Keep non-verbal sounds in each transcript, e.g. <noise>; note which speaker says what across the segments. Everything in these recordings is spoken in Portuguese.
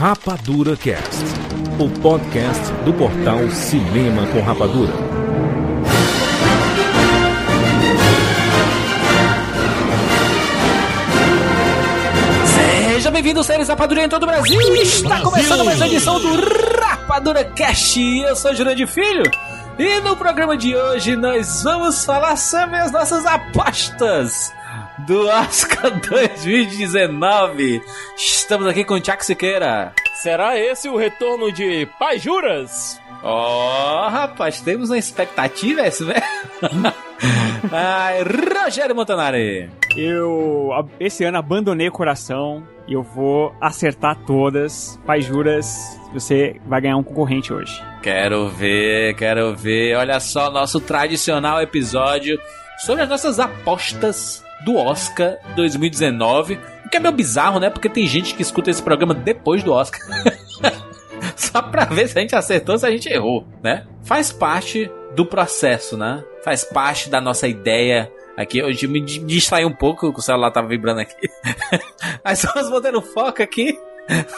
Speaker 1: Rapadura Cast, o podcast do portal Cinema com Rapadura.
Speaker 2: Seja bem-vindo, séries Rapadura em todo o Brasil. Está começando mais uma edição do Rapadura Cast. Eu sou Júlio de Filho. E no programa de hoje nós vamos falar sobre as nossas apostas do Oscar <laughs> 2019. Estamos aqui com o Tiago Siqueira.
Speaker 3: Será esse o retorno de Pai Juras?
Speaker 2: Ó, oh, rapaz, temos uma expectativa, é isso mesmo? <laughs> Ai, Rogério Montanari.
Speaker 4: Eu, esse ano, abandonei o coração e eu vou acertar todas. Pai Juras, você vai ganhar um concorrente hoje.
Speaker 2: Quero ver, quero ver. Olha só, nosso tradicional episódio sobre as nossas apostas do Oscar 2019. Que é meio bizarro, né? Porque tem gente que escuta esse programa depois do Oscar. <laughs> Só pra ver se a gente acertou, se a gente errou, né? Faz parte do processo, né? Faz parte da nossa ideia aqui. Hoje me distraí um pouco, o celular tava vibrando aqui. <laughs> Mas vamos botando foco aqui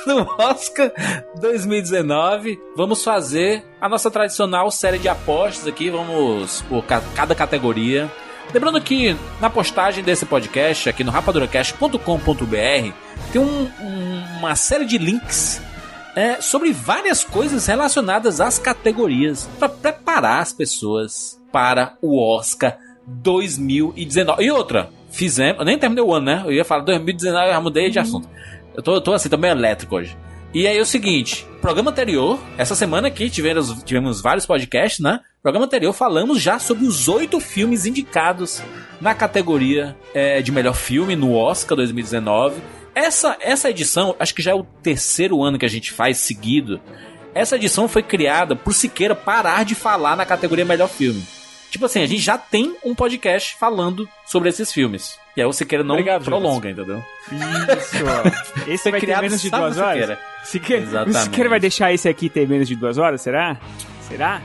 Speaker 2: no Oscar 2019. Vamos fazer a nossa tradicional série de apostas aqui. Vamos por cada categoria. Lembrando que na postagem desse podcast, aqui no rapaduracast.com.br, tem um, um, uma série de links é, sobre várias coisas relacionadas às categorias para preparar as pessoas para o Oscar 2019. E outra, fizemos. Nem terminei o ano, né? Eu ia falar 2019, eu já mudei de assunto. Eu tô, eu tô assim, também elétrico hoje. E aí é o seguinte, programa anterior, essa semana aqui tivemos, tivemos vários podcasts, né? Programa anterior falamos já sobre os oito filmes indicados na categoria é, de melhor filme no Oscar 2019. Essa, essa edição, acho que já é o terceiro ano que a gente faz seguido. Essa edição foi criada por Siqueira parar de falar na categoria melhor filme. Tipo assim, a gente já tem um podcast falando sobre esses filmes. E aí o Siqueira não Obrigado, prolonga, entendeu?
Speaker 4: Isso. <laughs> Esse vai ter menos de duas horas? Siqueira. Siqueira. O Siqueira vai deixar esse aqui ter menos de duas horas, será? Será?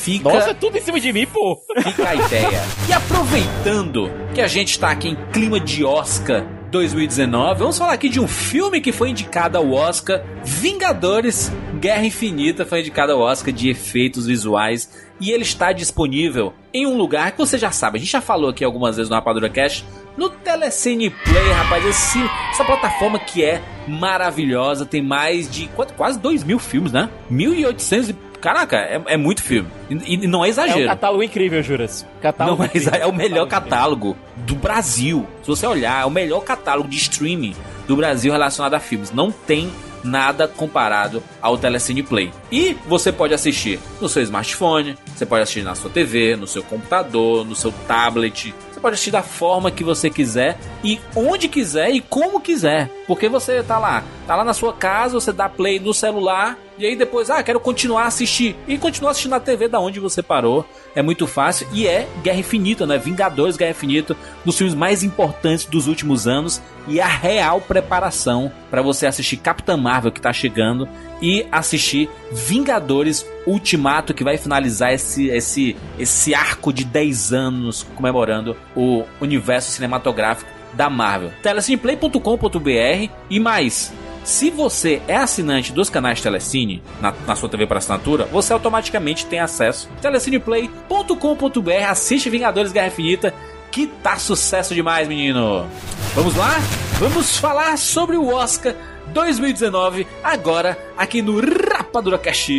Speaker 3: Fica... Nossa, tudo em cima de mim, pô!
Speaker 2: Fica a ideia. E aproveitando que a gente tá aqui em clima de Oscar 2019. Vamos falar aqui de um filme que foi indicado ao Oscar. Vingadores Guerra Infinita foi indicado ao Oscar de efeitos visuais. E ele está disponível em um lugar que você já sabe. A gente já falou aqui algumas vezes no Rapadura Cash. No Telecine Play, rapaz, esse, essa plataforma que é maravilhosa, tem mais de quase 2 mil filmes, né? 1.800 Caraca, é, é muito filme. E, e, não é exagero. É um
Speaker 3: catálogo incrível, Juras.
Speaker 2: Catálogo não, é, é o melhor catálogo do Brasil. Se você olhar, é o melhor catálogo de streaming do Brasil relacionado a filmes. Não tem nada comparado ao Telecine Play. E você pode assistir no seu smartphone, você pode assistir na sua TV, no seu computador, no seu tablet. Você pode assistir da forma que você quiser e onde quiser e como quiser. Porque você tá lá, tá lá na sua casa, você dá play no celular e aí depois, ah, quero continuar a assistir. E continuar assistindo na TV da onde você parou. É muito fácil. E é Guerra Infinita, né? Vingadores Guerra Infinita, dos filmes mais importantes dos últimos anos. E a real preparação para você assistir Capitã Marvel que tá chegando. E assistir Vingadores Ultimato, que vai finalizar esse, esse, esse arco de 10 anos comemorando o universo cinematográfico da Marvel. Telecineplay.com.br e mais se você é assinante dos canais Telecine na, na sua TV para assinatura, você automaticamente tem acesso. Telecineplay.com.br, assiste Vingadores Guerra Infinita, que tá sucesso demais, menino. Vamos lá? Vamos falar sobre o Oscar 2019, agora aqui no Rapadura Cast.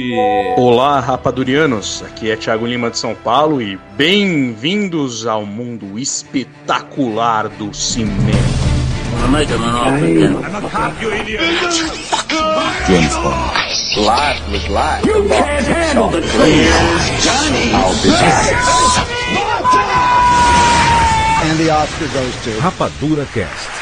Speaker 5: Olá, rapadurianos. Aqui é Thiago Lima de São Paulo e bem-vindos ao mundo espetacular do cinema.
Speaker 6: Make him an offer again. I'm a cop, you idiot. James Bond. Life was life. You can't handle the truth. Johnny. I'll be back.
Speaker 1: And the Oscar goes to Rapadura Cast.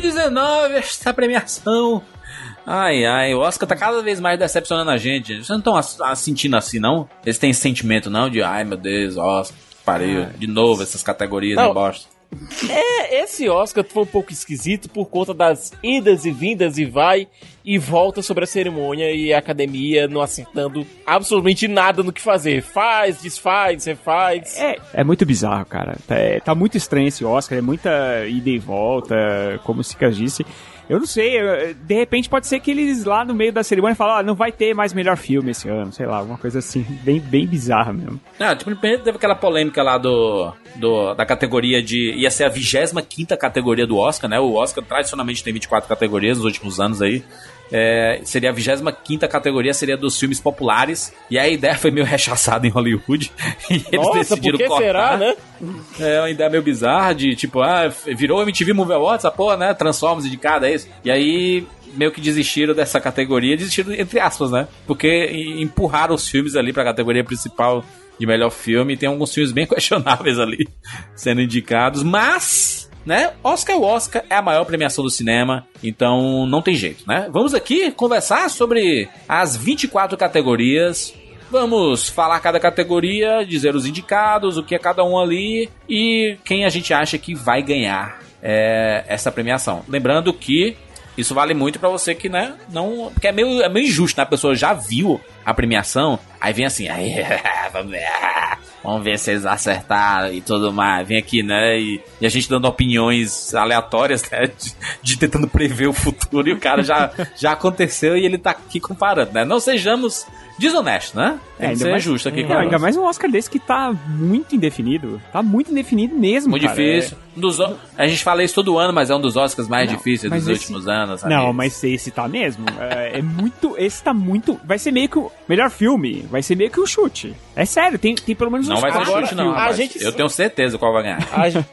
Speaker 2: 2019, esta premiação. Ai, ai, o Oscar tá cada vez mais decepcionando a gente. Vocês não estão sentindo assim, não? Eles têm esse sentimento, não? De, ai meu Deus, Oscar, pariu, ah, de novo essas categorias não, de bosta.
Speaker 3: É, esse Oscar foi um pouco esquisito por conta das idas e vindas e vai e volta sobre a cerimônia e a academia não acertando absolutamente nada no que fazer. Faz, desfaz, refaz.
Speaker 4: É, é muito bizarro, cara. Tá, é, tá muito estranho esse Oscar, é muita ida e volta, como Sicas disse. Eu não sei, eu- de repente pode ser que eles lá no meio da cerimônia falam, ah, não vai ter mais melhor filme esse ano, sei lá, alguma coisa assim, <laughs> bem, bem bizarra mesmo.
Speaker 2: Não, tipo, primeiro teve aquela polêmica lá do, do- da categoria de. ia ser a 25 categoria do Oscar, né? O Oscar tradicionalmente tem 24 categorias nos últimos anos aí. É, seria a 25 categoria, seria dos filmes populares. E a ideia foi meio rechaçada em Hollywood. <laughs> E eles
Speaker 3: Nossa, por
Speaker 2: decidiram
Speaker 3: que
Speaker 2: cortar.
Speaker 3: será, né?
Speaker 2: É uma ideia meio bizarra de tipo, ah, virou MTV Movie Awards, essa porra, né? Transformers indicada, é isso. E aí meio que desistiram dessa categoria, desistiram entre aspas, né? Porque empurraram os filmes ali pra categoria principal de melhor filme. E tem alguns filmes bem <laughs> questionáveis ali sendo indicados, mas. Né? Oscar é o Oscar, é a maior premiação do cinema, então não tem jeito, né? Vamos aqui conversar sobre as 24 categorias, Vamos falar cada categoria, dizer os indicados, o que é cada um ali e quem a gente acha que vai ganhar é, essa premiação. Lembrando que isso vale muito pra você que, né, não. Porque é meio, é meio injusto, né? A pessoa já viu a premiação, aí vem assim, aí, <laughs> <laughs> vamos ver se eles acertaram e tudo mais. Vem aqui, né? E, e a gente dando opiniões aleatórias, <laughs> né? De, de tentando prever o futuro e o cara já, já aconteceu e ele tá aqui comparando, né? Não sejamos desonestos, né? Tem que
Speaker 4: ainda
Speaker 2: ser
Speaker 4: mais-
Speaker 2: justo aqui
Speaker 4: Não,
Speaker 2: com
Speaker 4: ainda mais um Oscar desse que tá muito indefinido. Tá muito indefinido mesmo,
Speaker 2: Muito
Speaker 4: cara.
Speaker 2: difícil. Um dos, a gente fala isso todo ano, mas é um dos Oscars mais
Speaker 4: Não,
Speaker 2: difíceis dos
Speaker 4: esse-
Speaker 2: últimos anos.
Speaker 4: É... Não, mas esse tá mesmo. É, é muito. Esse tá muito. Vai ser meio que o melhor filme. Vai ser meio que o chute. É sério, tem, tem pelo menos
Speaker 2: Não
Speaker 4: uns
Speaker 2: vai ter
Speaker 4: quatro
Speaker 3: Agora,
Speaker 2: chute, não.
Speaker 3: a gente-
Speaker 2: Eu tenho certeza qual vai ganhar.
Speaker 3: A, <laughs> gen-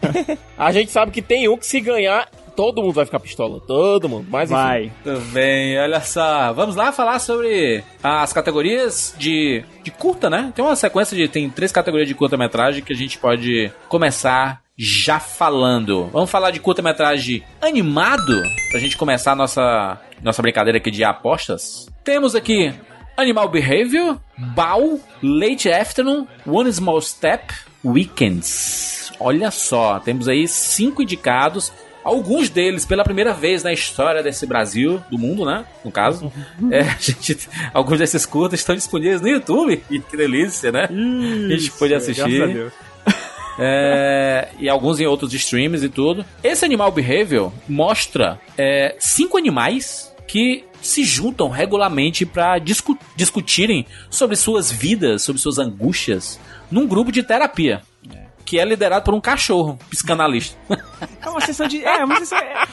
Speaker 3: a gente sabe que tem um que se ganhar, todo mundo vai ficar pistola. Todo mundo. Mas enfim.
Speaker 4: Vai.
Speaker 2: Tudo bem, olha só. Vamos lá falar sobre as categorias de, de curta, né? Tem uma sequência de. Tem três categorias de curta-metragem que a gente pode começar já falando. Vamos falar de curta-metragem animado, pra gente começar a nossa, nossa brincadeira aqui de apostas. Temos aqui Animal Behavior, Bow, Late Afternoon, One Small Step, Weekends. Olha só, temos aí cinco indicados. Alguns deles pela primeira vez na história desse Brasil, do mundo, né? No caso. É, <laughs> a gente, alguns desses curtas estão disponíveis no YouTube. E que delícia, né? a gente pôde assistir.
Speaker 4: Graças a Deus. <laughs>
Speaker 2: É, e alguns em outros streams e tudo. Esse Animal Behavior mostra é, cinco animais que se juntam regularmente para discu discutirem sobre suas vidas, sobre suas angústias, num grupo de terapia. Que é liderado por um cachorro psicanalista.
Speaker 4: É uma sessão de. É, uma sessão. é-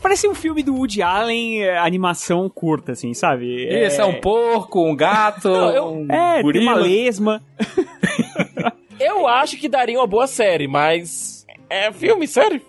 Speaker 4: parece um filme do Woody Allen, é, animação curta, assim, sabe?
Speaker 2: Esse é um porco, um gato, um
Speaker 4: É, tem
Speaker 2: gorila.
Speaker 4: uma lesma.
Speaker 3: Eu acho que daria uma boa série, mas. É filme, sério?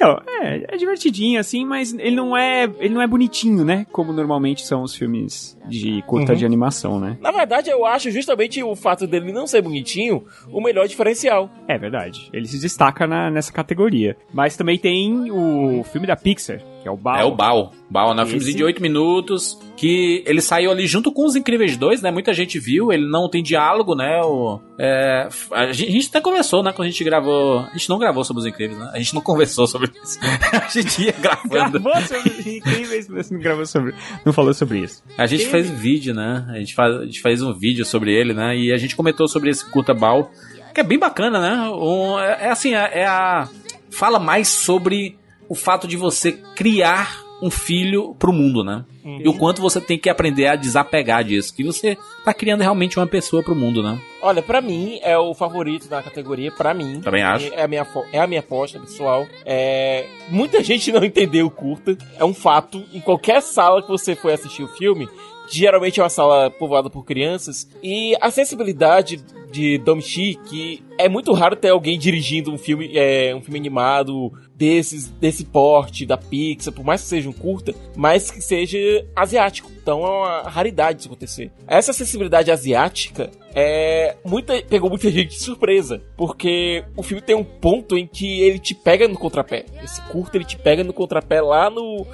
Speaker 4: Não, é, é divertidinho, assim, mas ele não é. Ele não é bonitinho, né? Como normalmente são os filmes de curta
Speaker 3: Uhum.
Speaker 4: de animação, né?
Speaker 3: Na verdade, eu acho justamente o fato dele não ser bonitinho o melhor diferencial.
Speaker 4: É verdade. Ele se destaca na- nessa categoria. Mas também tem o filme da Pixar, que é o Bao.
Speaker 2: É o Bao. Bao, né? Um filmezinho de 8 minutos. Que ele saiu ali junto com os Incríveis 2, né? Muita gente viu. Ele não tem diálogo, né? O, é, a, gente, a gente até conversou, né? Quando a gente gravou. A gente não gravou sobre os Incríveis, né? A gente não conversou sobre isso. <laughs> a gente ia gravando.
Speaker 4: Gravou sobre os incríveis, mas não gravou sobre. Não falou sobre isso.
Speaker 2: A gente fez vídeo, né? A gente, faz, a gente fez um vídeo sobre ele, né? E a gente comentou sobre esse curta Bao. Que é bem bacana, né? Um, é, é assim, é, é a. Fala mais sobre o fato de você criar um filho pro mundo, né? E o quanto você tem que aprender a desapegar disso. Que você tá criando realmente uma pessoa pro mundo, né?
Speaker 3: Olha, pra mim, é o favorito da categoria, pra mim.
Speaker 2: Também acho.
Speaker 3: É a minha, é a minha aposta, pessoal. É, muita <laughs> gente não entendeu o curta. É um fato. Em qualquer sala que você for assistir o filme, geralmente é uma sala povoada por crianças. E a sensibilidade de Domchi, que é muito raro ter alguém dirigindo um filme, é, um filme animado desses, desse porte da Pixar, por mais que seja um curta, mas que seja asiático. Então é uma raridade isso acontecer. Essa sensibilidade asiática é muita pegou muita gente de surpresa, porque o filme tem um ponto em que ele te pega no contrapé. Esse curto ele te pega no contrapé lá no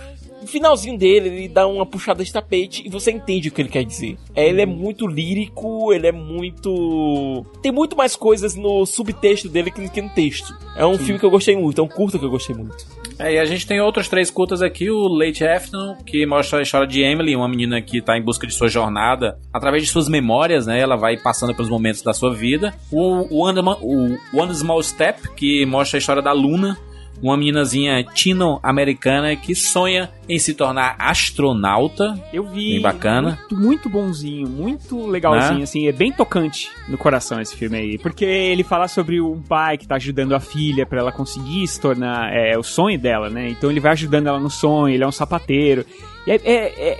Speaker 3: no finalzinho dele, ele dá uma puxada de tapete e você entende o que ele quer dizer. É, ele é muito lírico, ele é muito. Tem muito mais coisas no subtexto dele que, que no texto. É um filme que eu gostei muito, é um curta que eu gostei muito.
Speaker 2: É, e a gente tem outros três curtas aqui, o Late Afternoon, que mostra a história de Emily, uma menina que tá em busca de sua jornada, através de suas memórias, né? Ela vai passando pelos momentos da sua vida. O One, o One Small Step, que mostra a história da Luna, uma meninazinha tino-americana que sonha em se tornar astronauta.
Speaker 4: Eu vi.
Speaker 2: Bem bacana.
Speaker 4: Muito, muito bonzinho, muito legalzinho,
Speaker 2: Né?
Speaker 4: assim. É bem tocante no coração esse filme aí. Porque ele fala sobre um pai que tá ajudando a filha pra ela conseguir se tornar é, o sonho dela, né? Então ele vai ajudando ela no sonho, ele é um sapateiro. E é, é,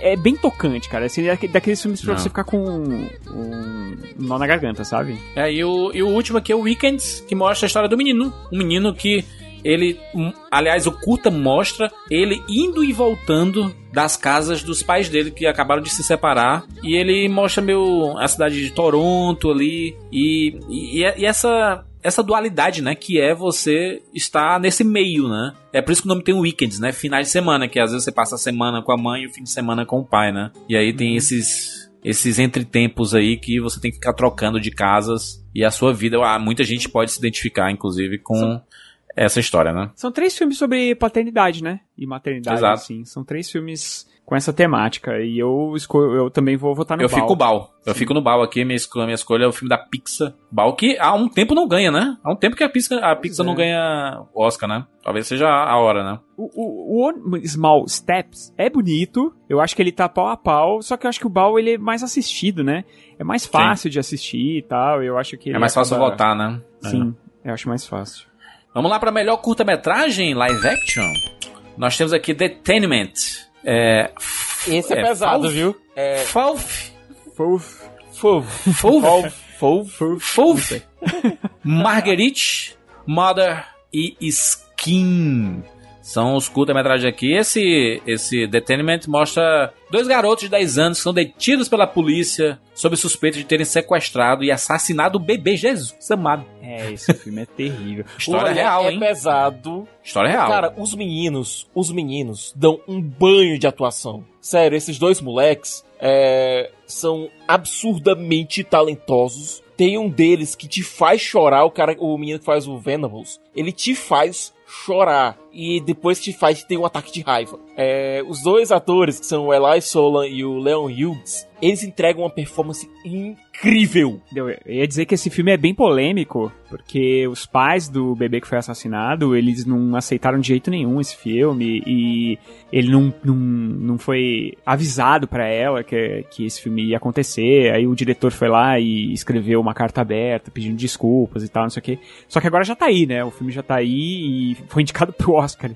Speaker 4: é- é bem tocante, cara. Assim, é daque- daqueles filmes pra
Speaker 2: Não.
Speaker 4: você ficar com um, um nó na garganta, sabe?
Speaker 2: É, e o, e o último aqui é o Weekends, que mostra a história do menino. Um menino que ele. um, aliás, o curta mostra ele indo e voltando das casas dos pais dele que acabaram de se separar. E ele mostra meio a cidade de Toronto ali. E, e, e essa. Essa dualidade, né? Que é você estar nesse meio, né? É por isso que o nome tem weekends, né? Finais de semana, que às vezes você passa a semana com a mãe e o fim de semana com o pai, né? E aí tem esses esses entretempos aí que você tem que ficar trocando de casas e a sua vida, ah, muita gente pode se identificar, inclusive, com essa história, né?
Speaker 4: São três filmes sobre paternidade, né? E maternidade,
Speaker 2: Exato.
Speaker 4: assim. São três filmes com essa temática. E eu escolho, eu também vou votar no
Speaker 2: eu
Speaker 4: Bal.
Speaker 2: fico Bal. Eu fico no Bal aqui, minha escolha, minha escolha é o filme da Pixar. Bal que há um tempo não ganha, né? Há um tempo que a Pixar, a Pixar
Speaker 4: é.
Speaker 2: não ganha Oscar, né? Talvez seja a hora, né?
Speaker 4: O, o, o Small Steps é bonito. Eu acho que ele tá pau a pau. Só que eu acho que o Bal ele é mais assistido, né? É mais fácil de assistir e tal. Eu acho que
Speaker 2: É mais fácil
Speaker 4: acaba-
Speaker 2: votar, né?
Speaker 4: Sim, eu acho mais fácil.
Speaker 2: Vamos lá para melhor curta-metragem live action. Nós temos aqui Detainment. É,
Speaker 3: Esse é,
Speaker 2: É,
Speaker 3: pesado,
Speaker 2: falso.
Speaker 3: viu? É.
Speaker 2: Falf.
Speaker 4: Fofo.
Speaker 3: Fofo.
Speaker 2: Falf.
Speaker 3: Fofo.
Speaker 2: Fulf, Marguerite, Mother e Skin. São os curta-metragens aqui. Esse, esse Detainment mostra dois garotos de 10 anos que são detidos pela polícia sob suspeita de terem sequestrado e assassinado o bebê Jesus amado.
Speaker 4: É, esse filme é terrível. <laughs>
Speaker 2: História
Speaker 3: Olha,
Speaker 2: real,
Speaker 3: é
Speaker 2: hein?
Speaker 3: pesado.
Speaker 2: História real.
Speaker 3: Cara, os meninos, os meninos dão um banho de atuação. Sério, esses dois moleques é, são absurdamente talentosos. Tem um deles que te faz chorar, o cara, o menino que faz o Venables, ele te faz chorar e depois te faz ter um ataque de raiva. É, os dois atores, que são o Eli Solan e o Leon Hughes, eles entregam uma performance incrível.
Speaker 4: Eu ia dizer que esse filme é bem polêmico, porque os pais do bebê que foi assassinado, eles não aceitaram de jeito nenhum esse filme e ele não, não, não foi avisado pra ela que, que esse filme ia acontecer. Aí o diretor foi lá e escreveu uma carta aberta pedindo desculpas e tal, não sei o quê. Só que agora já tá aí, né? O filme já tá aí e foi indicado pro Oscar.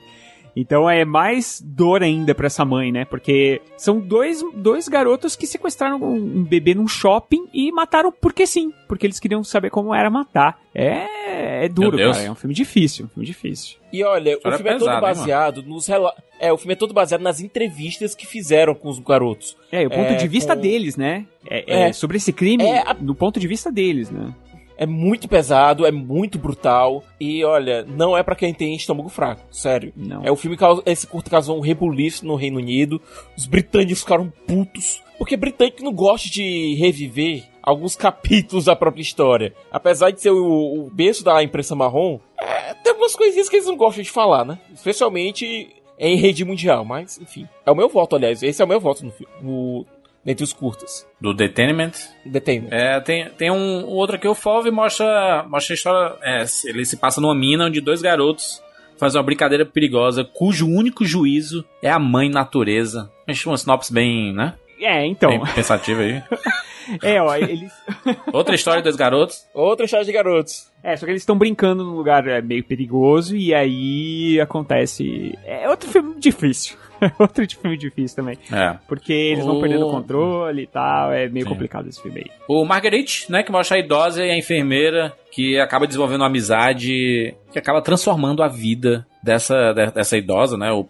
Speaker 4: Então é mais dor ainda pra essa mãe, né? Porque são dois, dois garotos que sequestraram um, um bebê num shopping e mataram porque sim. Porque eles queriam saber como era matar. É, é duro, cara. É um filme difícil. Um filme difícil.
Speaker 3: E olha, o filme é
Speaker 2: pesada,
Speaker 3: todo
Speaker 2: hein,
Speaker 3: baseado nos rela... É, o filme é todo baseado nas entrevistas que fizeram com os garotos.
Speaker 4: É, o ponto
Speaker 3: É,
Speaker 4: de vista
Speaker 3: com-
Speaker 4: deles, né? É, é
Speaker 3: É.
Speaker 4: sobre esse crime
Speaker 3: É, a-
Speaker 4: no ponto de vista deles, né?
Speaker 3: É muito pesado, é muito brutal. E olha, não é pra quem tem estômago fraco, sério.
Speaker 4: Não.
Speaker 3: É o filme causa, esse curto causou um rebuliço no Reino Unido. Os britânicos ficaram putos. Porque britânico não gosta de reviver alguns capítulos da própria história. Apesar de ser o, o berço da imprensa marrom, é, tem algumas coisinhas que eles não gostam de falar, né? Especialmente em rede mundial. Mas, enfim. É o meu voto, aliás. Esse é o meu voto no filme. No, entre os curtas.
Speaker 2: Do Detainment.
Speaker 3: Detém.
Speaker 2: É, tem, tem um, um outro aqui, o Fove, mostra, mostra a história. é, ele se passa numa mina onde dois garotos fazem uma brincadeira perigosa, cujo único juízo é a mãe natureza. Acho uma sinopse bem, né?
Speaker 4: É, então.
Speaker 2: Bem pensativa aí. <laughs>
Speaker 4: É, ó, eles. <laughs>
Speaker 2: Outra história dos garotos.
Speaker 3: Outra história de garotos.
Speaker 4: É, só que eles estão brincando num lugar é, meio perigoso e aí acontece. É outro filme difícil. <laughs> outro filme difícil também.
Speaker 2: É.
Speaker 4: Porque eles vão
Speaker 2: O-
Speaker 4: perdendo o controle e tal. É meio
Speaker 2: Sim.
Speaker 4: complicado esse filme aí.
Speaker 2: O Marguerite, né, que mostra a idosa e a enfermeira que acaba desenvolvendo uma amizade que acaba transformando a vida dessa, de- dessa idosa, né? O,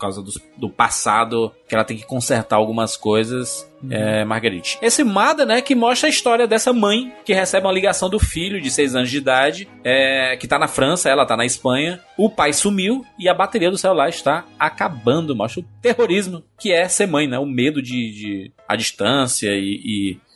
Speaker 2: causa do, do passado, que ela tem que consertar algumas coisas. É, Marguerite. Esse Mada, né, que mostra a história dessa mãe que recebe uma ligação do filho de 6 anos de idade, é, que tá na França, ela tá na Espanha. O pai sumiu e a bateria do celular está acabando. Mostra o terrorismo que é ser mãe, né? O medo de, de a distância e, e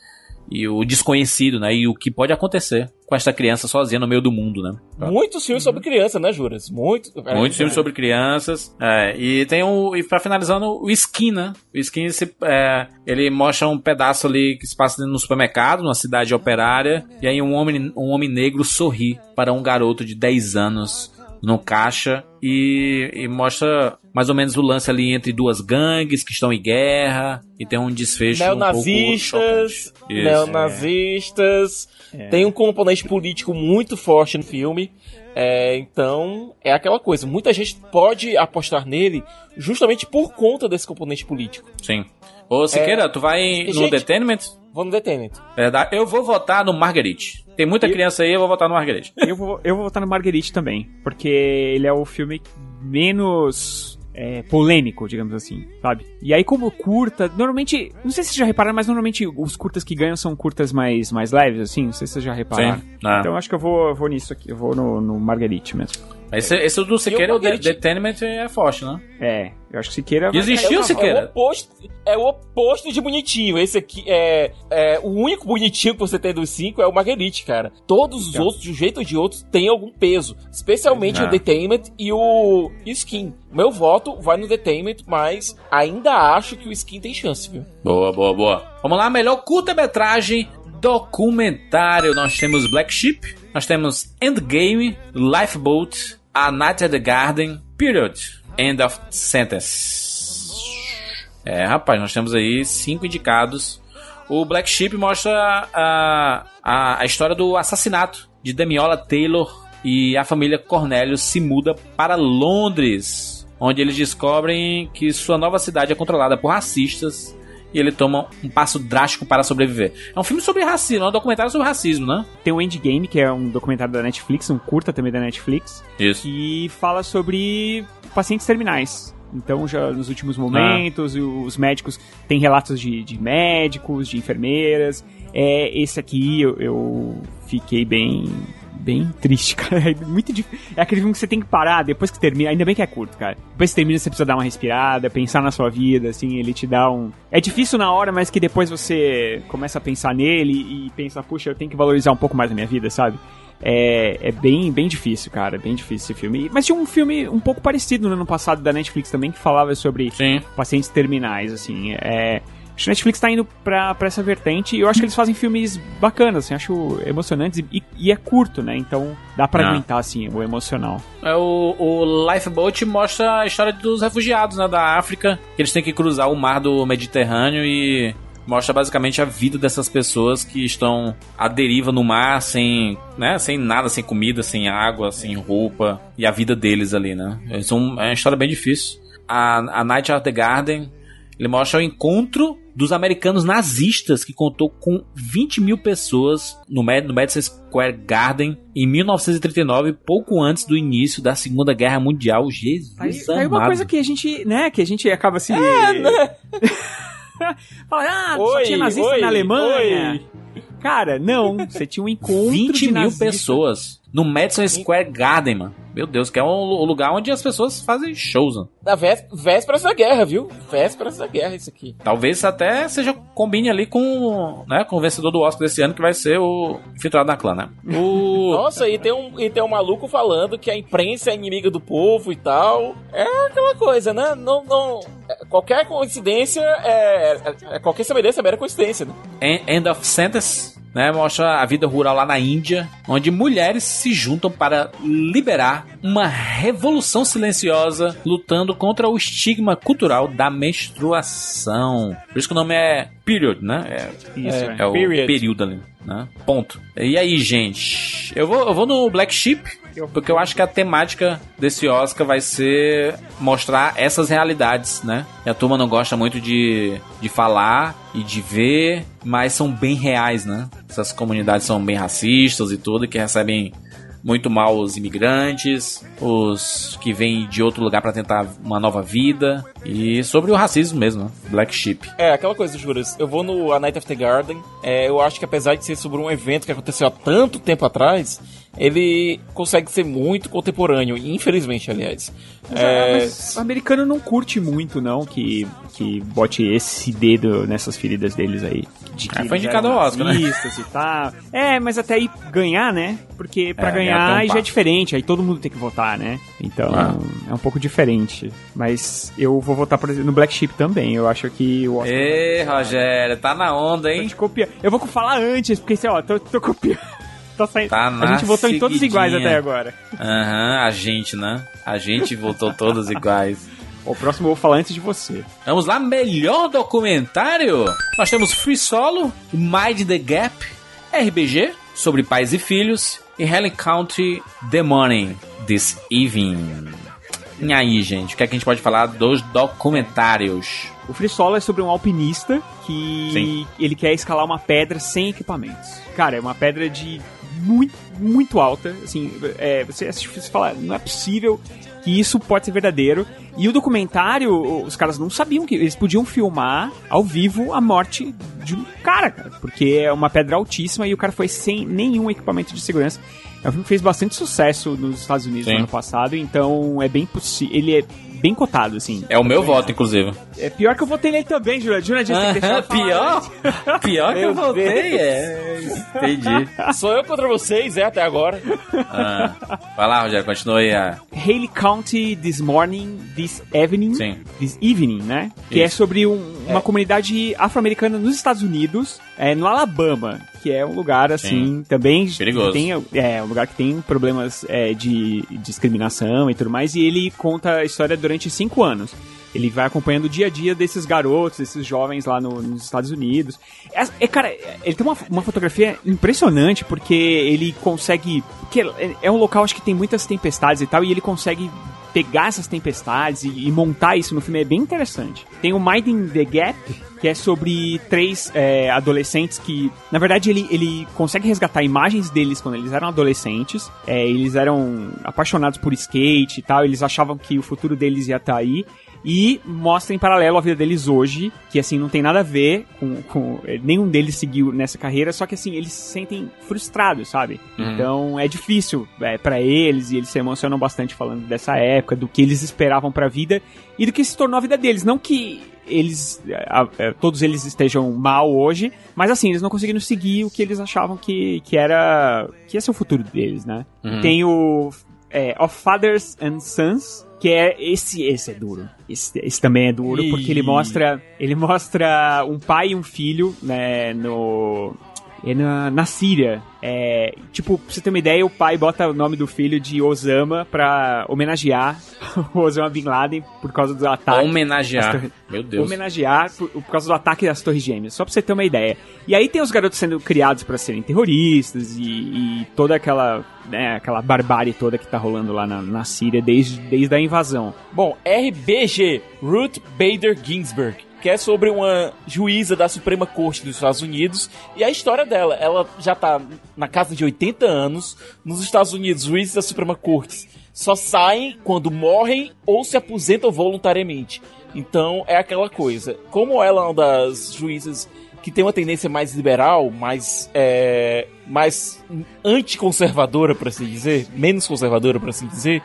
Speaker 2: e o desconhecido, né? E o que pode acontecer com essa criança sozinha no meio do mundo, né?
Speaker 3: Muitos filmes sobre criança, né, Juras? Muito.
Speaker 2: Muitos filmes sobre crianças. É, e tem o. E pra finalizando, o Skin, né? O Skin, se, é, ele mostra um pedaço ali que se passa no supermercado, numa cidade operária. E aí um homem, um homem negro sorri para um garoto de 10 anos no caixa e, e, mostra mais ou menos o lance ali entre duas gangues que estão em guerra e tem um desfecho
Speaker 3: neonazistas,
Speaker 2: um
Speaker 3: neonazistas, é. tem um componente político muito forte no filme. É, então, é aquela coisa. Muita gente pode apostar nele justamente por conta desse componente político.
Speaker 2: Sim. Ô, Siqueira, é... tu vai no gente, Detainment?
Speaker 3: Vou no Detainment.
Speaker 2: É, eu vou votar no Marguerite. Tem muita eu... criança aí, eu vou votar no Marguerite. <laughs>
Speaker 4: Eu vou, eu vou votar no Marguerite também. Porque ele é o filme menos é, polêmico, digamos assim, sabe? E aí, como curta, normalmente, não sei se vocês já repararam, mas normalmente os curtas que ganham são curtas mais, mais leves, assim, não sei se vocês já repararam. Sim. Ah. Então acho que eu vou, vou nisso aqui, eu vou no, no Marguerite mesmo.
Speaker 2: Esse, esse do Siqueira, o Detainment é forte, né?
Speaker 4: É, eu acho que Siqueira...
Speaker 2: Existiu,
Speaker 3: é,
Speaker 2: Siqueira?
Speaker 3: É o, oposto, é o oposto de bonitinho. Esse aqui é, é... O único bonitinho que você tem dos cinco é o Marguerite, cara. Todos os então. outros, de um jeito ou de outro, tem algum peso. Especialmente ah. o Detainment e o Skin. Meu voto vai no Detainment, mas ainda acho que o Skin tem chance, viu?
Speaker 2: Boa, boa, boa. Vamos lá, melhor curta-metragem documentário. Nós temos Black Sheep, nós temos Endgame, Lifeboat, A Night at the Garden, Period, End of Sentence. É, rapaz, nós temos aí cinco indicados. O Black Sheep mostra a, a, a história do assassinato de Demiola Taylor e a família Cornelius se muda para Londres, onde eles descobrem que sua nova cidade é controlada por racistas e ele toma um passo drástico para sobreviver. É um filme sobre racismo, é um documentário sobre racismo, né?
Speaker 4: Tem o Endgame, que é um documentário da Netflix, um curta também da Netflix.
Speaker 2: Isso.
Speaker 4: Que fala sobre pacientes terminais. Então, já nos últimos momentos, ah. os médicos têm relatos de, de médicos, de enfermeiras. É, esse aqui eu, eu fiquei bem bem triste, <laughs> cara. É muito difícil. É aquele filme que você tem que parar depois que termina. Ainda bem que é curto, cara. Depois que termina, você precisa dar uma respirada, pensar na sua vida, assim, ele te dá um. É difícil na hora, mas que depois você começa a pensar nele e pensa, puxa, eu tenho que valorizar um pouco mais a minha vida, sabe? É, é bem, bem difícil, cara. Bem difícil esse filme. Mas tinha um filme um pouco parecido no ano passado da Netflix também que falava sobre
Speaker 2: Sim.
Speaker 4: pacientes terminais, assim. É Acho que a Netflix tá indo pra, pra essa vertente e eu acho que eles fazem filmes bacanas, assim, acho emocionantes e, e é curto, né? Então dá pra Não. aguentar, assim, o emocional.
Speaker 2: É, o, o Lifeboat mostra a história dos refugiados, né, da África, que eles têm que cruzar o mar do Mediterrâneo e mostra basicamente a vida dessas pessoas que estão à deriva no mar, sem, né, sem nada, sem comida, sem água, sem roupa, e a vida deles ali, né? É, é uma história bem difícil. A, a Night at the Garden ele mostra o encontro dos americanos nazistas que contou com 20 mil pessoas no, Mad no Madison Square Garden em 1939, pouco antes do início da Segunda Guerra Mundial. Jesus
Speaker 4: aí, amado. Aí uma coisa que a gente, né, que a gente acaba assim... É, né? <laughs> Fala, ah, oi, só tinha nazista oi, na Alemanha. Oi. Cara, não. Você tinha um encontro
Speaker 2: 20 mil pessoas no Madison Square Garden, mano. Meu Deus, que é um lugar onde as pessoas fazem shows, né?
Speaker 3: Da véspera da guerra, viu? Véspera da guerra, isso aqui.
Speaker 2: Talvez até seja combine ali com, né, com o vencedor do Oscar desse ano, que vai ser o Infiltrado na Clã, né?
Speaker 3: O... <laughs> Nossa, e tem, um, e tem um maluco falando que a imprensa é inimiga do povo e tal. É aquela coisa, né? Não, não... Qualquer coincidência é, é, é qualquer semelhança é mera coincidência, né?
Speaker 2: End of Sentence né, mostra a vida rural lá na Índia, onde mulheres se juntam para liberar uma revolução silenciosa lutando contra o estigma cultural da menstruação. Por isso que o nome é Period, né? É, isso, é, é, é o período ali, né? Ponto. E aí, gente? Eu vou, eu vou no Black Sheep, porque eu acho que a temática desse Oscar vai ser mostrar essas realidades, né? E a turma não gosta muito de, de falar e de ver, mas são bem reais, né? Essas comunidades são bem racistas e tudo, que recebem muito mal os imigrantes, os que vêm de outro lugar para tentar uma nova vida e sobre o racismo mesmo, né? Black Sheep.
Speaker 3: É, aquela coisa, Juras. Eu vou no A Night of the Garden. É, eu acho que apesar de ser sobre um evento que aconteceu há tanto tempo atrás, ele consegue ser muito contemporâneo, infelizmente, aliás.
Speaker 4: Mas, é... mas o americano não curte muito, não, que, que bote esse dedo nessas feridas deles aí.
Speaker 2: De que é, foi indicado ao Oscar, né?
Speaker 4: E tal. É, mas até aí ganhar, né? Porque pra é, ganhar aí já é diferente, aí todo mundo tem que votar, né? Então ah. é um pouco diferente. Mas eu vou votar por no Black Sheep também. Eu acho que o
Speaker 2: Oscar. Ê, Rogério, tá na onda, hein?
Speaker 4: Copia. Eu vou falar antes, porque assim, ó, tô, tô copiando. <laughs> Tá saindo. Tá a gente votou em todos iguais até agora.
Speaker 2: Aham, uhum, a gente, né? A gente votou todos iguais.
Speaker 4: O próximo eu vou falar antes de você.
Speaker 2: Vamos lá, melhor documentário. Nós temos Free Solo, Mind the Gap, RBG, sobre pais e filhos, e Helen Country The Morning, This Evening. E aí, gente, o que, é que a gente pode falar dos documentários?
Speaker 4: O Free Solo é sobre um alpinista que Sim. ele quer escalar uma pedra sem equipamentos. Cara, é uma pedra de muito, muito alta. Assim, é, você você fala, não é possível que isso pode ser verdadeiro. E o documentário, os caras não sabiam que eles podiam filmar ao vivo a morte de um cara, cara, porque é uma pedra altíssima e o cara foi sem nenhum equipamento de segurança. É um filme que fez bastante sucesso nos Estados Unidos Sim. no ano passado, então é bem possível. Ele é bem cotado, assim.
Speaker 2: É o meu voto, inclusive.
Speaker 4: É pior que eu votei nele também, Júlia. Júlia disse
Speaker 2: uh <laughs> -huh, Pior? <laughs> pior que eu votei, é. Entendi. <laughs>
Speaker 3: Sou eu contra vocês, é, até agora.
Speaker 2: Ah. Vai lá, Rogério, continua aí. A...
Speaker 4: Haley County This Morning, This Evening.
Speaker 2: Sim.
Speaker 4: This Evening, né? Que é Isso. sobre um, uma é. comunidade afro-americana nos Estados Unidos, é, no Alabama, que é um lugar, assim, Sim. também...
Speaker 2: Perigoso.
Speaker 4: Tem, é, um lugar que tem problemas é, de discriminação e tudo mais, e ele conta a história durante cinco anos. Ele vai acompanhando o dia a dia desses garotos, desses jovens lá no, nos Estados Unidos. É, é, cara, ele tem uma, uma fotografia impressionante porque ele consegue. É, é um local, acho que tem muitas tempestades e tal, e ele consegue pegar essas tempestades e, e, montar isso no filme é bem interessante. Tem o Minding the Gap, que é sobre três é, adolescentes que, na verdade, ele, ele consegue resgatar imagens deles quando eles eram adolescentes. É, eles eram apaixonados por skate e tal, eles achavam que o futuro deles ia estar tá aí e mostra em paralelo a vida deles hoje, que assim não tem nada a ver com, com nenhum deles seguiu nessa carreira, só que assim eles se sentem frustrados, sabe? Uhum. Então é difícil é, para eles e eles se emocionam bastante falando dessa época, do que eles esperavam para a vida e do que se tornou a vida deles, não que eles a, a, todos eles estejam mal hoje, mas assim, eles não conseguiram seguir o que eles achavam que, que era que ia ser o futuro deles, né? Uhum. Tem o é, Of Fathers and Sons, que é esse esse é duro. Esse, esse também é duro porque ele mostra ele mostra um pai e um filho, né, no é na, na Síria. É, tipo, pra você ter uma ideia, o pai bota o nome do filho de Osama pra homenagear <laughs> o Osama Bin Laden por causa do ataque.
Speaker 2: Homenagear. Meu Deus.
Speaker 4: Homenagear por, por, causa do ataque das Torres Gêmeas. Só pra você ter uma ideia. E aí tem os garotos sendo criados para serem terroristas e, e, toda aquela, né, aquela barbárie toda que tá rolando lá na, na Síria desde, desde a invasão.
Speaker 3: Bom, RBG, Ruth Bader Ginsburg que é sobre uma juíza da Suprema Corte dos Estados Unidos. E a história dela, ela já tá na casa de 80 anos. Nos Estados Unidos, juízes da Suprema Corte só saem quando morrem ou se aposentam voluntariamente. Então é aquela coisa. Como ela é uma das juízes que tem uma tendência mais liberal, mais, é, mais anticonservadora, para assim dizer, menos conservadora, para assim dizer,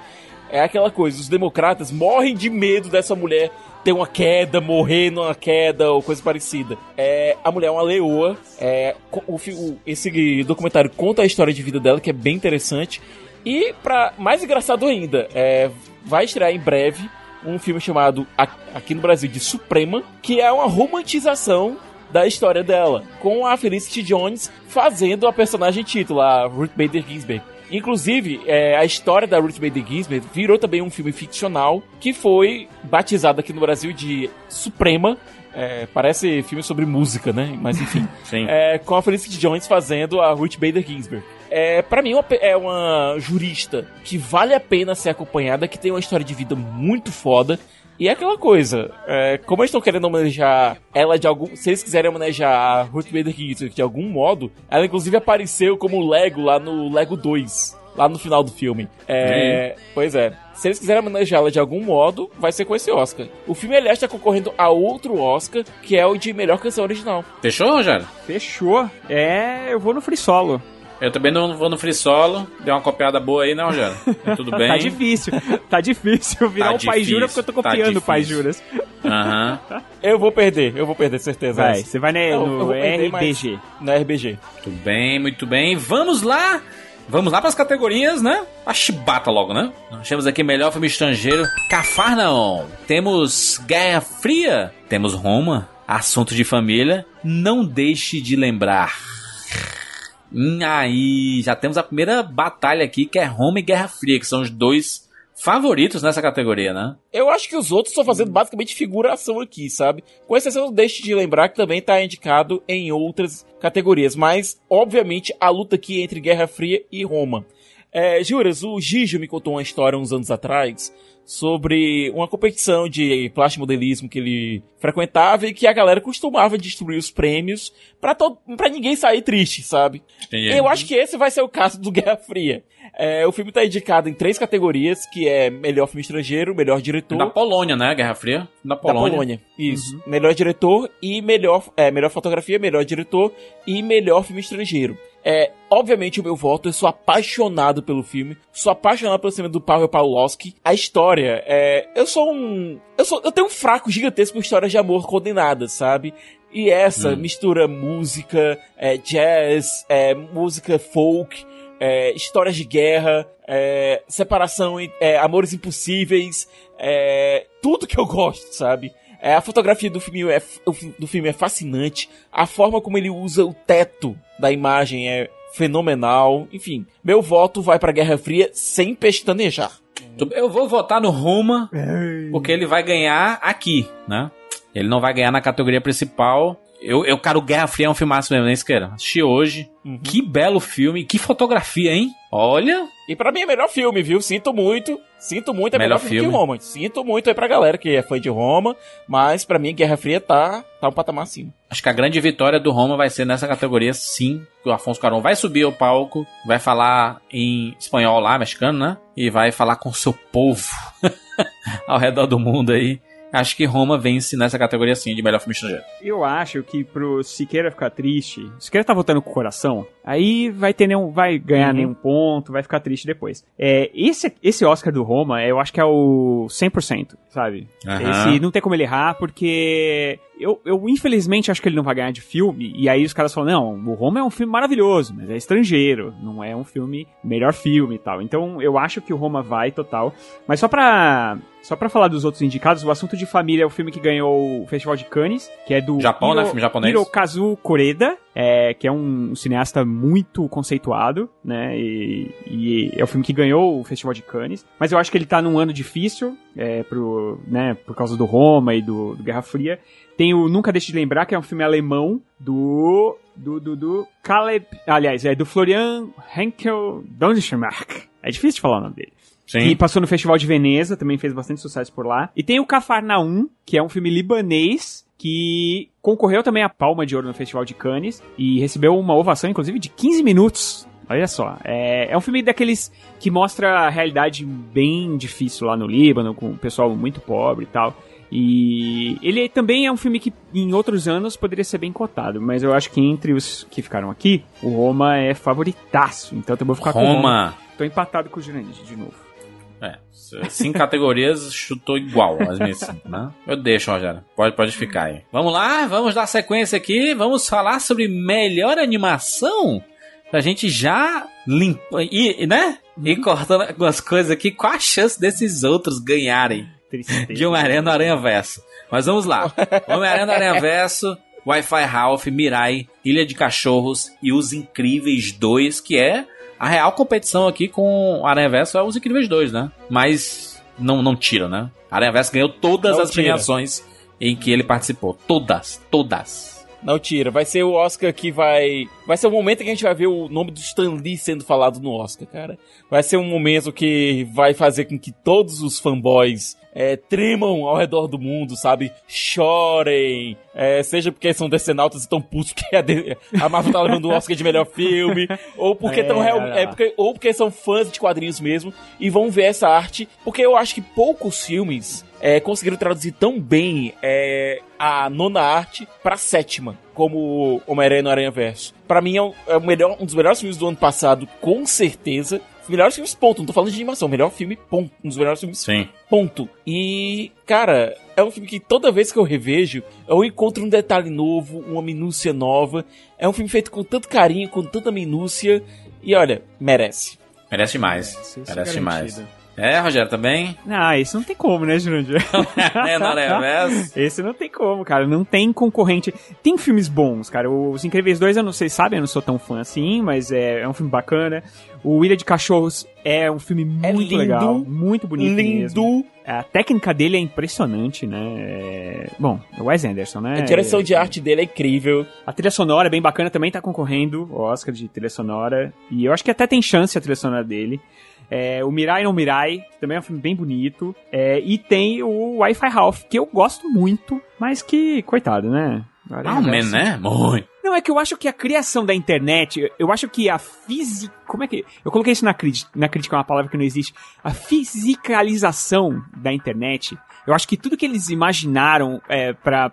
Speaker 3: é aquela coisa. Os democratas morrem de medo dessa mulher ter uma queda, morrer numa queda ou coisa parecida. É, a mulher é uma leoa. É, o, o, esse documentário conta a história de vida dela, que é bem interessante. E, para mais engraçado ainda, é, vai estrear em breve um filme chamado, aqui no Brasil, de Suprema, que é uma romantização da história dela, com a Felicity Jones fazendo a personagem título, a Ruth Bader Ginsburg. Inclusive, é, a história da Ruth Bader Ginsburg virou também um filme ficcional que foi batizado aqui no Brasil de Suprema. É, parece filme sobre música, né? Mas enfim. <laughs>
Speaker 2: Sim.
Speaker 3: É, com a Felicity Jones fazendo a Ruth Bader Ginsburg. É, para mim, é uma jurista que vale a pena ser acompanhada, que tem uma história de vida muito foda e é aquela coisa, é, como eles estão querendo homenagear ela de algum. Se eles quiserem homenagear a Ruth Bader Ginsburg de algum modo, ela inclusive apareceu como Lego lá no Lego 2. lá no final do filme. É, Pois é. Se eles quiserem homenageá-la de algum modo, vai ser com esse Oscar. O filme, aliás, está concorrendo a outro Oscar, que é o de melhor canção original.
Speaker 2: Fechou, Rogério?
Speaker 4: Fechou. É, eu vou no Free Solo.
Speaker 2: Eu também não vou no free solo. Deu uma copiada boa aí, né, Rogério? <laughs> Tudo bem?
Speaker 4: Tá difícil. Tá difícil virar
Speaker 2: Tá
Speaker 4: um Pai Jura porque eu tô
Speaker 2: tá
Speaker 4: copiando o Pai. Juras.
Speaker 2: Aham. <laughs>
Speaker 3: Eu vou perder, eu vou perder, certeza.
Speaker 4: Vai, você vai né,
Speaker 3: Não,
Speaker 4: no
Speaker 3: perder,
Speaker 4: RBG.
Speaker 3: No RBG.
Speaker 2: Muito bem, muito bem. Vamos lá! Vamos lá para as categorias, né? A chibata logo, né? Nós temos aqui melhor filme estrangeiro, Cafarnaum. Temos Guerra Fria. Temos Roma, Assunto de Família. Não deixe de lembrar. Hum, aí, já temos a primeira batalha aqui, que é Roma e Guerra Fria, que são os dois favoritos nessa categoria, né?
Speaker 3: Eu acho que os outros estão fazendo basicamente figuração aqui, sabe? Com exceção, deixe de lembrar que também tá indicado em outras categorias. Mas, obviamente, a luta aqui é entre Guerra Fria e Roma. É, Juras, o Gijo me contou uma história uns anos atrás sobre uma competição de plastimodelismo que ele frequentava e que a galera costumava distribuir os prêmios pra, todo, pra ninguém sair triste, sabe? Eu acho que esse vai ser o caso do Guerra Fria. É, o filme tá indicado em três categorias, que é melhor filme estrangeiro, melhor diretor
Speaker 2: Da Polônia, né? Guerra Fria. Da
Speaker 3: da
Speaker 2: Polônia.
Speaker 3: Polônia. Isso. Melhor diretor e melhor, é, melhor fotografia, melhor diretor e melhor filme estrangeiro. É, obviamente o meu voto, eu sou apaixonado pelo filme, sou apaixonado pelo cinema do Pavel Pawlowski. A história, é, eu sou um, eu sou, eu tenho um fraco gigantesco com histórias de amor condenadas, sabe? E essa
Speaker 2: Hum.
Speaker 3: mistura música, é, jazz, é, música folk, é, histórias de guerra, é, separação, é, amores impossíveis, é, tudo que eu gosto, sabe? É, a fotografia do filme, é, do filme é fascinante, a forma como ele usa o teto da imagem é fenomenal, enfim, meu voto vai pra Guerra Fria sem pestanejar.
Speaker 2: Eu vou votar no Roma, porque ele vai ganhar aqui, né? Ele não vai ganhar na categoria principal. Eu, eu cara, o Guerra Fria é um filmaço mesmo, né, Isqueira? Assisti hoje.
Speaker 3: Uhum.
Speaker 2: Que belo filme, que fotografia, hein? Olha,
Speaker 3: E pra mim é melhor filme, viu? Sinto muito. Sinto muito, é melhor,
Speaker 2: Melhor
Speaker 3: filme,
Speaker 2: filme.
Speaker 3: que Roma. Sinto muito aí pra galera que é fã de Roma, mas pra mim Guerra Fria tá, tá um patamar acima.
Speaker 2: acho que a grande vitória do Roma vai ser nessa categoria, sim. O Afonso Caron vai subir ao palco, vai falar em espanhol lá, mexicano, né? E vai falar com o seu povo <laughs> ao redor do mundo aí. Acho que Roma vence nessa categoria, sim, de melhor filme estrangeiro.
Speaker 4: Eu acho que pro Siqueira ficar triste, o Siqueira tá votando com o coração, aí vai ter nenhum, vai ganhar
Speaker 3: Uhum.
Speaker 4: nenhum ponto, vai ficar triste depois. É, esse, esse Oscar do Roma, eu acho que é o 100%, sabe?
Speaker 2: Aham.
Speaker 4: Esse não tem como ele errar, porque eu, eu infelizmente acho que ele não vai ganhar de filme, e aí os caras falam, não, o Roma é um filme maravilhoso, mas é estrangeiro, não é um filme, melhor filme e tal. Então eu acho que o Roma vai total, mas só pra... Só pra falar dos outros indicados, o Assunto de Família é o filme que ganhou o Festival de Cannes, que é do
Speaker 2: Japão, né? Filme japonês.
Speaker 4: Hirokazu Koreda, é, que é um cineasta muito conceituado, né? E, e é o filme que ganhou o Festival de Cannes. Mas eu acho que ele tá num ano difícil, é, pro, né, por causa do Roma e do, do Guerra Fria. Tem o Nunca Deixe de Lembrar, que é um filme alemão do. do. do, do Caleb. Aliás, é do Florian Henkel Donnerschmark. É difícil de falar o nome dele.
Speaker 2: Sim.
Speaker 4: E passou no Festival de Veneza, também fez bastante sucesso por lá. E tem o Cafarnaum, que é um filme libanês que concorreu também à Palma de Ouro no Festival de Cannes e recebeu uma ovação, inclusive, de 15 minutos. Olha só, é, é um filme daqueles que mostra a realidade bem difícil lá no Líbano, com o pessoal muito pobre e tal. E ele também é um filme que em outros anos poderia ser bem cotado, mas eu acho que entre os que ficaram aqui, o Roma é favoritaço. Então eu vou ficar com o Roma.
Speaker 2: Roma.
Speaker 4: Tô empatado com o Jurandir de novo.
Speaker 2: É, cinco categorias chutou igual as minhas cinco, né? Eu deixo, Rogério. Pode, pode ficar aí. Vamos lá, vamos dar sequência aqui. Vamos falar sobre melhor animação. Pra gente já limpar. E, né? E cortando algumas coisas aqui. Qual a chance desses outros ganharem
Speaker 4: Tristeza.
Speaker 2: de Homem-Aranha no Aranha Verso? Mas vamos lá. Homem-Aranha no Aranha Verso, Wi-Fi Ralph, Mirai, Ilha de Cachorros e Os Incríveis 2, que é a real competição aqui com Aranha Verso é Os Incríveis 2, né? Mas não, não tira, né? Aranha Verso ganhou todas
Speaker 3: Não
Speaker 2: as
Speaker 3: tira.
Speaker 2: premiações em que ele participou. Todas, todas.
Speaker 3: Não tira, vai ser o Oscar que vai. Vai ser o momento que a gente vai ver o nome do Stan Lee sendo falado no Oscar, cara. Vai ser um momento que vai fazer com que todos os fanboys é, tremam ao redor do mundo, sabe? Chorem. É, seja porque são decenautas e tão putos porque a, de- a Marvel tá levando o Oscar de melhor filme, ou porque,
Speaker 4: É,
Speaker 3: tão real- é porque, ou porque são fãs de quadrinhos mesmo e vão ver essa arte. Porque eu acho que poucos filmes é, conseguiram traduzir tão bem é, a nona arte pra sétima, como Homem-Aranha no Aranha Verso. Pra mim é, é o melhor, um dos melhores filmes do ano passado, com certeza. Os melhores filmes, ponto. Não tô falando de animação, melhor filme, ponto. Um dos melhores filmes,
Speaker 2: Sim.
Speaker 3: ponto. E, cara, é um filme que toda vez que eu revejo, eu encontro um detalhe novo, uma minúcia nova. É um filme feito com tanto carinho, com tanta minúcia. E olha, merece.
Speaker 2: Merece demais. Merece
Speaker 4: garantido.
Speaker 2: demais. É, Rogério, também?
Speaker 4: Ah, isso não tem como, né, Jurandir? <laughs>
Speaker 2: é Aranha Verso? <laughs>
Speaker 4: Esse não tem como, cara. Não tem concorrente. Tem filmes bons, cara. Os Incríveis 2, eu não sei, sabe? Eu não sou tão fã assim, mas é, é um filme bacana. O Ilha de Cachorros é um filme
Speaker 3: É
Speaker 4: muito
Speaker 3: lindo.
Speaker 4: legal. Muito bonito mesmo.
Speaker 3: Lindo.
Speaker 4: A técnica dele é impressionante, né? É... Bom, é o Wes Anderson, né?
Speaker 3: A direção de arte dele é incrível.
Speaker 4: A trilha sonora é bem bacana, também tá concorrendo ao Oscar de trilha sonora. E eu acho que até tem chance a trilha sonora dele. É, o Mirai no Mirai, que também é um filme bem bonito. É, e tem o Wi-Fi Ralph, que eu gosto muito, mas que, coitado, né?
Speaker 2: Ah, um menos, né? Muito.
Speaker 4: Não, é que eu acho que a criação da internet, eu acho que a física. Como é que. Eu coloquei isso na crítica, na crítica, é uma palavra que não existe. A fisicalização da internet. Eu acho que tudo que eles imaginaram é, tra-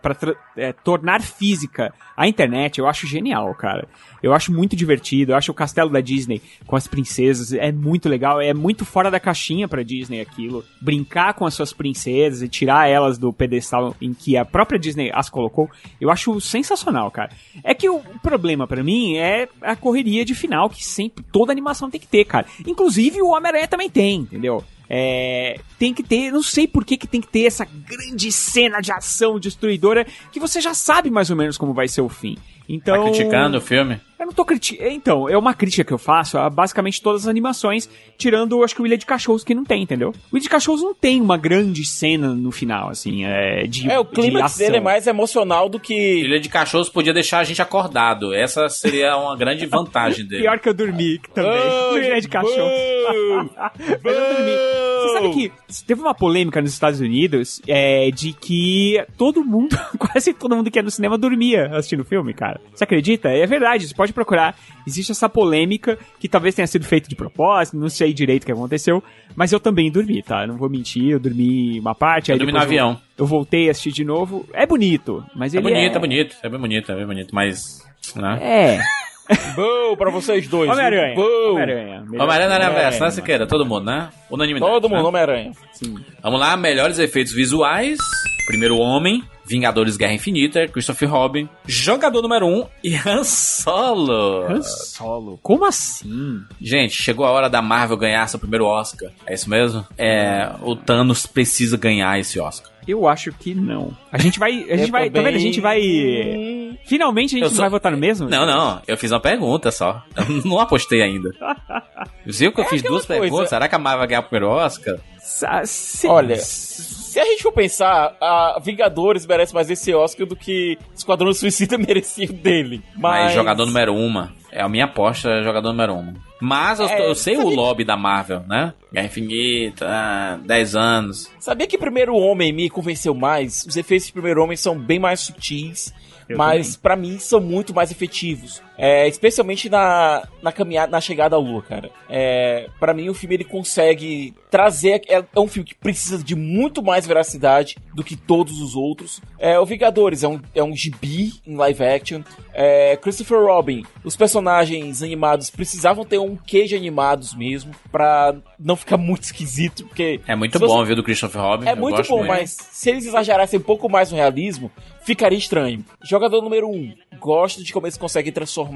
Speaker 4: é, tornar física a internet, eu acho genial, cara. Eu acho muito divertido. Eu acho o castelo da Disney com as princesas é muito legal. É muito fora da caixinha pra Disney aquilo. Brincar com as suas princesas e tirar elas do pedestal em que a própria Disney as colocou, eu acho sensacional, cara. É que o problema pra mim é a correria de final que sempre toda animação tem que ter, cara. Inclusive o Homem-Aranha também tem, entendeu? É, tem que ter, não sei por que, que tem que ter essa grande cena de ação destruidora que você já sabe mais ou menos como vai ser o fim. Então,
Speaker 2: Tá criticando o filme?
Speaker 4: Eu não tô criticando. Então, é uma crítica que eu faço a basicamente todas as animações, tirando, acho que o Ilha de Cachorros, que não tem, entendeu? O Ilha de Cachorros não tem uma grande cena no final, assim, é, de.
Speaker 3: É, o
Speaker 4: de
Speaker 3: clímax
Speaker 4: ação.
Speaker 3: dele é mais emocional do que.
Speaker 2: Ilha de Cachorros podia deixar a gente acordado. Essa seria uma grande vantagem dele.
Speaker 4: Pior que eu dormi também.
Speaker 3: Oh,
Speaker 4: no Ilha de Cachorros. <laughs> Mas eu dormi. Você sabe que teve uma polêmica nos Estados Unidos é, de que todo mundo, <laughs> quase todo mundo que ia no cinema dormia assistindo o filme, cara. Você acredita? É verdade, você pode procurar. Existe essa polêmica que talvez tenha sido feita de propósito, não sei direito o que aconteceu, mas eu também dormi, tá? Eu não vou mentir, eu dormi uma parte,
Speaker 2: Eu
Speaker 4: aí
Speaker 2: dormi no
Speaker 4: eu-
Speaker 2: avião.
Speaker 4: Eu voltei a assistir de novo. É bonito, mas
Speaker 2: É
Speaker 4: ele
Speaker 2: bonito,
Speaker 4: é...
Speaker 2: é bonito, é bem bonito, é bem bonito, mas. Né?
Speaker 4: É.
Speaker 3: Bom pra vocês dois.
Speaker 4: Homem-Aranha. Homem-Aranha.
Speaker 2: Homem-Aranha na Verso, né. Siqueira? Todo mundo, né? Unanimidade.
Speaker 3: Todo mundo,
Speaker 2: né?
Speaker 3: Homem-Aranha.
Speaker 2: Vamos lá, melhores efeitos visuais. Primeiro Homem, Vingadores Guerra Infinita, Christopher Robin, Jogador número 1 um, e Han Solo.
Speaker 4: Han Solo. Como assim?
Speaker 2: Gente, chegou a hora da Marvel ganhar seu primeiro Oscar. É isso mesmo? É, o Thanos precisa ganhar esse Oscar.
Speaker 4: Eu acho que não. A gente vai. A gente
Speaker 3: Eu
Speaker 4: vai. Tá vendo? A gente vai. Finalmente a gente
Speaker 2: só-
Speaker 4: vai votar no mesmo?
Speaker 2: Não, não, eu fiz uma pergunta só. Eu <laughs> não apostei ainda. Viu que eu fiz
Speaker 3: aquela
Speaker 2: duas
Speaker 3: coisa.
Speaker 2: perguntas? Será que a Marvel vai ganhar o primeiro Oscar?
Speaker 4: Sa-
Speaker 3: Olha, se a gente for pensar, a Vingadores merece mais esse Oscar do que Esquadrão Suicida <laughs> merecia o dele. Mas,
Speaker 2: Mas jogador número uma. É a minha aposta, é jogador número um. Mas eu,
Speaker 3: É,
Speaker 2: eu sei o lobby da Marvel, né? Guerra Infinita, ah, 10 anos.
Speaker 3: Sabia que Primeiro Homem me convenceu mais? Os efeitos de Primeiro Homem são bem mais sutis,
Speaker 4: Eu
Speaker 3: mas pra mim são muito mais efetivos. É, especialmente na, na caminhada, na chegada à lua, cara. É, para mim o filme ele consegue trazer. É, é um filme que precisa de muito mais veracidade do que todos os outros. É, o Vingadores é um, é um gibi em live action. É, Christopher Robin, os personagens animados precisavam ter um queijo animados mesmo, pra não ficar <laughs> muito esquisito, porque
Speaker 2: É muito
Speaker 3: se você-
Speaker 2: bom, viu, do Christopher Robin.
Speaker 3: é muito bom, mas se eles exagerassem um pouco mais no realismo, ficaria estranho. Jogador número 1. Um, gosto de como eles conseguem transformar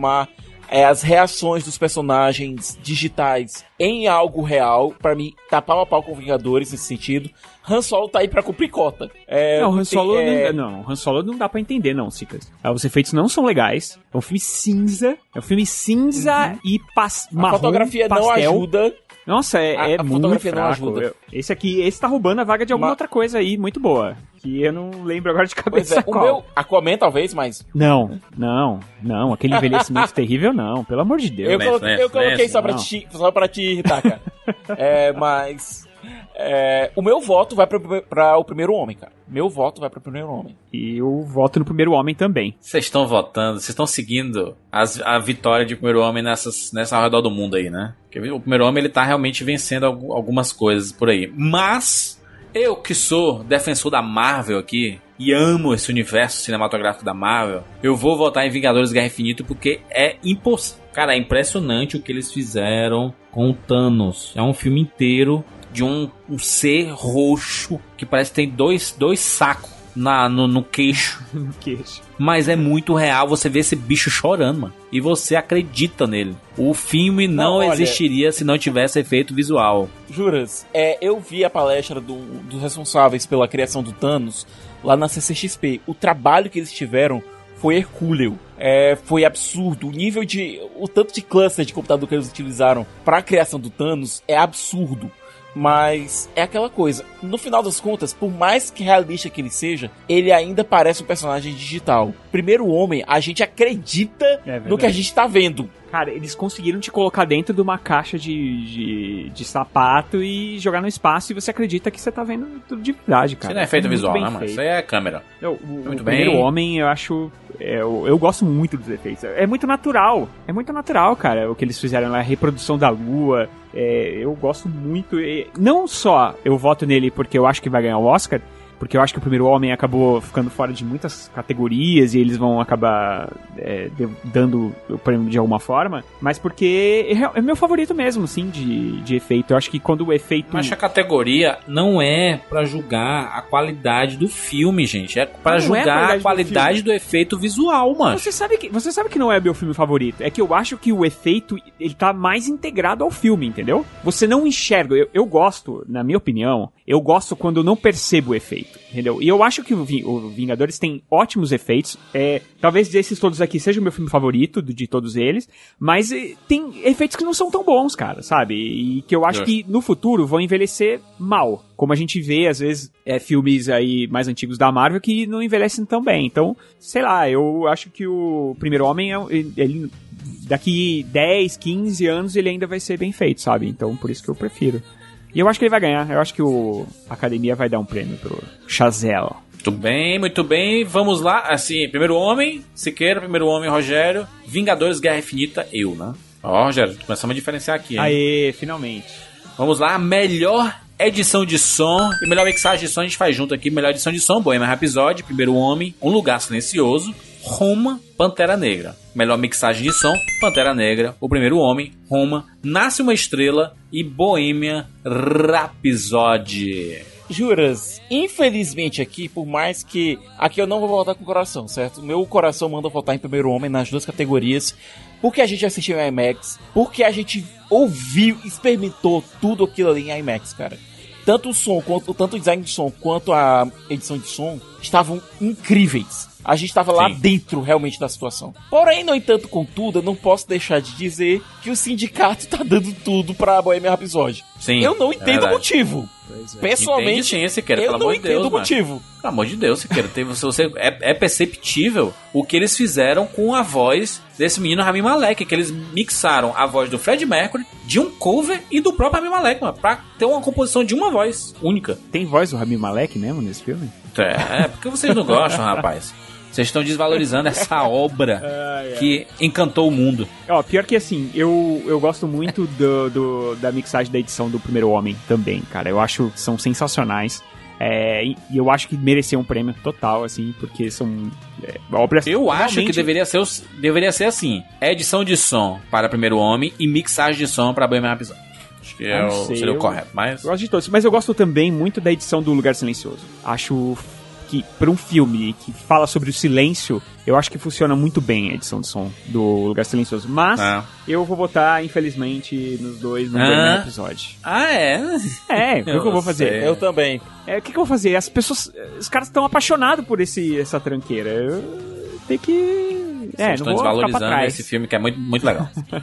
Speaker 3: é, as reações dos personagens digitais em algo real. Pra mim, tá pau a pau com Vingadores nesse sentido. Han Solo tá aí pra cumprir cota. É,
Speaker 4: Não, Han
Speaker 3: tem-
Speaker 4: Solo
Speaker 3: é,
Speaker 4: não, não, Han Solo não dá pra entender, não, Cicas. Ah, Os efeitos não são legais. É um filme cinza. É um filme cinza e pas,
Speaker 3: Uhum. a
Speaker 4: marrom,
Speaker 3: fotografia não
Speaker 4: pastel.
Speaker 3: ajuda.
Speaker 4: Nossa, é,
Speaker 3: A-
Speaker 4: é
Speaker 3: a
Speaker 4: muito
Speaker 3: fotografia não
Speaker 4: fraco.
Speaker 3: ajuda.
Speaker 4: Eu- Esse aqui, esse tá roubando a vaga de alguma
Speaker 3: Ma-
Speaker 4: outra coisa aí, muito boa. Que eu não lembro agora de
Speaker 3: Pois
Speaker 4: cabeça
Speaker 3: é, <laughs> o
Speaker 4: qual.
Speaker 3: meu Aquaman talvez, mas
Speaker 4: Não, não, não. Aquele envelhecimento <laughs> terrível, não. Pelo amor de Deus.
Speaker 3: eu, coloquei, eu
Speaker 2: silêncio,
Speaker 3: coloquei só, pra te, só pra te irritar, cara. <laughs> é, mas É, o meu voto vai pra, pra o primeiro homem, cara. Meu voto vai pro primeiro homem.
Speaker 4: E eu voto no primeiro homem também.
Speaker 2: Vocês estão votando, vocês estão seguindo as- a vitória de primeiro homem nessas, nessa redor do mundo aí, né? O primeiro homem ele tá realmente vencendo algu- algumas coisas por aí. Mas eu que sou defensor da Marvel aqui e amo esse universo cinematográfico da Marvel, eu vou votar em Vingadores Guerra Infinita porque é impossível. Cara, é impressionante o que eles fizeram com o Thanos. É um filme inteiro de um, um ser roxo que parece que tem dois, dois sacos na, no, no queixo. <laughs>
Speaker 4: No queixo.
Speaker 2: Mas é muito real você ver esse bicho chorando, mano. E você acredita nele. O filme não,
Speaker 3: Não, olha-
Speaker 2: existiria se não tivesse efeito visual.
Speaker 3: Juras, é, eu vi a palestra do- dos responsáveis pela criação do Thanos lá na CCXP. O trabalho que eles tiveram foi hercúleo. É, foi absurdo. O nível de. O tanto de cluster de computador que eles utilizaram para a criação do Thanos é absurdo. Mas é aquela coisa. No final das contas, por mais que realista que ele seja, ele ainda parece um personagem digital. Primeiro homem, a gente acredita
Speaker 4: É
Speaker 3: no que a gente tá vendo.
Speaker 4: Cara, eles conseguiram te colocar dentro de uma caixa de, de, de sapato e jogar no espaço e você acredita que você tá vendo tudo de verdade, cara.
Speaker 2: Isso não é efeito
Speaker 4: Muito
Speaker 2: visual, né, mano? Isso aí é câmera.
Speaker 4: Eu, o,
Speaker 2: Muito
Speaker 4: o primeiro
Speaker 2: bem.
Speaker 4: homem, eu acho. é, eu, eu gosto muito dos efeitos. É muito natural. É muito natural, cara. O que eles fizeram lá, a reprodução da lua. é, eu gosto muito. não só eu voto nele porque eu acho que vai ganhar o Oscar. Porque eu acho que o primeiro homem acabou ficando fora de muitas categorias e eles vão acabar é, dando o prêmio de alguma forma. Mas porque é, é meu favorito mesmo, sim, de, de efeito. Eu acho que quando o efeito.
Speaker 2: Mas a categoria não é pra julgar a qualidade do filme, gente. É pra
Speaker 4: Não é a
Speaker 2: julgar
Speaker 4: qualidade
Speaker 2: a
Speaker 4: do
Speaker 2: qualidade do, efeito visual, mano.
Speaker 4: Você sabe, que, você sabe que não é meu filme favorito. É que eu acho que o efeito, ele tá mais integrado ao filme, entendeu? Você não enxerga. Eu, eu gosto, na minha opinião, eu gosto quando eu não percebo o efeito, entendeu? E eu acho que o, Vi- o Vingadores tem ótimos efeitos. É, talvez desses todos aqui seja o meu filme favorito de todos eles. Mas eh, tem efeitos que não são tão bons, cara, sabe? E que eu acho
Speaker 2: Justo.
Speaker 4: que no futuro vão envelhecer mal. Como a gente vê, às vezes, é, filmes aí mais antigos da Marvel que não envelhecem tão bem. Então, sei lá, eu acho que o Primeiro Homem, é ele- daqui 10, 15 anos, ele ainda vai ser bem feito, sabe? Então, por isso que eu prefiro. E eu acho que ele vai ganhar. Eu acho que o a Academia vai dar um prêmio pro Chazelle.
Speaker 2: Muito bem, muito bem. Vamos lá. Assim, primeiro homem, Siqueira, primeiro homem, Rogério. Vingadores Guerra Infinita, eu, né? Ó, Rogério, começamos a diferenciar aqui, hein?
Speaker 4: Aê, finalmente.
Speaker 2: Vamos lá, melhor edição de som e melhor mixagem de som a gente faz junto aqui. Melhor edição de som, Bohemian Rhapsody, Primeiro Homem, Um Lugar Silencioso, Roma, Pantera Negra. Melhor mixagem de som, Pantera Negra, O Primeiro Homem, Roma, Nasce Uma Estrela e Bohemian Rhapsody.
Speaker 3: Juras, infelizmente aqui, por mais que. Aqui eu não vou votar com o coração, certo? Meu coração manda votar em primeiro homem nas duas categorias. Porque a gente assistiu em IMAX, porque a gente ouviu, experimentou tudo aquilo ali em IMAX, cara. Tanto o som, quanto, tanto o design de som, quanto a edição de som estavam incríveis. A gente estava lá dentro realmente da situação. Porém, no entanto, contudo, eu não posso deixar de dizer que o sindicato <laughs> tá dando tudo pra Bohemian Rhapsody.
Speaker 2: Sim,
Speaker 3: eu não
Speaker 2: é
Speaker 3: entendo o
Speaker 2: verdade.
Speaker 3: motivo. Pessoalmente,
Speaker 2: Entende sim, Siqueira,
Speaker 3: eu
Speaker 2: pelo
Speaker 3: não
Speaker 2: amor de
Speaker 3: entendo
Speaker 2: Deus,
Speaker 3: o
Speaker 2: mano.
Speaker 3: motivo.
Speaker 2: Pelo amor de Deus, Siqueira, tem, você, você- é, é perceptível o que eles fizeram com a voz desse menino Rami Malek, que eles mixaram a voz do Fred Mercury, de um cover e do próprio Rami Malek, mano, pra ter uma composição de uma voz única.
Speaker 4: Tem voz do Rami Malek mesmo nesse filme?
Speaker 2: É, porque vocês não gostam, rapaz. Vocês estão desvalorizando essa obra <laughs> que encantou o mundo.
Speaker 4: Ó, pior que assim, eu, eu gosto muito do, do- da mixagem da edição do Primeiro Homem também, cara. Eu acho que são sensacionais. É, e eu acho que merecia um prêmio total, assim, porque são é, obras
Speaker 2: Eu acho que
Speaker 4: realmente-
Speaker 2: deveria ser, deveria ser assim: edição de som para Primeiro Homem e mixagem de som para Bohemian Rhapsody. Que é
Speaker 4: Eu
Speaker 2: o,
Speaker 4: sei,
Speaker 2: seria o correto, mas...
Speaker 4: Eu gosto de todos, mas eu gosto também muito da edição do Lugar Silencioso. Acho que, para um filme que fala sobre o silêncio, eu acho que funciona muito bem a edição de som do Lugar Silencioso. Mas
Speaker 2: Ah.
Speaker 4: eu vou votar, infelizmente, nos dois no
Speaker 2: Ah.
Speaker 4: primeiro episódio.
Speaker 2: Ah, é?
Speaker 4: É, o <laughs> que eu vou fazer?
Speaker 2: sei.
Speaker 3: Eu também.
Speaker 4: É, o que, que eu vou fazer? As pessoas. Os caras estão apaixonados por esse, essa tranqueira. Eu tenho que. É,
Speaker 2: estão desvalorizando esse filme que é muito, muito legal. <laughs>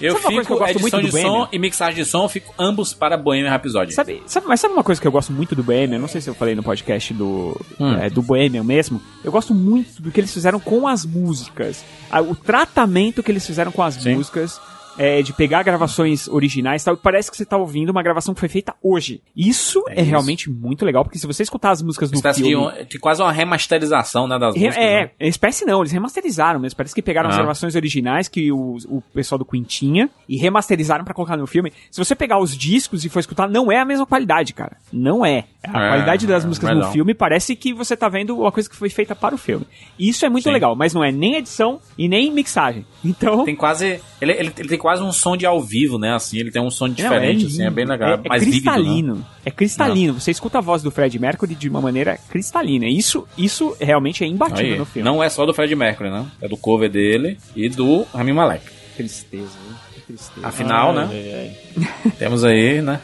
Speaker 2: eu
Speaker 4: Sabe
Speaker 2: fico
Speaker 4: eu
Speaker 2: edição
Speaker 4: muito do
Speaker 2: de som e mixagem de som, eu fico ambos para Bohemian Rhapsody.
Speaker 4: Sabe, sabe, mas sabe uma coisa que eu gosto muito do Bohemian? Não sei se eu falei no podcast do,
Speaker 2: Hum.
Speaker 4: é, do Bohemian mesmo. Eu gosto muito do que eles fizeram com as músicas. O tratamento que eles fizeram com as
Speaker 2: Sim.
Speaker 4: músicas é, de pegar gravações originais e tal, e parece que você tá ouvindo uma gravação que foi feita hoje. Isso é,
Speaker 2: É isso.
Speaker 4: realmente muito legal, porque se você escutar as músicas do
Speaker 2: Espécie de,
Speaker 4: filme...
Speaker 2: um- de quase uma remasterização, né, das músicas.
Speaker 4: é,
Speaker 2: né?
Speaker 4: espécie não, eles remasterizaram mesmo. Parece que pegaram as
Speaker 2: Ah.
Speaker 4: gravações originais que o, o pessoal do Queen tinha e remasterizaram pra colocar no filme. Se você pegar os discos e for escutar, não é a mesma qualidade, cara. Não é. A
Speaker 2: É,
Speaker 4: qualidade das
Speaker 2: é,
Speaker 4: músicas
Speaker 2: é
Speaker 4: no filme parece que você tá vendo uma coisa que foi feita para o filme. Isso é muito
Speaker 2: Sim.
Speaker 4: legal, mas não é nem edição e nem mixagem. Então.
Speaker 2: Tem quase. Ele, ele, ele tem quase um som de ao vivo, né? Assim, ele tem um som diferente,
Speaker 4: Não,
Speaker 2: assim, é bem legal.
Speaker 4: É, é
Speaker 2: mais vívido, né?
Speaker 4: cristalino. É cristalino. Você escuta a voz do Fred Mercury de uma maneira cristalina. Isso, isso realmente é imbatível
Speaker 2: Aí,
Speaker 4: no filme.
Speaker 2: não é só do Fred Mercury, né? É do cover dele e do Rami Malek.
Speaker 4: Tristeza, tristeza.
Speaker 2: Afinal, né?
Speaker 3: Ai, ai. <laughs>
Speaker 2: Temos aí, né?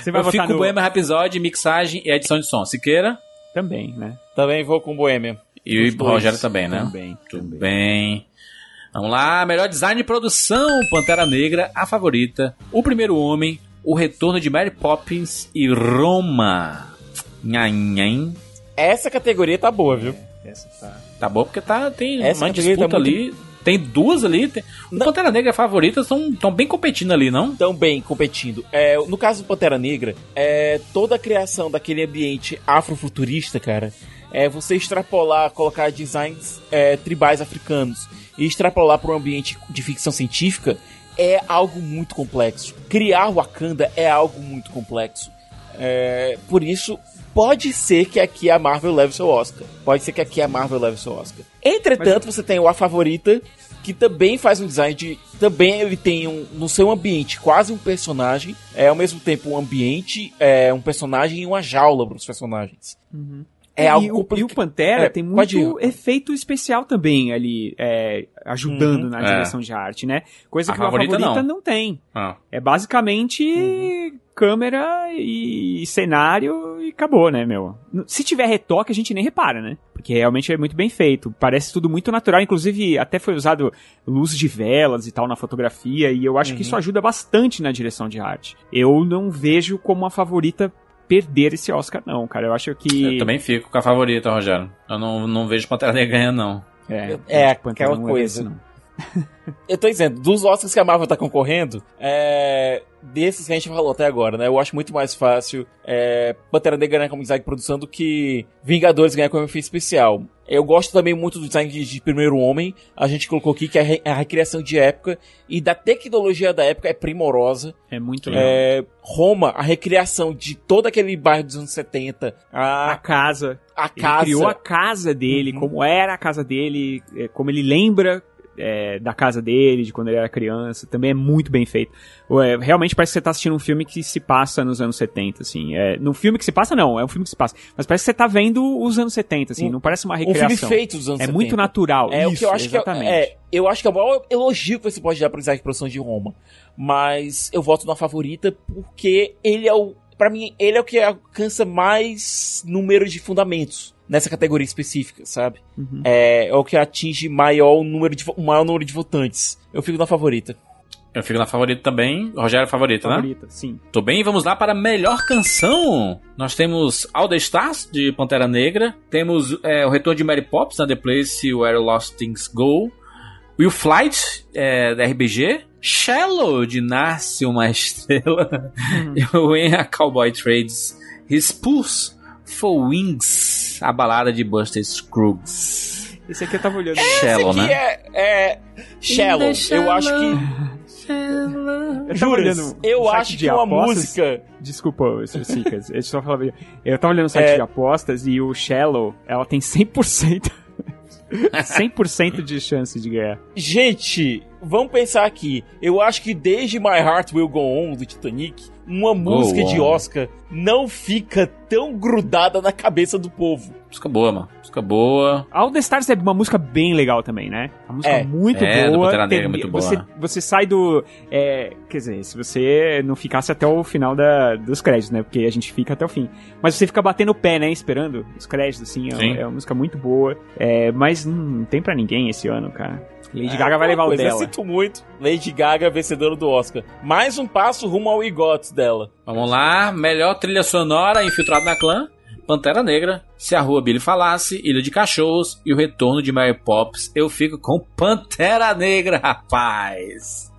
Speaker 4: Você vai
Speaker 2: Eu fico com
Speaker 4: no...
Speaker 2: o Bohemian Rhapsody, mixagem e edição de som. Siqueira
Speaker 4: Também, né?
Speaker 3: Também vou com Boêmia.
Speaker 2: e
Speaker 3: Os
Speaker 2: o
Speaker 3: dois.
Speaker 2: Rogério também, né?
Speaker 4: Também,
Speaker 2: Tudo
Speaker 4: também.
Speaker 2: bem. Vamos lá, melhor design de produção, Pantera Negra, a favorita, O Primeiro Homem, O Retorno de Mary Poppins e Roma. Nhanhém.
Speaker 3: Essa categoria tá boa, viu?
Speaker 4: Essa tá...
Speaker 2: Tá bom, porque tá, tem
Speaker 3: Essa
Speaker 2: uma disputa
Speaker 3: tá muito-
Speaker 2: ali. Tem duas ali. Tem... O
Speaker 3: Não.
Speaker 2: Pantera Negra e a favorita estão bem competindo ali, não?
Speaker 3: Também competindo. É, no caso do Pantera Negra, é, toda a criação daquele ambiente afrofuturista, cara, é você extrapolar, colocar designs é, tribais africanos e extrapolar para um ambiente de ficção científica é algo muito complexo. Criar Wakanda é algo muito complexo. É, por isso, pode ser que aqui a Marvel leve seu Oscar. Pode ser que aqui a Marvel leve seu Oscar. Entretanto, você tem o A Favorita, que também faz um design de. Também ele tem um, no seu ambiente quase um personagem, é ao mesmo tempo um ambiente, é um personagem e uma jaula para os personagens. É
Speaker 4: e,
Speaker 3: algo
Speaker 4: o, e o Pantera
Speaker 3: É,
Speaker 4: tem muito
Speaker 3: ir.
Speaker 4: efeito especial também ali, é, ajudando
Speaker 3: Uhum.
Speaker 4: na
Speaker 2: É.
Speaker 4: direção de arte, né? Coisa
Speaker 2: A
Speaker 4: que a
Speaker 2: favorita
Speaker 4: favorita
Speaker 2: não.
Speaker 4: não, tem.
Speaker 2: Ah.
Speaker 4: É basicamente
Speaker 3: Uhum.
Speaker 4: câmera e cenário e acabou, né, meu? Se tiver retoque, a gente nem repara, né? Porque realmente é muito bem feito. Parece tudo muito natural. Inclusive, até foi usado luz de velas e tal na fotografia. E eu acho que
Speaker 3: Uhum.
Speaker 4: isso ajuda bastante na direção de arte. Eu não vejo como a favorita perder esse Oscar, não, cara. Eu acho que.
Speaker 2: Eu também fico com a favorita, Rogério. Eu não, não vejo Pantera Negra ganhando, não.
Speaker 4: É,
Speaker 3: É, aquela
Speaker 4: não é
Speaker 3: coisa. <laughs> Eu tô dizendo, dos Oscars que a Marvel tá concorrendo, é, desses que a gente falou até agora, né? Eu acho muito mais fácil é, Pantera Negra ganhar como design de produção do que Vingadores ganhar como efeito especial. Eu gosto também muito do design de, de Primeiro Homem. A gente colocou aqui que re- a recriação de época e da tecnologia da época é primorosa.
Speaker 4: É muito legal.
Speaker 3: É, Roma, a recriação de todo aquele bairro dos anos 70,
Speaker 4: A
Speaker 3: a,
Speaker 4: casa.
Speaker 3: a
Speaker 4: Ele
Speaker 3: casa.
Speaker 4: criou a casa dele,
Speaker 3: Uhum.
Speaker 4: como era a casa dele, é, como ele lembra é, da casa dele, de quando ele era criança. Também é muito bem feito. É, realmente parece que você tá assistindo um filme que se passa nos anos 70, assim. É, no filme que se passa, não, é um filme que se passa. Mas parece que você tá vendo os anos 70, assim.
Speaker 3: Um-
Speaker 4: não parece uma
Speaker 3: Um
Speaker 4: recriação.
Speaker 3: filme feito dos anos
Speaker 4: é
Speaker 3: 70.
Speaker 4: muito natural.
Speaker 3: É
Speaker 4: Isso,
Speaker 3: o que eu acho
Speaker 4: exatamente.
Speaker 3: que é, é, eu acho que é o maior elogio que você pode dar pro de produção de Roma. Mas eu voto na favorita porque ele é o Pra mim ele é o que alcança mais número de fundamentos nessa categoria específica, sabe?
Speaker 4: Uhum.
Speaker 3: É, é o que atinge maior número de maior número de votantes. Eu fico na favorita.
Speaker 2: Eu fico na favorita também. Rogério é favorita, né?
Speaker 4: Favorita, sim.
Speaker 2: Tô bem, vamos lá para a melhor canção. Nós temos All the Stars, de Pantera Negra. Temos é, o retorno de Mary Poppins, na The Place Where Lost Things Go. Will Flight, é, da RBG. Shallow, de Nasce Uma <laughs> Estrela. e o Cowboy Trades His Pulse for Wings, a balada de Buster Scruggs.
Speaker 4: Esse aqui eu tava olhando.
Speaker 2: Shallow,
Speaker 3: Esse aqui
Speaker 2: né?
Speaker 3: é, é Shallow. Eu acho que
Speaker 4: Eu tava
Speaker 3: Juras,
Speaker 4: olhando
Speaker 3: eu
Speaker 4: um
Speaker 3: acho
Speaker 4: de
Speaker 3: que uma
Speaker 4: apostas.
Speaker 3: música
Speaker 4: Desculpa, Cicas. eu só falava. Eu tava olhando o site
Speaker 3: É.
Speaker 4: de apostas e o Shallow, ela tem 100%. 100% <laughs> de chance de ganhar.
Speaker 3: Gente, vamos pensar aqui. Eu acho que desde My Heart Will Go On do Titanic, uma música de
Speaker 2: On.
Speaker 3: Oscar não fica tão grudada na cabeça do povo.
Speaker 2: Música boa, mano. Música boa.
Speaker 4: All the Stars é uma música bem legal também, né? Uma música
Speaker 3: É.
Speaker 4: muito
Speaker 2: É,
Speaker 4: boa.
Speaker 2: Negra,
Speaker 4: Tem-
Speaker 2: muito boa.
Speaker 4: Você, você sai do. é, quer dizer, se você não ficasse até o final da, dos créditos, né? Porque a gente fica até o fim. Mas você fica batendo o pé, né? Esperando os créditos, assim. É,
Speaker 2: Sim.
Speaker 4: é uma música muito boa. É, mas hum, não tem pra ninguém esse ano, cara. Lady
Speaker 3: É,
Speaker 4: Gaga vai
Speaker 3: aquela
Speaker 4: levar o dela.
Speaker 3: Eu sinto muito. Lady Gaga, vencedora do Oscar. Mais um passo rumo ao EGOT dela.
Speaker 2: Vamos lá, melhor trilha sonora, Infiltrado na Clã, Pantera Negra, Se a Rua Billy Falasse, Ilha de Cachorros e o Retorno de Mary Poppins. Eu fico com Pantera Negra, <laughs> rapaz.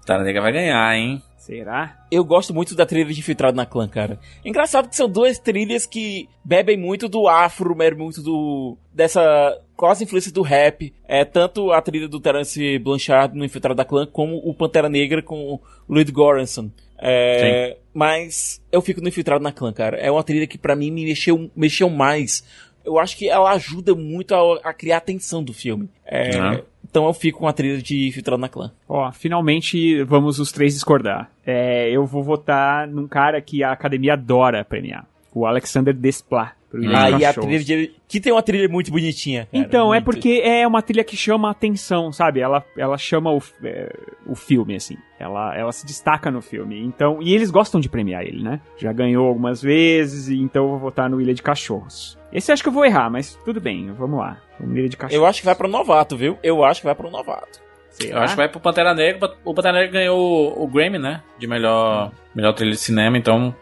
Speaker 2: Pantera Negra vai ganhar, hein?
Speaker 4: Será?
Speaker 3: Eu gosto muito da trilha de Infiltrado na Clã, cara. Engraçado que são duas trilhas que bebem muito do afro, bebem muito do dessa quase influência do rap. É tanto a trilha do Terence Blanchard no Infiltrado da Clã como o Pantera Negra com o Lloyd Goranson. É, mas eu fico no Infiltrado na Clã, cara. É uma trilha que para mim me mexeu, mexeu mais. Eu acho que ela ajuda muito a, a criar a tensão do filme. É,
Speaker 2: Ah.
Speaker 3: Então eu fico com a trilha de Infiltrado na Clã.
Speaker 4: Ó, finalmente vamos os três discordar. É, eu vou votar num cara que a academia adora premiar. O Alexander Desplat. Pro Ilha de
Speaker 3: Aí a trilha de, que tem uma trilha muito bonitinha. cara,
Speaker 4: Então, é
Speaker 3: muito.
Speaker 4: porque é uma trilha que chama a atenção, sabe? Ela, ela chama o, é, o filme, assim. Ela, ela se destaca no filme. Então, e eles gostam de premiar ele, né? Já ganhou algumas vezes, e então eu vou votar no Ilha de Cachorros. Esse eu acho que eu vou errar, mas tudo bem, vamos lá. Ilha de Cachorros.
Speaker 3: Eu acho que vai pro novato, viu? Eu acho que vai pro novato.
Speaker 2: Eu acho que vai pro Pantera Negra. O Pantera Negra ganhou o, o Grammy, né? De melhor, melhor trilha de cinema, então.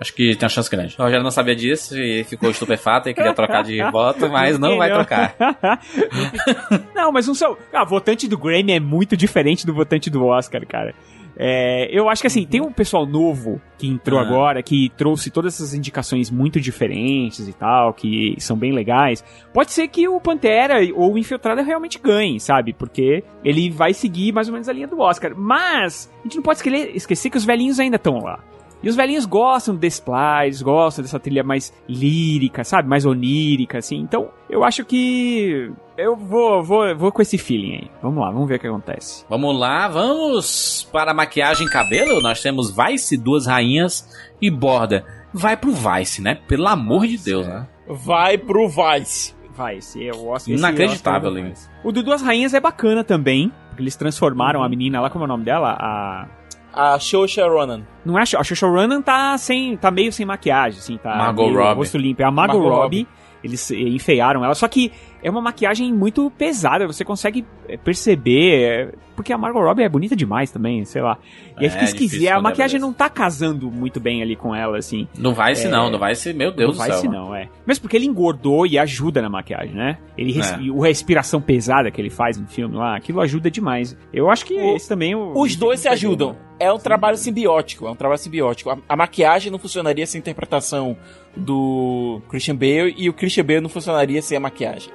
Speaker 2: Acho que tem uma chance grande. O Rogério não sabia disso e ficou estupefato e queria trocar de <laughs> voto, mas não vai trocar. <laughs>
Speaker 4: não, mas não são. Ah, o votante do Grammy é muito diferente do votante do Oscar, cara. É, eu acho que assim, tem um pessoal novo que entrou
Speaker 2: Ah.
Speaker 4: agora, que trouxe todas essas indicações muito diferentes e tal, que são bem legais. Pode ser que o Pantera ou o Infiltrado realmente ganhe, sabe? Porque ele vai seguir mais ou menos a linha do Oscar. Mas, a gente não pode esquecer que os velhinhos ainda estão lá. E os velhinhos gostam desse eles gostam dessa trilha mais lírica, sabe? Mais onírica, assim. Então, eu acho que. Eu vou, vou, vou com esse feeling aí. Vamos lá, vamos ver o que acontece.
Speaker 2: Vamos lá, vamos para maquiagem e cabelo. Nós temos Vice, duas rainhas e borda. Vai pro Vice, né? Pelo amor de Deus, né?
Speaker 3: Vai pro Vice.
Speaker 4: Vai, esse é o Oscar. esse
Speaker 2: Inacreditável.
Speaker 4: Vice. O do Duas Rainhas é bacana também. Porque eles transformaram a menina lá, como é o nome dela? A.
Speaker 3: A Saoirse Ronan.
Speaker 4: Não é a Sh- a Saoirse Ronan tá sem, tá meio sem maquiagem, assim, tá
Speaker 2: Margot
Speaker 4: meio
Speaker 2: Robbie.
Speaker 4: rosto limpo. É a Margot,
Speaker 3: Margot
Speaker 4: Robbie. Eles eh, enfeiaram ela, só que é uma maquiagem muito pesada, você consegue eh, perceber, eh, porque a Margot Robbie é bonita demais também, sei lá. E aí
Speaker 2: É,
Speaker 4: fica esquisito,
Speaker 2: difícil
Speaker 4: a
Speaker 2: é
Speaker 4: maquiagem não tá casando muito bem ali com ela, assim.
Speaker 2: No Vice não, no Vice, meu Deus
Speaker 4: não
Speaker 2: do
Speaker 4: vai
Speaker 2: céu.
Speaker 4: se não, é. Mesmo porque ele engordou e ajuda na maquiagem, né? Ele res-
Speaker 2: É.
Speaker 4: e o respiração pesada que ele faz no filme lá, aquilo ajuda demais. Eu acho que
Speaker 3: O-
Speaker 4: esse também... o-
Speaker 3: Os dois se
Speaker 4: pegou,
Speaker 3: ajudam.
Speaker 4: né?
Speaker 3: É um trabalho simbiótico. É um trabalho simbiótico. A, a maquiagem não funcionaria sem a interpretação do Christian Bale e o Christian Bale não funcionaria sem a maquiagem.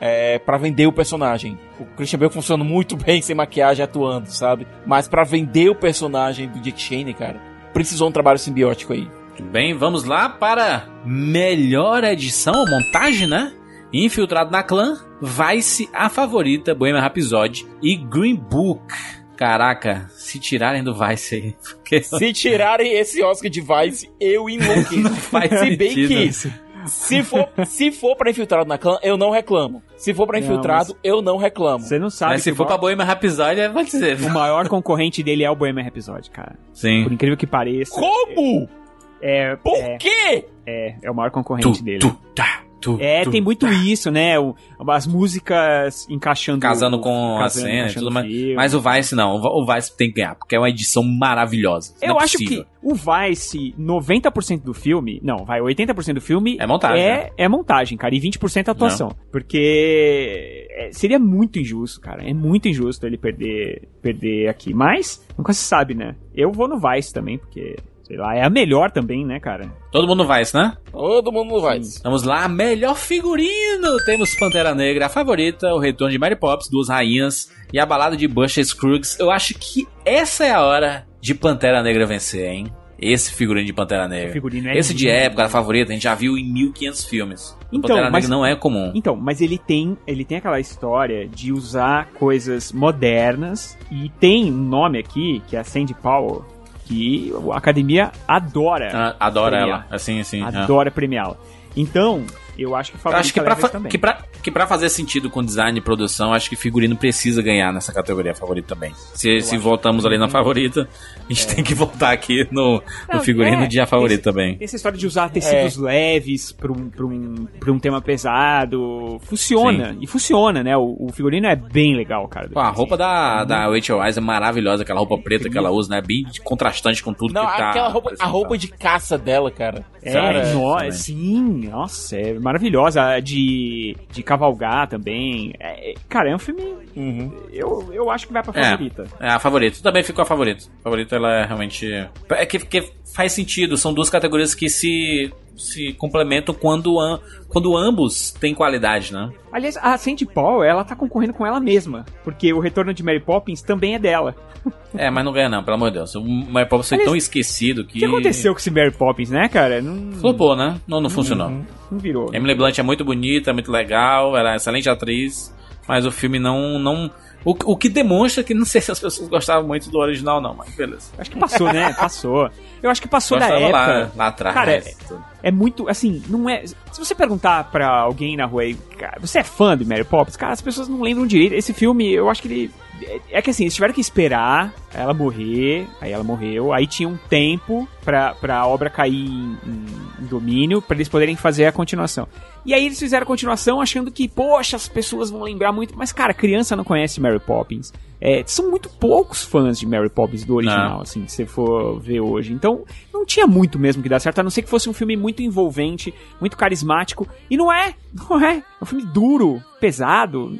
Speaker 3: É, para vender o personagem. O Christian Bale funciona muito <laughs> bem sem maquiagem atuando, sabe? Mas pra vender o personagem do Dick Cheney, cara, precisou um trabalho simbiótico aí.
Speaker 2: Muito bem, vamos lá para melhor edição, montagem, né? Infiltrado na clã, Vice, a favorita, Bohemian Rhapsody e Green Book. Caraca, se tirarem do Vice aí, <laughs> porque
Speaker 3: Se tirarem esse Oscar de Vice, eu enlouqueço. <laughs>
Speaker 2: faz
Speaker 3: Se bem
Speaker 2: sentido.
Speaker 3: que se for, se for pra infiltrado na clã, eu não reclamo. Se for pra
Speaker 4: Não,
Speaker 3: infiltrado, eu não reclamo.
Speaker 4: Você não sabe
Speaker 2: Mas se for pra Bohemian Rhapsody, vai dizer.
Speaker 4: o maior concorrente dele é o Bohemian Rhapsody, cara.
Speaker 2: Sim.
Speaker 4: Por incrível que pareça.
Speaker 3: Como?
Speaker 4: É,
Speaker 3: Por
Speaker 4: é,
Speaker 3: quê?
Speaker 4: é, é o maior concorrente
Speaker 2: Tu,
Speaker 4: dele.
Speaker 2: tu, tá, tu,
Speaker 4: É,
Speaker 2: tu,
Speaker 4: tem muito
Speaker 2: tá.
Speaker 4: isso, né? O- as músicas encaixando.
Speaker 2: Casando com a
Speaker 4: casando,
Speaker 2: cena e tudo mais.
Speaker 4: filme.
Speaker 2: Mas o Vice não, o Vice tem que ganhar, porque é uma edição maravilhosa.
Speaker 4: Eu
Speaker 2: Não é
Speaker 4: acho que o Vice, 90% do filme. Não, vai, 80% do filme.
Speaker 2: É montagem,
Speaker 4: É,
Speaker 2: né?
Speaker 4: é montagem, cara. E 20% é atuação. Porque é, seria muito injusto, cara. É muito injusto ele perder, perder aqui. Mas, nunca se sabe, né? Eu vou no Vice também, porque. Sei lá, é a melhor também, né, cara?
Speaker 2: Todo mundo Vice, né?
Speaker 3: Todo mundo vai.
Speaker 2: Vamos lá, melhor figurino! Temos Pantera Negra, a favorita, o retorno de Mary Poppins, duas rainhas e a balada de Buster Scruggs. Eu acho que essa é a hora de Pantera Negra vencer, hein? Esse figurino de Pantera Negra.
Speaker 4: figurino é
Speaker 2: Esse de época, a favorita, a gente já viu em 1500 filmes.
Speaker 4: Então,
Speaker 2: Pantera
Speaker 4: mas-
Speaker 2: Negra não é comum.
Speaker 4: Então, mas ele tem, ele tem aquela história de usar coisas modernas e tem um nome aqui que é a Sandy Powell, que a academia adora,
Speaker 2: Ah, adora
Speaker 4: Premiar.
Speaker 2: ela, assim, assim. é.
Speaker 4: adora premiá-la. Então, eu acho que
Speaker 2: Eu
Speaker 4: favorita
Speaker 2: acho que pra,
Speaker 4: também.
Speaker 2: que, pra, que pra fazer sentido com design e produção, acho que figurino precisa ganhar nessa categoria favorita também. Se, se voltamos ali na favorita, a gente tem que voltar aqui no, no
Speaker 4: Não,
Speaker 2: figurino
Speaker 4: é,
Speaker 2: de a favorita
Speaker 4: esse-
Speaker 2: também.
Speaker 4: Essa história de usar tecidos leves pra um, pra, um, pra um tema pesado funciona. E funciona, né? O, o figurino é bem legal, cara.
Speaker 2: Pô, a roupa da, da Rachel é maravilhosa, aquela roupa preta que ela usa, né? Bem contrastante com tudo
Speaker 3: Não,
Speaker 2: que tá.
Speaker 3: roupa, a roupa de caça dela, cara.
Speaker 4: É,
Speaker 3: Cara,
Speaker 4: no-
Speaker 2: também.
Speaker 4: sim, nossa, é maravilhosa. De, de cavalgar também. É, cara, é um filme.
Speaker 3: Uhum.
Speaker 4: Eu, eu acho que vai pra
Speaker 2: É.
Speaker 4: favorita.
Speaker 2: É a favorita. Também ficou a favorita. A favorita, ela é realmente. É que, que faz sentido. São duas categorias que se, se complementam quando, quando ambos têm qualidade, né?
Speaker 4: Aliás, a Sandy Paul, ela tá concorrendo com ela mesma. Porque o retorno de Mary Poppins também é dela. <laughs>
Speaker 2: É, mas não ganha, não, pelo amor de Deus. O Mary Poppins foi
Speaker 4: Aliás,
Speaker 2: tão esquecido que.
Speaker 4: O que aconteceu com esse Mary Poppins, né, cara? Não,
Speaker 2: Flopou, né? Não, não funcionou.
Speaker 4: não virou.
Speaker 2: Emily Blunt é muito bonita, muito legal, ela é excelente atriz, mas o filme não. não o, o que demonstra que não sei se as pessoas gostavam muito do original, não, mas beleza.
Speaker 4: Acho que passou, né? Passou. Eu acho que passou da
Speaker 2: Gostava
Speaker 4: época.
Speaker 2: lá, lá atrás.
Speaker 4: Cara, é, é muito, assim, não é... Se você perguntar pra alguém na rua aí, cara, você é fã de Mary Poppins? Cara, as pessoas não lembram direito. Esse filme, eu acho que ele... é- É que assim, eles tiveram que esperar ela morrer, aí ela morreu, aí tinha um tempo pra, pra obra cair em, em- domínio, pra eles poderem fazer a continuação. E aí eles fizeram a continuação achando que, poxa, as pessoas vão lembrar muito. Mas, cara, criança não conhece Mary Poppins. É, são muito poucos fãs de Mary Poppins do original,
Speaker 2: Não.
Speaker 4: assim, se você for ver hoje. Então, não tinha muito mesmo que dar certo, a não ser que fosse um filme muito envolvente, muito carismático. E não é, não é. É um filme duro, pesado,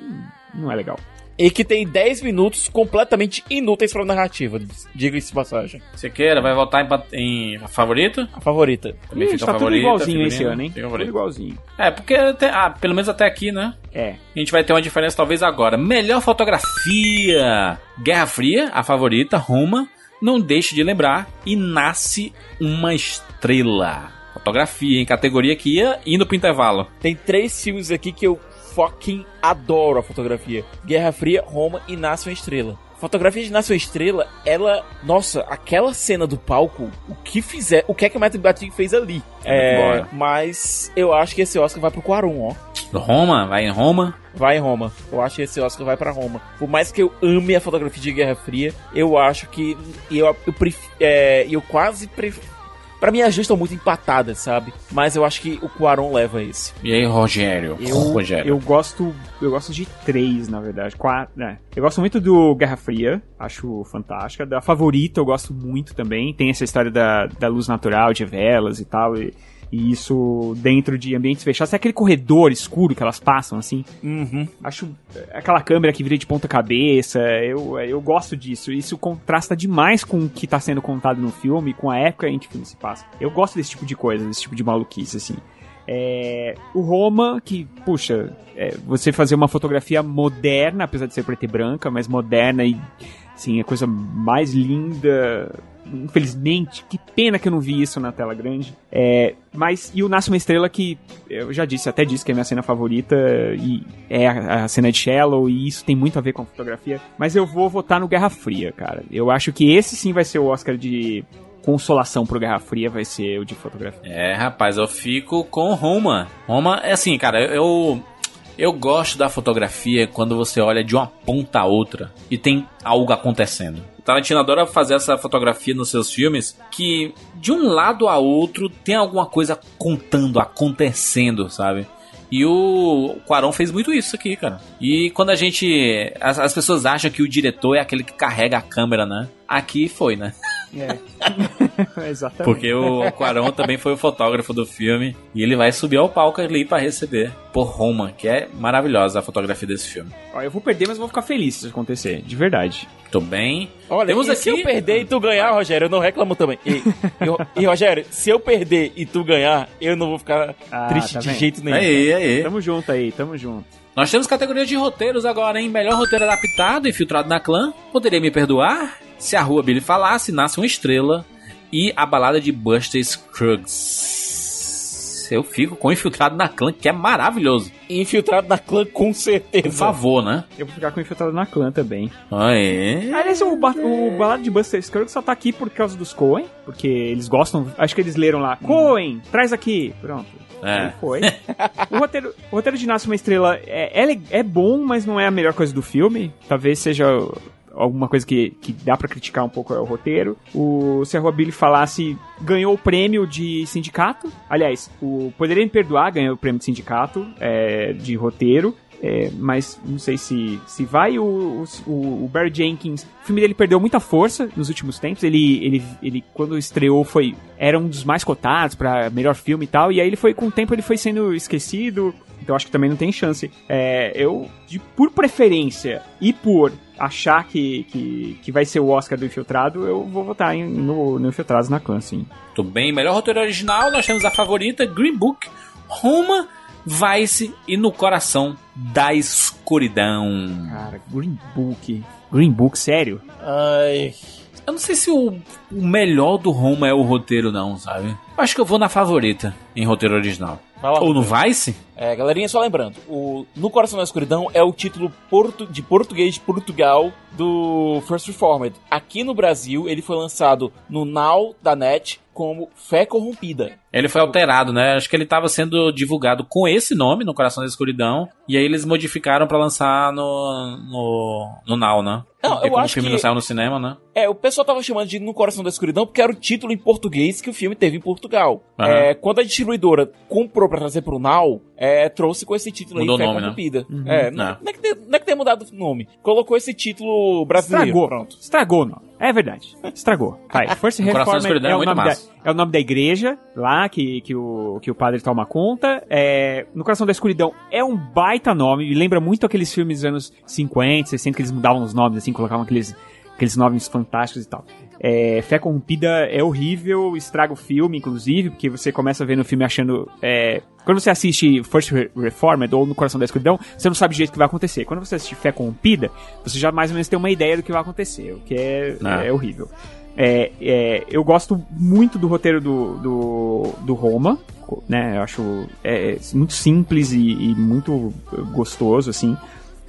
Speaker 4: não é legal.
Speaker 3: E que tem 10 minutos completamente inúteis pra narrativa, diga-se de passagem.
Speaker 2: Você queira, vai votar em, em favorito?
Speaker 3: A favorita.
Speaker 2: Também
Speaker 4: Ih,
Speaker 2: fica
Speaker 4: tá tudo
Speaker 2: favorita,
Speaker 4: igualzinho esse
Speaker 2: figurino,
Speaker 4: ano, hein?
Speaker 2: fica
Speaker 4: Tudo igualzinho.
Speaker 2: É, porque até, ah, pelo menos até aqui, né?
Speaker 4: É.
Speaker 2: A gente vai ter uma diferença talvez agora. Melhor fotografia. Guerra Fria, a favorita, Roma. Não deixe de lembrar. E nasce uma estrela. Fotografia, em categoria que ia indo pro intervalo.
Speaker 3: Tem três filmes aqui que eu fucking adoro a fotografia. Guerra Fria, Roma e Nasce uma Estrela. Fotografia de Nasce uma Estrela, ela... Nossa, aquela cena do palco, o que fizer... O que é que o Matthew Batic fez ali? É,
Speaker 2: bom.
Speaker 3: mas eu acho que esse Oscar vai pro Quarum, ó.
Speaker 2: Roma, vai em Roma.
Speaker 3: Vai em Roma. Eu acho que esse Oscar vai pra Roma. Por mais que eu ame a fotografia de Guerra Fria, eu acho que e eu eu, pref, é, eu quase prefiro. Pra mim as duas estão muito empatadas, sabe? Mas eu acho que o Cuarón leva esse.
Speaker 2: E aí, Rogério?
Speaker 4: Eu,
Speaker 2: Rogério.
Speaker 4: eu gosto. Eu gosto de três, na verdade. Quatro, né? Eu gosto muito do Guerra Fria, acho fantástica. Da favorita eu gosto muito também. Tem essa história da, da luz natural, de velas e tal. E, e isso dentro de ambientes fechados. É aquele corredor escuro que elas passam, assim.
Speaker 3: Uhum.
Speaker 4: Acho aquela câmera que vira de ponta cabeça, eu, eu gosto disso. Isso contrasta demais com o que tá sendo contado no filme, com a época em que o filme se passa. Eu gosto desse tipo de coisa, desse tipo de maluquice, assim. É, o Roma, que, puxa, é, você fazer uma fotografia moderna, apesar de ser preta e branca, mas moderna e, assim, a coisa mais linda. Infelizmente, que pena que eu não vi isso na tela grande. É, mas, e o Nasce uma Estrela, que eu já disse, até disse que é minha cena favorita, e é a, a cena de Shallow, e isso tem muito a ver com a fotografia. Mas eu vou votar no Guerra Fria, cara. Eu acho que esse sim vai ser o Oscar de consolação pro Guerra Fria, vai ser o de fotografia.
Speaker 2: É, rapaz, eu fico com Roma. Roma é assim, cara, eu. Eu gosto da fotografia quando você olha de uma ponta a outra e tem algo acontecendo. Tarantino adora fazer essa fotografia nos seus filmes que de um lado a outro tem alguma coisa contando, acontecendo, sabe? E o Quaron fez muito isso aqui, cara. E quando a gente. As, as pessoas acham que o diretor é aquele que carrega a câmera, né? Aqui foi, né?
Speaker 4: É. <laughs> Exatamente.
Speaker 2: Porque o Quaron também foi o fotógrafo do filme. E ele vai subir ao palco ali pra receber por Roma, que é maravilhosa a fotografia desse filme.
Speaker 4: Ó, eu vou perder, mas eu vou ficar feliz se isso acontecer, de verdade.
Speaker 2: Tô bem.
Speaker 3: Olha,
Speaker 2: Temos
Speaker 3: e se
Speaker 2: aqui-
Speaker 3: eu perder e tu ganhar, Rogério, eu não reclamo também. E, e, e, Rogério, se eu perder e tu ganhar, eu não vou ficar
Speaker 4: Ah,
Speaker 3: triste
Speaker 4: tá
Speaker 3: de jeito nenhum.
Speaker 2: Aí, aí.
Speaker 4: Tamo junto aí, tamo junto.
Speaker 2: Nós temos categoria de roteiros agora, hein? Melhor roteiro adaptado, infiltrado na clã. Poderia me perdoar? Se a rua Billy falasse, nasce uma estrela. E a balada de Buster Scruggs. Eu fico com infiltrado na clã, que é maravilhoso.
Speaker 3: Infiltrado na clã, com certeza.
Speaker 2: Por favor, né?
Speaker 4: Eu vou ficar com o Infiltrado na Clã também.
Speaker 2: Aê.
Speaker 4: Aliás, o, ba o balado de Buster Scruggs só tá aqui por causa dos Coen, porque eles gostam, acho que eles leram lá, Coen, traz aqui, pronto.
Speaker 2: É.
Speaker 4: Aí foi. o, roteiro, o roteiro de Nasce uma Estrela é, é, é bom, mas não é a melhor coisa do filme. Talvez seja alguma coisa que, que dá pra criticar um pouco é o roteiro. O Se a falasse, ganhou o prêmio de sindicato. Aliás, o Poderia Me Perdoar ganhou o prêmio de sindicato é, de roteiro. É, mas não sei se, se vai. O, o, o Barry Jenkins, o filme dele perdeu muita força nos últimos tempos. Ele, ele, ele quando estreou, foi era um dos mais cotados pra melhor filme e tal. E aí ele foi, com o tempo, ele foi sendo esquecido. Então acho que também não tem chance. É, eu, de, por preferência e por achar que, que, que vai ser o Oscar do Infiltrado, eu vou votar em, no, no Infiltrados na Clã, sim.
Speaker 2: Tudo bem. Melhor roteiro original, nós temos a favorita, Green Book, Roma, Vice e No Coração da Escuridão.
Speaker 4: Cara, Green Book. Green Book, sério?
Speaker 3: Ai.
Speaker 2: Eu não sei se o, o melhor do Roma é o roteiro, não, sabe? Eu acho que eu vou na favorita em roteiro original. Ou no Vice?
Speaker 3: É, galerinha, só lembrando, o No Coração da Escuridão é o título portu de português de Portugal do First Reformed. Aqui no Brasil, ele foi lançado no Now da NET como Fé Corrompida.
Speaker 2: Ele foi alterado, né? Acho que ele estava sendo divulgado com esse nome, No Coração da Escuridão, e aí eles modificaram pra lançar no, no, no Now, né?
Speaker 3: Não,
Speaker 2: Porque
Speaker 3: eu
Speaker 2: como o
Speaker 3: acho
Speaker 2: filme
Speaker 3: que-
Speaker 2: não saiu no cinema, né?
Speaker 3: É, o pessoal tava chamando de No Coração da Escuridão porque era o título em português que o filme teve em Portugal.
Speaker 2: Aham.
Speaker 3: É, quando a distribuidora comprou pra trazer pro Now, é, trouxe com esse título
Speaker 2: Mudou
Speaker 3: aí, Fé
Speaker 2: o nome, né?
Speaker 3: Corrompida. É, não,
Speaker 2: É.
Speaker 3: não é que tenha, não é que tenha mudado o nome. Colocou esse título brasileiro.
Speaker 4: Estragou.
Speaker 3: Pronto.
Speaker 4: Estragou, não. É verdade. Estragou. Vai.
Speaker 2: Da
Speaker 4: Reformed
Speaker 2: Escuridão
Speaker 4: é,
Speaker 2: é
Speaker 4: o
Speaker 2: muito
Speaker 4: nome da, é o nome da igreja lá que, que, o, que o padre toma conta. É, no Coração da Escuridão é um baita nome. Me lembra muito aqueles filmes dos anos 50, 60 que eles mudavam os nomes, assim, colocavam aqueles, aqueles nomes fantásticos e tal. É, Fé Corrompida é horrível, estraga o filme, inclusive, porque você começa a ver no filme achando. é, quando você assiste First Re- Reformed ou No Coração da Escuridão, você não sabe o jeito que vai acontecer. Quando você assiste Fé Corrompida, você já mais ou menos tem uma ideia do que vai acontecer, o que é,
Speaker 2: Ah.
Speaker 4: é horrível. É, é, eu gosto muito do roteiro do, do, do Roma, né? Eu acho é, muito simples e, e muito gostoso, assim.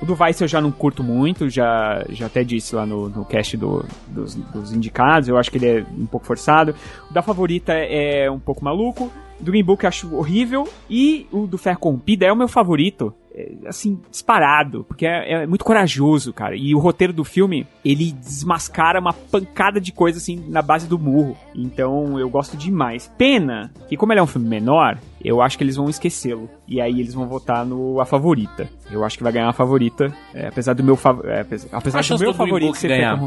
Speaker 4: O do Vice eu já não curto muito, já, já até disse lá no, no cast do- dos, dos indicados, eu acho que ele é um pouco forçado. O da favorita é um pouco maluco. Do Green Book eu acho horrível. E o do Fer Corrompida é o meu favorito. é, assim, disparado, porque é, é muito corajoso, cara. E o roteiro do filme, ele desmascara uma pancada de coisa, assim, na base do murro. Então, eu gosto demais. Pena que, como ele é um filme menor, eu acho que eles vão esquecê-lo. E aí eles vão votar no A Favorita. Eu acho que vai ganhar a Favorita, é, apesar do meu, fav é, apesar, apesar do meu
Speaker 2: do
Speaker 4: favorito ser
Speaker 2: ganhar?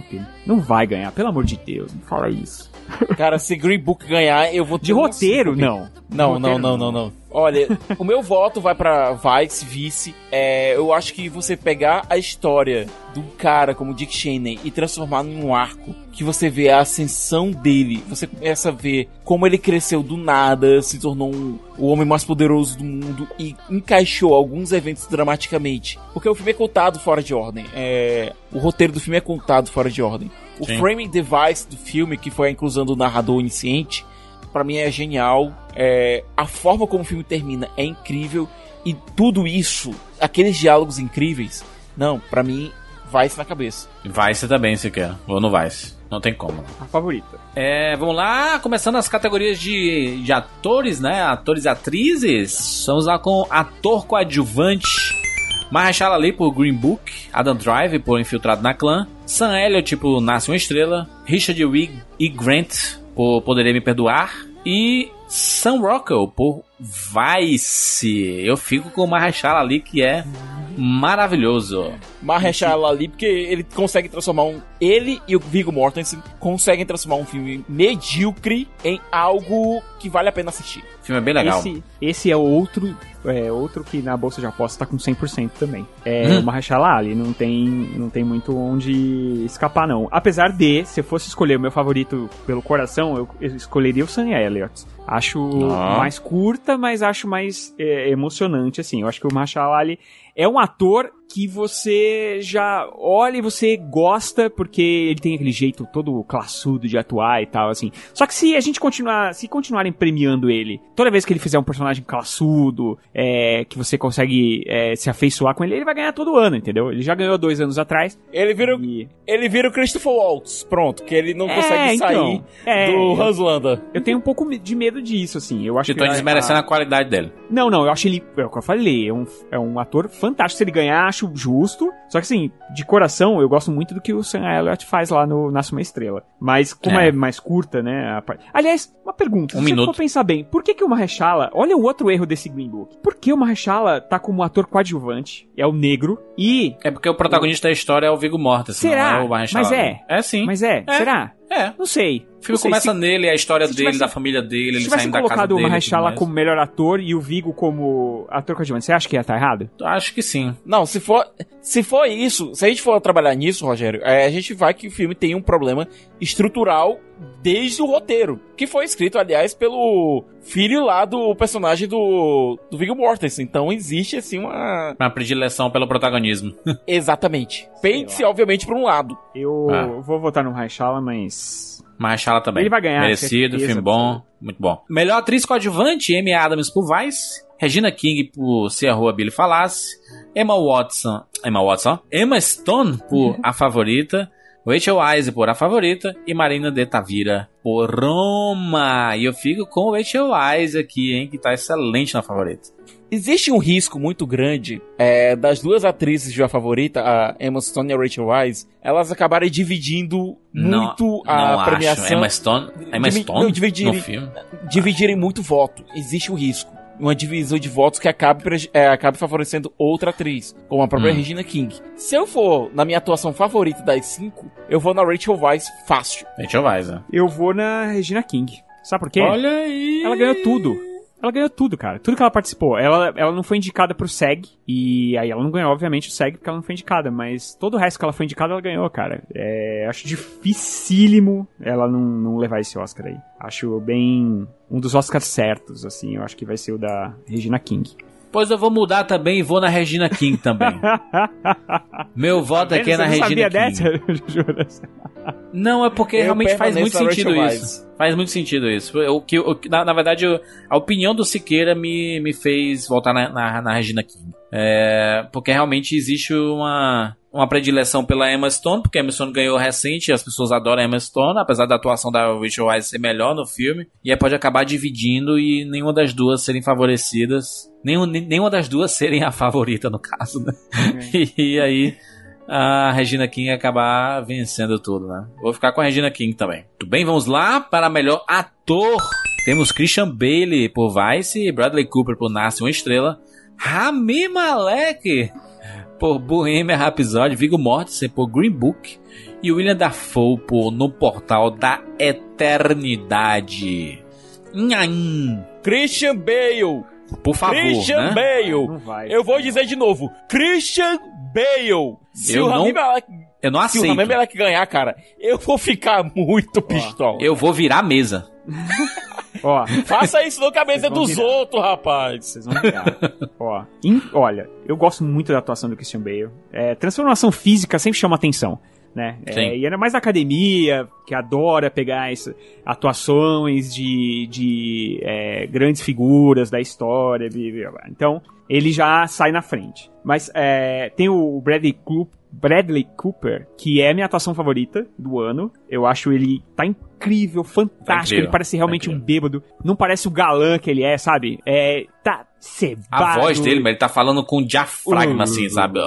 Speaker 4: Não vai ganhar, pelo amor de Deus, não fala isso.
Speaker 3: Cara, se Green Book ganhar, eu vou
Speaker 4: De roteiro, não.
Speaker 3: Não, não, não, não, não. Olha, o meu voto vai pra Vice, Vice. É, eu acho que você pegar a história de um cara como Dick Cheney e transformar num arco, que você vê a ascensão dele, você começa a ver como ele cresceu do nada, se tornou um- o homem mais poderoso do mundo e encaixou alguns eventos dramaticamente. Porque o filme é contado fora de ordem. É, o roteiro do filme é contado fora de ordem. O
Speaker 2: Sim.
Speaker 3: framing device do filme, que foi a inclusão do narrador onisciente, pra mim é genial. É, a forma como o filme termina é incrível. E tudo isso, aqueles diálogos incríveis, não, pra mim, vai na cabeça.
Speaker 2: Vice também, se quer. Ou no Vice. Não tem como.
Speaker 4: A favorita.
Speaker 2: É, vamos lá, começando as categorias de, de atores, né? Atores e atrizes. Vamos lá com ator coadjuvante. Mahershala Ali por Green Book, Adam Drive por Infiltrado na Clã, Sam Elliott por Nasce uma Estrela, Richard Wig e Grant por Poderia Me Perdoar e Sam Rockwell por Vice. Eu fico com o Mahershala Ali que é maravilhoso.
Speaker 3: Mahershala Ali, porque ele consegue transformar um... Ele e o Viggo Mortensen conseguem transformar um filme medíocre em algo que vale a pena assistir.
Speaker 2: O filme é bem legal.
Speaker 4: Esse, esse é outro, é outro que na bolsa de aposta tá com 100% também. É
Speaker 2: Hum.
Speaker 4: o Mahershala Ali, não tem, não tem muito onde escapar não. Apesar de, se eu fosse escolher o meu favorito pelo coração, eu, eu escolheria o Sam Elliott. Acho
Speaker 2: Ah.
Speaker 4: mais curta, mas acho mais é, emocionante, assim. Eu acho que o Mahershala Ali é um ator que você já olha e você gosta porque ele tem aquele jeito todo classudo de atuar e tal, assim. Só que se a gente continuar, se continuarem premiando ele, toda vez que ele fizer um personagem classudo, é, que você consegue é, se afeiçoar com ele, ele vai ganhar todo ano, entendeu? Ele já ganhou dois anos atrás.
Speaker 3: Ele vira,
Speaker 4: E
Speaker 3: ele vira o Christopher Waltz, pronto, que ele não
Speaker 4: É,
Speaker 3: consegue sair
Speaker 4: então. É,
Speaker 3: do
Speaker 4: eu-
Speaker 3: Hans Landa.
Speaker 4: eu tenho um pouco de medo disso, assim. Eu acho
Speaker 2: Que estão
Speaker 4: que
Speaker 2: desmerecendo a qualidade dele.
Speaker 4: Não, não, eu acho ele. É o que eu falei, é um, é um ator fantástico. Se ele ganhar, acho justo. Só que assim, de coração, eu gosto muito do que o Sam Elliott faz lá no Nasce uma Estrela. Mas como
Speaker 2: É.
Speaker 4: é, mais curta, né? Aliás, uma pergunta.
Speaker 2: Um
Speaker 4: se você
Speaker 2: minuto.
Speaker 4: for pensar bem, por que, que o Mahershala. Olha o outro erro desse Green Book. Por que o Mahershala tá como ator coadjuvante? É o negro. E.
Speaker 2: É porque o protagonista da história é o Viggo Mortensen,
Speaker 4: Será?
Speaker 2: não é o Mahershala
Speaker 4: Mas é.
Speaker 2: É sim.
Speaker 4: Mas é,
Speaker 2: É.
Speaker 4: será?
Speaker 2: É.
Speaker 4: Não sei.
Speaker 2: O filme
Speaker 4: sei,
Speaker 2: começa
Speaker 4: se-
Speaker 2: nele, a história
Speaker 4: se
Speaker 2: dele,
Speaker 4: tivesse-
Speaker 2: da família dele,
Speaker 4: Se
Speaker 2: ele
Speaker 4: tivesse
Speaker 2: saindo da casa
Speaker 4: colocado o
Speaker 2: dele. e tudo
Speaker 4: Mahershala
Speaker 2: mais.
Speaker 4: como melhor ator e o Vigo como ator coadjuvante, você acha que ia estar errado?
Speaker 2: Acho que sim.
Speaker 3: Não, se for, se for isso, se a gente for trabalhar nisso, Rogério, é, a gente vai que o filme tem um problema estrutural desde o roteiro, que foi escrito, aliás, pelo filho lá do personagem do, do Viggo Mortensen. Então existe, assim, uma...
Speaker 2: Uma predileção pelo protagonismo. <laughs>
Speaker 3: Exatamente. Pende-se, obviamente, pra um lado.
Speaker 4: Eu
Speaker 2: Ah.
Speaker 4: vou votar no Mahershala, mas...
Speaker 2: Mahershala também.
Speaker 4: Ele vai ganhar,
Speaker 2: Merecido, filme bom, muito bom. Melhor atriz coadjuvante, Amy Adams por Vice, Regina King por Se a Rua Billy Falasse, Emma Watson, Emma Watson, Emma Stone por <laughs> A Favorita, Rachel Wise por A Favorita e Marina de Tavira por Roma. E eu fico com Rachel Wise aqui, hein, que tá excelente na Favorita.
Speaker 3: Existe um risco muito grande é, das duas atrizes de A Favorita, a Emma Stone e a Rachel Wise, elas acabarem dividindo muito
Speaker 2: não,
Speaker 3: a
Speaker 2: não
Speaker 3: premiação.
Speaker 2: Acho. Emma Stone, Emma Stone
Speaker 3: não, dividir-
Speaker 2: no filme.
Speaker 3: dividirem muito voto. Existe um risco. Uma divisão de votos que acabe, é, acabe favorecendo outra atriz, como a própria
Speaker 2: Hum.
Speaker 3: Regina King. Se eu for na minha atuação favorita das cinco, eu vou na Rachel Weisz fácil.
Speaker 2: Rachel Wise. né?
Speaker 4: Eu vou na Regina King. Sabe por quê?
Speaker 2: Olha aí.
Speaker 4: Ela ganhou tudo. Ela ganhou tudo, cara. Tudo que ela participou. Ela, ela não foi indicada pro SEG. E aí ela não ganhou, obviamente, o SEG porque ela não foi indicada. Mas todo o resto que ela foi indicada, ela ganhou, cara. É, acho dificílimo ela não, não levar esse Oscar aí. Acho bem. Um dos Oscars certos, assim. Eu acho que vai ser o da Regina King.
Speaker 2: Pois eu vou mudar também e vou na Regina King também. <laughs> Meu voto aqui é na Regina
Speaker 4: sabia
Speaker 2: King. <laughs>
Speaker 4: dessa?
Speaker 2: Não, é porque
Speaker 3: Eu
Speaker 2: realmente faz muito sentido isso. Faz muito sentido isso. O que, o na, na verdade, a opinião do Siqueira me, me fez voltar na, na, na Regina King. É, porque realmente existe uma, uma predileção pela Emma Stone, porque a Emma Stone ganhou recente, as pessoas adoram a Emma Stone, apesar da atuação da Rachel Weisz ser melhor no filme. E aí pode acabar dividindo e nenhuma das duas serem favorecidas. Nenhum, nenhuma das duas serem a favorita, no caso, né? <laughs> E aí a Regina King acabar vencendo tudo, né? Vou ficar com a Regina King também. Muito bem, vamos lá para melhor ator. Temos Christian Bailey por Vice, Bradley Cooper por Nasce uma Estrela, Rami Malek por Bohemian Rhapsody, Viggo Mortensen por Green Book e William Dafoe por No Portal da Eternidade. Nhaim.
Speaker 3: Christian Bale!
Speaker 2: Por favor,
Speaker 3: Christian
Speaker 2: né?
Speaker 3: Bale! Eu vou dizer de novo: Christian Bale! Se
Speaker 2: Eu
Speaker 3: o Rami
Speaker 2: não
Speaker 3: Malek,
Speaker 2: Eu não
Speaker 3: se o
Speaker 2: aceito.
Speaker 3: Rami Malek ganhar, cara, eu vou ficar <laughs> muito pistola.
Speaker 2: Eu vou virar a mesa.
Speaker 4: Ó, <laughs>
Speaker 3: Faça isso na cabeça dos
Speaker 4: virar.
Speaker 3: outros, rapaz.
Speaker 4: Vocês vão virar. Ó, em- olha, eu gosto muito da atuação do Christian Bale. É, transformação física sempre chama atenção. Né? É, e ainda mais na academia, que adora pegar essa- atuações de, de é, grandes figuras da história. blá, blá, blá. Então, ele já sai na frente. Mas é, tem o Bradley Cooper, Bradley Cooper, que é a minha atuação favorita do ano. Eu acho ele tá incrível, fantástico.
Speaker 2: Tá incrível,
Speaker 4: ele parece realmente
Speaker 2: tá
Speaker 4: um bêbado. Não parece o galã que ele é, sabe? É, tá cebado.
Speaker 2: A voz dele, mas ele tá falando com diafragma,
Speaker 4: Uh,
Speaker 2: assim, sabe?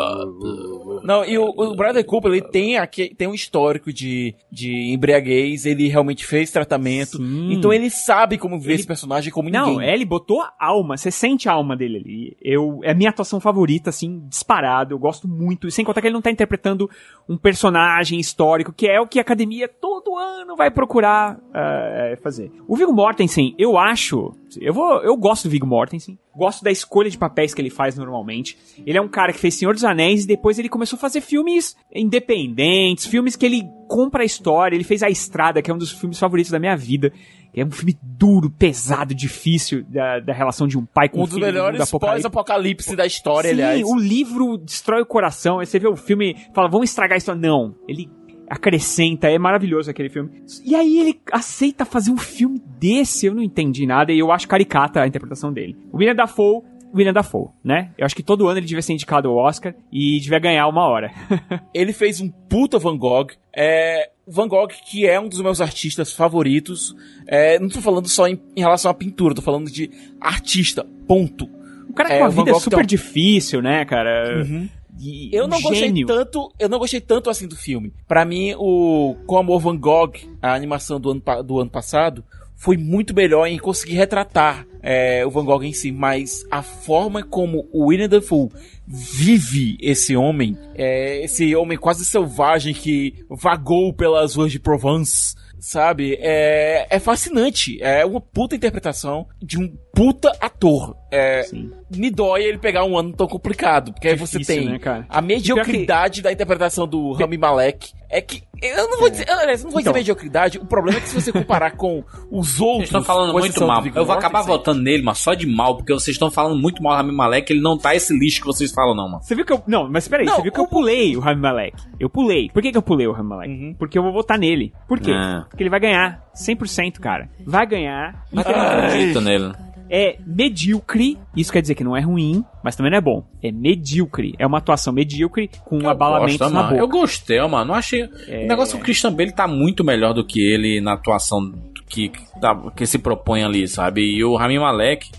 Speaker 3: Não, e o, o Bradley Cooper, ele tem, aqui, tem um histórico de, de embriaguez, ele realmente fez tratamento,
Speaker 4: Sim.
Speaker 3: então ele sabe como ver
Speaker 4: Ele-
Speaker 3: esse personagem como
Speaker 4: Não,
Speaker 3: ninguém.
Speaker 4: é, ele botou a alma, você sente a alma dele ali. Eu, é a minha atuação favorita, assim, disparado. Eu gosto muito. Sem contar que ele não tá interpretando um personagem histórico, que é o que a academia todo ano vai procurar é, fazer. O Viggo Mortensen, eu acho. Eu, vou, eu gosto do Viggo Mortensen. Gosto da escolha de papéis que ele faz normalmente. Ele é um cara que fez Senhor dos Anéis e depois ele começou a fazer filmes independentes, filmes que ele compra a história. Ele fez A Estrada, que é um dos filmes favoritos da minha vida. É um filme duro, pesado, difícil da, da relação de um pai com
Speaker 3: Um
Speaker 4: um
Speaker 3: dos
Speaker 4: filho no mundo
Speaker 3: melhores
Speaker 4: apocalipse.
Speaker 3: pós-apocalipse da história,
Speaker 4: Sim,
Speaker 3: aliás.
Speaker 4: o livro destrói o coração. Aí você vê o filme fala, vamos estragar a história. Não, ele acrescenta, é maravilhoso aquele filme. E aí ele aceita fazer um filme desse, eu não entendi nada e eu acho caricata a interpretação dele. O William Dafoe, William Dafoe, né? Eu acho que todo ano ele devia ser indicado ao Oscar e devia ganhar uma hora. <laughs>
Speaker 3: Ele fez um puta Van Gogh. É, Van Gogh, que é um dos meus artistas favoritos. É, não tô falando só em, em relação à pintura, tô falando de artista, ponto.
Speaker 4: O cara
Speaker 3: É,
Speaker 4: com a
Speaker 3: o Van
Speaker 4: vida
Speaker 3: Gogh
Speaker 4: super
Speaker 3: tem
Speaker 4: difícil, né, cara?
Speaker 3: Uhum.
Speaker 4: E
Speaker 3: Eu não gostei
Speaker 4: gênio.
Speaker 3: tanto, eu não gostei tanto assim do filme. Pra mim, o Com Amor Van Gogh, a animação do ano, do ano passado, foi muito melhor em conseguir retratar é, o Van Gogh em si, mas a forma como o William Dafoe vive esse homem, é, esse homem quase selvagem que vagou pelas ruas de Provence, sabe? É, é fascinante. É uma puta interpretação de um puta ator. É,
Speaker 4: Sim.
Speaker 3: me dói ele pegar um ano tão complicado, porque aí você
Speaker 4: Difícil,
Speaker 3: tem
Speaker 4: né, cara?
Speaker 3: a mediocridade da interpretação do Rami Malek. É que eu não vou dizer, aliás, eu não vou
Speaker 4: Então.
Speaker 3: dizer mediocridade. O problema é que se você comparar com os outros,
Speaker 2: Vocês estão falando muito mal. Eu vou acabar votando nele, mas só de mal, porque vocês estão falando muito mal do Rami Malek, ele não tá esse lixo que vocês falam, não, mano.
Speaker 4: Você viu que eu. Não, mas peraí,
Speaker 3: Não,
Speaker 4: você viu que eu pulei o Rami Malek. Eu pulei. Por que, que eu pulei o Rami Malek?
Speaker 3: Uhum.
Speaker 4: Porque eu vou votar nele. Por quê?
Speaker 2: Ah.
Speaker 4: Porque ele vai ganhar. 100%, cara. Vai ganhar.
Speaker 2: Mas eu não acredito nele.
Speaker 4: É medíocre. Isso quer dizer que não é ruim, mas também não é bom. É medíocre. É uma atuação medíocre com
Speaker 2: Eu
Speaker 4: abalamentos
Speaker 2: gosto,
Speaker 4: na
Speaker 2: mano.
Speaker 4: boca.
Speaker 2: Eu gostei, mano. Não achei.
Speaker 4: É.
Speaker 2: O negócio do Christian Bale tá muito melhor do que ele na atuação que, que, tá- que se propõe ali, sabe? E o Rami Malek,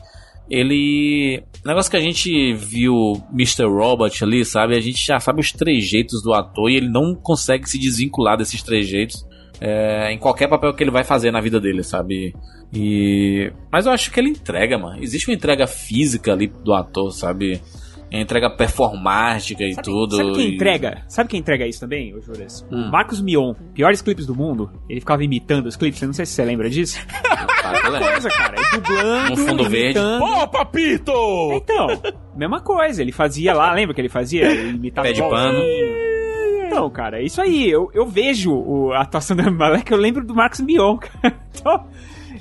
Speaker 2: ele. O negócio que a gente viu Mr. Robot ali, sabe? A gente já sabe os trejeitos do ator e ele não consegue se desvincular desses trejeitos é, em qualquer papel que ele vai fazer na vida dele, sabe? E. Mas eu acho que ele entrega, mano. Existe uma entrega física ali do ator, sabe? Entrega performática e tudo.
Speaker 4: Sabe quem
Speaker 2: e-
Speaker 4: entrega? Sabe quem entrega isso também, ô Juras? O
Speaker 2: Hum.
Speaker 4: Marcos Mion, piores clipes do mundo. Ele ficava imitando os clipes, eu não sei se você lembra disso. <laughs>
Speaker 2: Lembro.
Speaker 4: coisa, cara. E dublando,
Speaker 2: No fundo verde.
Speaker 4: imitando.
Speaker 3: Pô, papito!
Speaker 4: Então, mesma coisa. Ele fazia lá, lembra que ele fazia? Ele imitava
Speaker 2: Pé de pano.
Speaker 4: Então, cara, é isso aí. Eu, eu vejo o- a atuação do Malek, eu lembro do Marcos Mion, <laughs> cara. Então,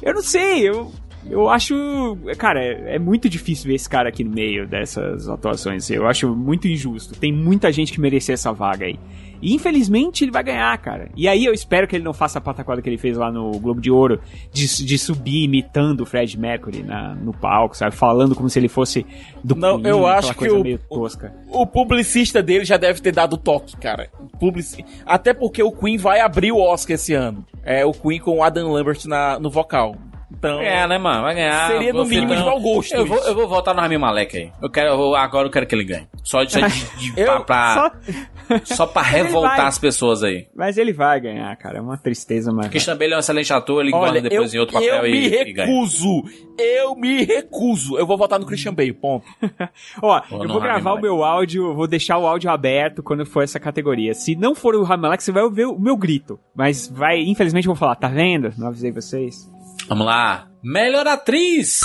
Speaker 4: eu não sei, eu, eu acho. Cara, é, é muito difícil ver esse cara aqui no meio dessas atuações. Eu acho muito injusto. Tem muita gente que merecia essa vaga aí. E infelizmente ele vai ganhar, cara. E aí eu espero que ele não faça a pataquada que ele fez lá no Globo de Ouro, de, de subir imitando o Fred Mercury na, no palco, sabe? Falando como se ele fosse do
Speaker 3: Não,
Speaker 4: Queen,
Speaker 3: eu acho que o-
Speaker 4: tosca.
Speaker 3: O publicista dele já deve ter dado toque, cara. Publici... Até porque o Queen vai abrir o Oscar esse ano. É o Queen com o Adam Lambert na, no vocal. Então.
Speaker 2: É, né, mano? Vai ganhar.
Speaker 3: Seria no mínimo de mau gosto
Speaker 2: Eu vou, eu vou votar no Rami Malek aí. Eu quero, eu vou- agora eu quero que ele ganhe. Só, só, de, <laughs> de-
Speaker 3: Eu-
Speaker 2: pra, pra- só pra revoltar as pessoas aí.
Speaker 4: Mas ele vai ganhar, cara. É uma tristeza, mas.
Speaker 2: Christian Bale é um excelente ator, ele
Speaker 3: Olha,
Speaker 2: depois
Speaker 3: eu,
Speaker 2: em outro papel
Speaker 3: eu
Speaker 2: e,
Speaker 3: me recuso. Eu me recuso. Eu vou votar no Christian Bale, ponto. <laughs>
Speaker 4: Ó,
Speaker 2: Pô,
Speaker 4: eu vou gravar o meu áudio, vou deixar o áudio aberto quando for essa categoria. Se não for o Rami Malek, você vai ouvir o meu grito. Mas vai, infelizmente, eu vou falar, tá vendo? Não avisei vocês.
Speaker 2: Vamos lá. Melhor atriz.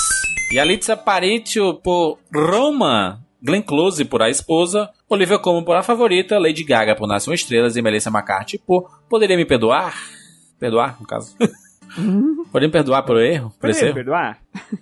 Speaker 2: Yalitza Aparicio por Roma. Glenn Close por A Esposa. Olivia Colman por A Favorita. Lady Gaga por Nascem Estrelas. E Melissa McCarthy por Poderia Me Perdoar? Perdoar, no caso. <laughs> Poderia me perdoar por erro?
Speaker 4: Poderia
Speaker 2: erro?
Speaker 4: perdoar?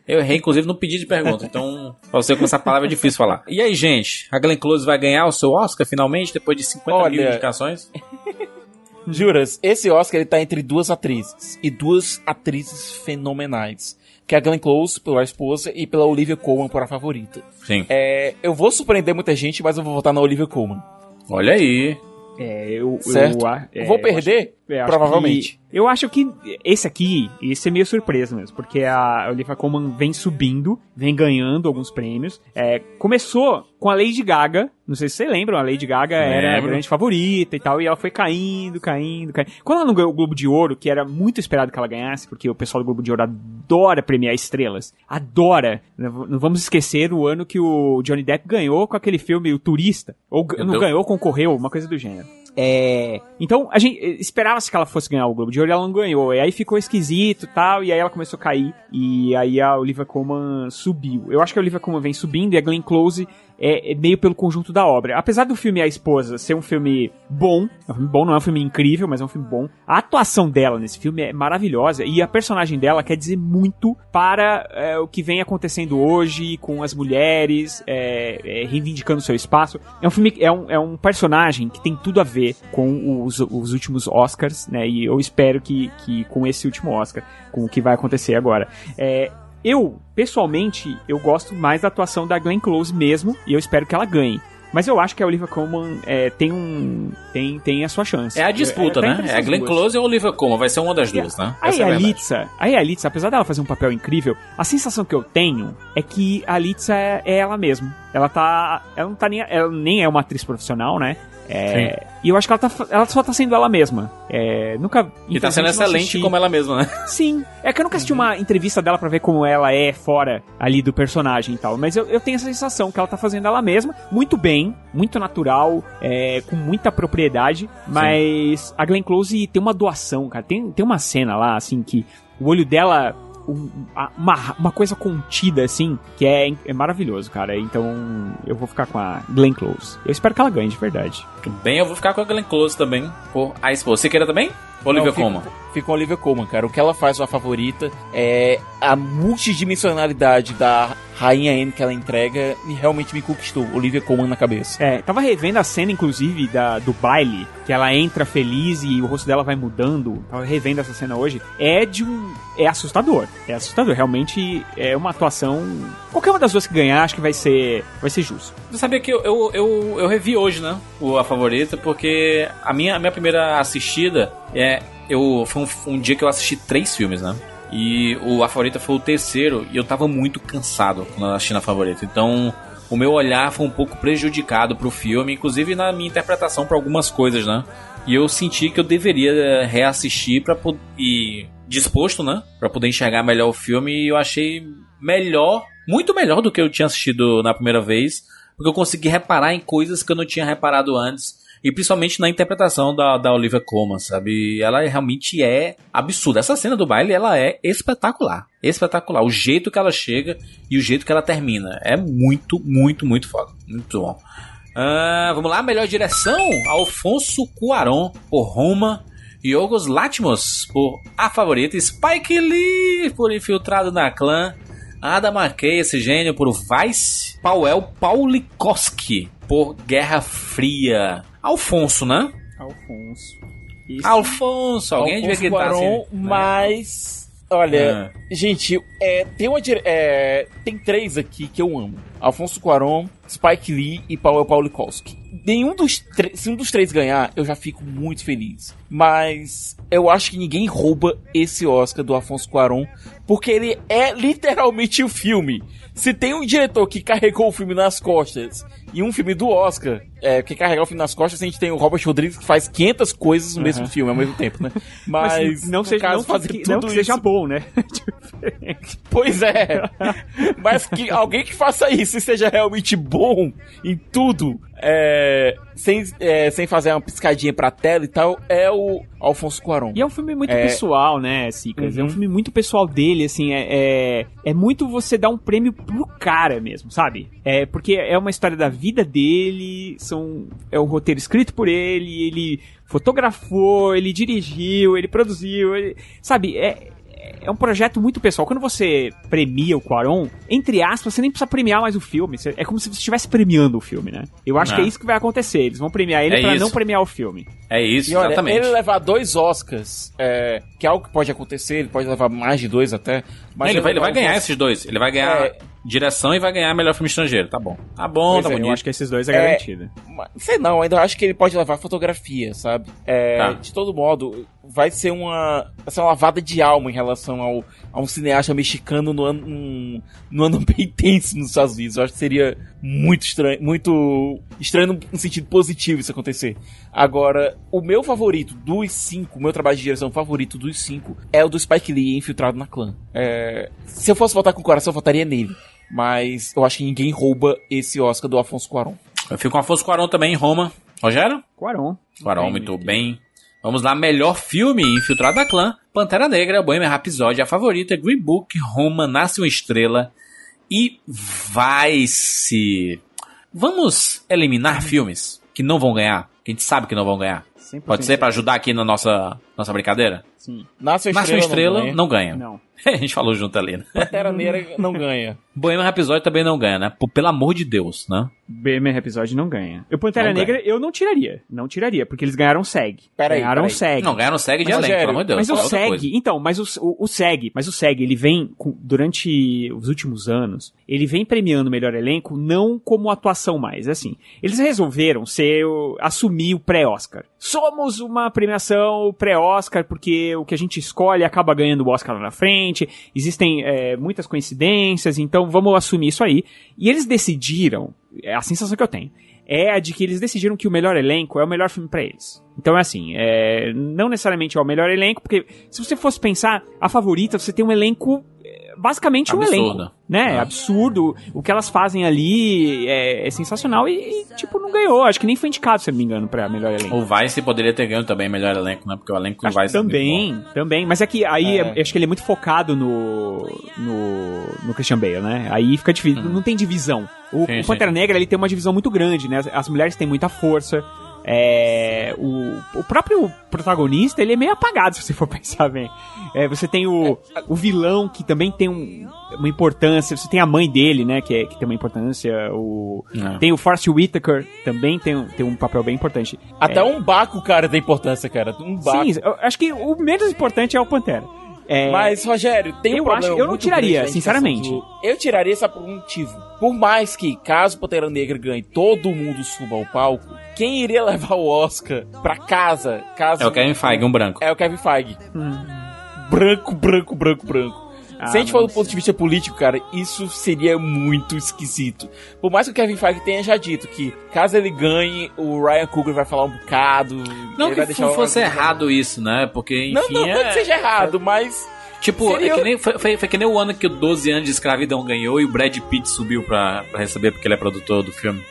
Speaker 2: Eu errei, inclusive, no pedido de pergunta. Então, pra você com essa palavra é difícil falar. E aí, gente? A Glenn Close vai ganhar o seu Oscar finalmente, depois de 50 mil
Speaker 3: Olha,
Speaker 2: indicações? <laughs>
Speaker 3: Juras, esse Oscar ele tá entre duas atrizes. E duas atrizes fenomenais. Que é a Glenn Close pela esposa e pela Olivia Colman por a favorita.
Speaker 2: Sim.
Speaker 3: É, eu vou surpreender muita gente, mas eu vou votar na Olivia Colman.
Speaker 2: Olha aí.
Speaker 4: É, eu.
Speaker 3: Certo?
Speaker 4: Eu, ah, é,
Speaker 3: vou
Speaker 4: eu
Speaker 3: perder?
Speaker 4: Acho
Speaker 3: provavelmente.
Speaker 4: que- eu acho que esse aqui, esse é meio surpresa mesmo, porque a Olivia Colman vem subindo, vem ganhando alguns prêmios. É, começou com a Lady Gaga, não sei se vocês lembram, a Lady Gaga era a
Speaker 2: Lembro.
Speaker 4: grande favorita e tal, e ela foi caindo, caindo, caindo. Quando ela não ganhou o Globo de Ouro, que era muito esperado que ela ganhasse, porque o pessoal do Globo de Ouro adora premiar estrelas, adora. Não vamos esquecer o ano que o Johnny Depp ganhou com aquele filme O Turista, ou não ganhou, concorreu, uma coisa do gênero. É. Então, a gente eh, esperava-se que ela fosse ganhar o Globo de Ouro e ela não ganhou. E aí ficou esquisito e tal. E aí ela começou a cair. E aí a Olivia Colman subiu. Eu acho que a Olivia Colman vem subindo e a Glenn Close é, é meio pelo conjunto da obra. Apesar do filme A Esposa ser um filme bom, é um filme bom, não é um filme incrível, mas é um filme bom. A atuação dela nesse filme é maravilhosa. E a personagem dela quer dizer muito para é, o que vem acontecendo hoje com as mulheres, é, reivindicando seu espaço. É um filme, é um, é um personagem que tem tudo a ver com os, os últimos Oscars, né? E eu espero que, que com esse último Oscar, com o que vai acontecer agora. É, eu, pessoalmente, eu gosto mais da atuação da Glenn Close mesmo, e eu espero que ela ganhe. Mas eu acho que a Olivia Colman é, tem um. Tem, tem a sua chance.
Speaker 2: É a disputa,
Speaker 4: tá
Speaker 2: né? É a Glenn
Speaker 4: duas.
Speaker 2: Close ou a Olivia Colman. Vai ser uma das duas, né?
Speaker 4: A
Speaker 2: é a.
Speaker 4: Yalitza, a Yalitza, apesar dela fazer um papel incrível, a sensação que eu tenho é que a Yalitza é, é ela mesma. Ela tá. Ela não tá nem. Ela nem é uma atriz profissional, né? É, e eu acho que ela, tá, ela só tá sendo ela mesma. É, nunca.
Speaker 2: E tá sendo excelente
Speaker 4: assisti.
Speaker 2: como ela mesma, né? <laughs>
Speaker 4: Sim. É que eu nunca assisti uma entrevista dela pra ver como ela é fora ali do personagem e tal. Mas eu, eu tenho essa sensação que ela tá fazendo ela mesma, muito bem, muito natural, é, com muita propriedade. Mas a Glenn Close tem uma doação, cara. Tem, tem uma cena lá, assim, que o olho dela. Um- uma, uma coisa contida, assim, que é, é maravilhoso, cara. Então eu vou ficar com a Glenn Close. Eu espero que ela ganhe, de verdade.
Speaker 2: Bem, eu vou ficar com a Glenn Close também. Por a esposa. Você queira também? Olivia Colman.
Speaker 3: Fico com a Olivia Colman, cara. O que ela faz, sua favorita, é a multidimensionalidade da Rainha Anne que ela entrega e realmente me conquistou. Olivia Colman na cabeça.
Speaker 4: É, tava revendo a cena, inclusive, da, do baile, que ela entra feliz e o rosto dela vai mudando. Tava revendo essa cena hoje. É de um. É assustador. É assustador. Realmente é uma atuação. Qualquer uma das duas que ganhar, acho que vai ser. Vai ser justo.
Speaker 2: Você sabia que eu, eu, eu, eu revi hoje, né? O A Favorita, porque a minha, a minha primeira assistida é. Eu, foi um, um dia que eu assisti três filmes, né? E o A Favorita foi o terceiro e eu tava muito cansado quando eu assisti na Favorita. Então, o meu olhar foi um pouco prejudicado pro filme, inclusive na minha interpretação para algumas coisas, né? E eu senti que eu deveria reassistir para e disposto, né, Pra poder enxergar melhor o filme e eu achei melhor, muito melhor do que eu tinha assistido na primeira vez, porque eu consegui reparar em coisas que eu não tinha reparado antes. E principalmente na interpretação da, da Olivia Colman, sabe? Ela realmente é absurda. Essa cena do baile, ela é espetacular. Espetacular. O jeito que ela chega e o jeito que ela termina. É muito, muito, muito foda. Muito bom. Ah, vamos lá, melhor direção: Alfonso Cuarón por Roma, Yorgos Lanthimos por A Favorita, Spike Lee por Infiltrado na Clã, Adam McKay, esse gênio, por Vice, Pauel Paulikowski por Guerra Fria. Alfonso, né?
Speaker 4: Alfonso.
Speaker 2: Alfonso, alguém devia
Speaker 3: Alfonso
Speaker 2: gritar
Speaker 3: Cuarón,
Speaker 2: assim.
Speaker 3: mas... Olha,
Speaker 2: É.
Speaker 3: gente, é, tem, uma, dire- é, tem três aqui que eu amo. Alfonso Cuarón, Spike Lee e Paulo Paulikowski. Nenhum dos se um dos três ganhar, eu já fico muito feliz. Mas eu acho que ninguém rouba esse Oscar do Afonso Cuarón, porque ele é literalmente o filme. Se tem um diretor que carregou o filme nas costas e um filme do Oscar é, que carregar o filme nas costas, a gente tem o Robert Rodrigues que faz 500 coisas no mesmo filme ao mesmo tempo, né? <laughs> Mas,
Speaker 4: não
Speaker 3: no
Speaker 4: seja,
Speaker 3: caso,
Speaker 4: não,
Speaker 3: fazer
Speaker 4: que,
Speaker 3: tudo
Speaker 4: não que seja
Speaker 3: isso-
Speaker 4: bom, né? <laughs>
Speaker 3: Pois é. Mas que alguém que faça isso e seja realmente bom em tudo, é, sem, é, sem fazer uma piscadinha pra tela e tal, é o Alfonso Cuarón.
Speaker 4: E é um filme muito
Speaker 3: É.
Speaker 4: pessoal, né, Cicas? É um
Speaker 3: Uhum.
Speaker 4: filme muito pessoal dele, assim, é, é, é muito você dar um prêmio pro cara mesmo, sabe? É, porque é uma história da vida dele, são, é um roteiro escrito por ele, ele fotografou, ele dirigiu, ele produziu, ele- sabe? É, é um projeto muito pessoal. Quando você premia o Quaron, entre aspas, você nem precisa premiar mais o filme. É como se você estivesse premiando o filme, né? Eu acho
Speaker 2: Ah.
Speaker 4: que é isso que vai acontecer. Eles vão premiar ele
Speaker 2: É
Speaker 4: pra
Speaker 2: isso.
Speaker 4: não premiar o filme.
Speaker 2: É isso,
Speaker 3: E olha,
Speaker 2: exatamente.
Speaker 3: ele levar dois Oscars, é, que é algo que pode acontecer, ele pode levar mais de dois até. Mas
Speaker 2: ele, vai, ele vai ganhar
Speaker 3: Alfonso-
Speaker 2: esses dois. Ele vai ganhar
Speaker 3: É.
Speaker 2: direção e vai ganhar melhor filme estrangeiro. Tá bom. Tá bom,
Speaker 3: Pois
Speaker 2: tá
Speaker 3: é,
Speaker 2: bonito.
Speaker 4: Eu acho que esses dois é,
Speaker 3: É,
Speaker 4: garantido.
Speaker 3: Sei não, ainda acho que ele pode levar fotografia, sabe? É,
Speaker 2: Tá.
Speaker 3: De todo modo, vai ser uma, vai ser uma lavada de alma em relação ao, a um cineasta mexicano no ano, num, no ano <laughs> bem tenso nos Estados Unidos. Eu acho que seria muito estranho, muito estranho no, no sentido positivo isso acontecer. Agora, o meu favorito dos cinco, o meu trabalho de direção favorito dos cinco, é o do Spike Lee infiltrado na clã. É, se eu fosse votar com o coração, eu votaria nele. Mas eu acho que ninguém rouba esse Oscar do Afonso Cuarón.
Speaker 2: Eu fico com Afonso Cuarón também em Roma. Rogério?
Speaker 4: Quaron.
Speaker 2: Cuarón,
Speaker 4: Bem,
Speaker 2: muito bem. Vamos lá, melhor filme, Infiltrado da Clã, Pantera Negra, Bohemian Rhapsody, A Favorita, Green Book, Roma, Nasce uma Estrela e Vice. Vamos eliminar filmes que não vão ganhar, que a gente sabe que não vão ganhar.
Speaker 4: 100%
Speaker 2: Pode ser pra ajudar aqui na nossa, nossa brincadeira?
Speaker 4: Sim.
Speaker 3: Nasce uma Estrela,
Speaker 2: Estrela
Speaker 3: não ganha.
Speaker 2: não ganha.
Speaker 4: Não. <laughs>
Speaker 2: a gente falou junto ali, né? <laughs>
Speaker 3: Pantera Negra não ganha.
Speaker 2: Bohemian Rhapsody também não ganha, né? P- Pelo amor de Deus, né?
Speaker 4: BMR episódio não ganha. O Pantera
Speaker 2: Não
Speaker 4: Negra eu não tiraria. Não tiraria, porque eles ganharam SEG.
Speaker 3: Peraí,
Speaker 4: ganharam
Speaker 3: peraí.
Speaker 4: SEG.
Speaker 2: Não, ganharam segue de
Speaker 3: Mas,
Speaker 2: elenco, pelo amor de Deus.
Speaker 4: Mas o
Speaker 2: coisa.
Speaker 4: SEG, então, mas o, o, o SEG, mas o SEG, ele vem, com- durante os últimos anos, ele vem premiando o melhor elenco não como atuação mais, é assim. Eles resolveram ser, assumir o pré-Oscar. Somos uma premiação pré-Oscar porque o que a gente escolhe acaba ganhando o Oscar lá na frente, existem é, muitas coincidências, então vamos assumir isso aí. E eles decidiram, é a sensação que eu tenho, é a de que eles decidiram que o melhor elenco é o melhor filme para eles. Então é assim, é, não necessariamente é o melhor elenco, porque se você fosse pensar, a favorita, você tem um elenco é, basicamente um
Speaker 2: Absurdo.
Speaker 4: elenco, né?
Speaker 2: É.
Speaker 4: Absurdo. O que elas fazem ali é, é sensacional e, e, tipo, não ganhou. Acho que nem foi indicado, se eu não me engano, pra melhor elenco.
Speaker 2: O Vice poderia ter ganho também melhor elenco, né? Porque o elenco do Vice é
Speaker 4: também, também. Mas é que aí
Speaker 3: É.
Speaker 4: é- acho que ele é muito focado no, no, no Christian Bale, né? Aí fica difícil, não tem divisão. O,
Speaker 2: Uhum. Sim,
Speaker 4: o
Speaker 2: sim.
Speaker 4: Pantera Negra ele tem uma divisão muito grande, né? As, as mulheres têm muita força. É, o, o próprio protagonista ele é meio apagado <laughs> se você for pensar bem. É, você tem o, o vilão que também tem um- uma importância. Você tem a mãe dele, né? Que, é- que tem uma importância. O,
Speaker 2: É.
Speaker 4: Tem o Forrest Whitaker também tem, um- tem um papel bem importante.
Speaker 3: Até um Baco, cara, tem importância, cara. Um Baco.
Speaker 4: Sim, acho que o menos importante é o Pantera. É,
Speaker 3: Mas, Rogério, tem um
Speaker 4: Eu
Speaker 3: problema
Speaker 4: acho- eu não tiraria, sinceramente.
Speaker 3: do- Eu tiraria só por um motivo. Por mais que, caso Pantera Negra ganhe, todo mundo suba ao palco, quem iria <laughs> levar o Oscar pra casa, caso...
Speaker 2: É o Kevin Feige, um branco.
Speaker 3: É o Kevin Feige. Branco, branco, branco, branco.
Speaker 4: Ah,
Speaker 3: Se a gente for do
Speaker 4: mas-
Speaker 3: ponto de vista político, cara, isso seria muito esquisito. Por mais que o Kevin Feige tenha já dito que, caso ele ganhe, o Ryan Coogler vai falar um bocado.
Speaker 2: Não que fosse errado isso, né? Porque, enfim,
Speaker 3: Não, não, não
Speaker 2: é...
Speaker 3: que seja errado, mas...
Speaker 2: Tipo,
Speaker 3: Seria-
Speaker 2: é que nem, foi, foi, foi que nem o ano que o 12 anos de escravidão ganhou e o Brad Pitt subiu pra, pra receber porque ele é produtor do filme.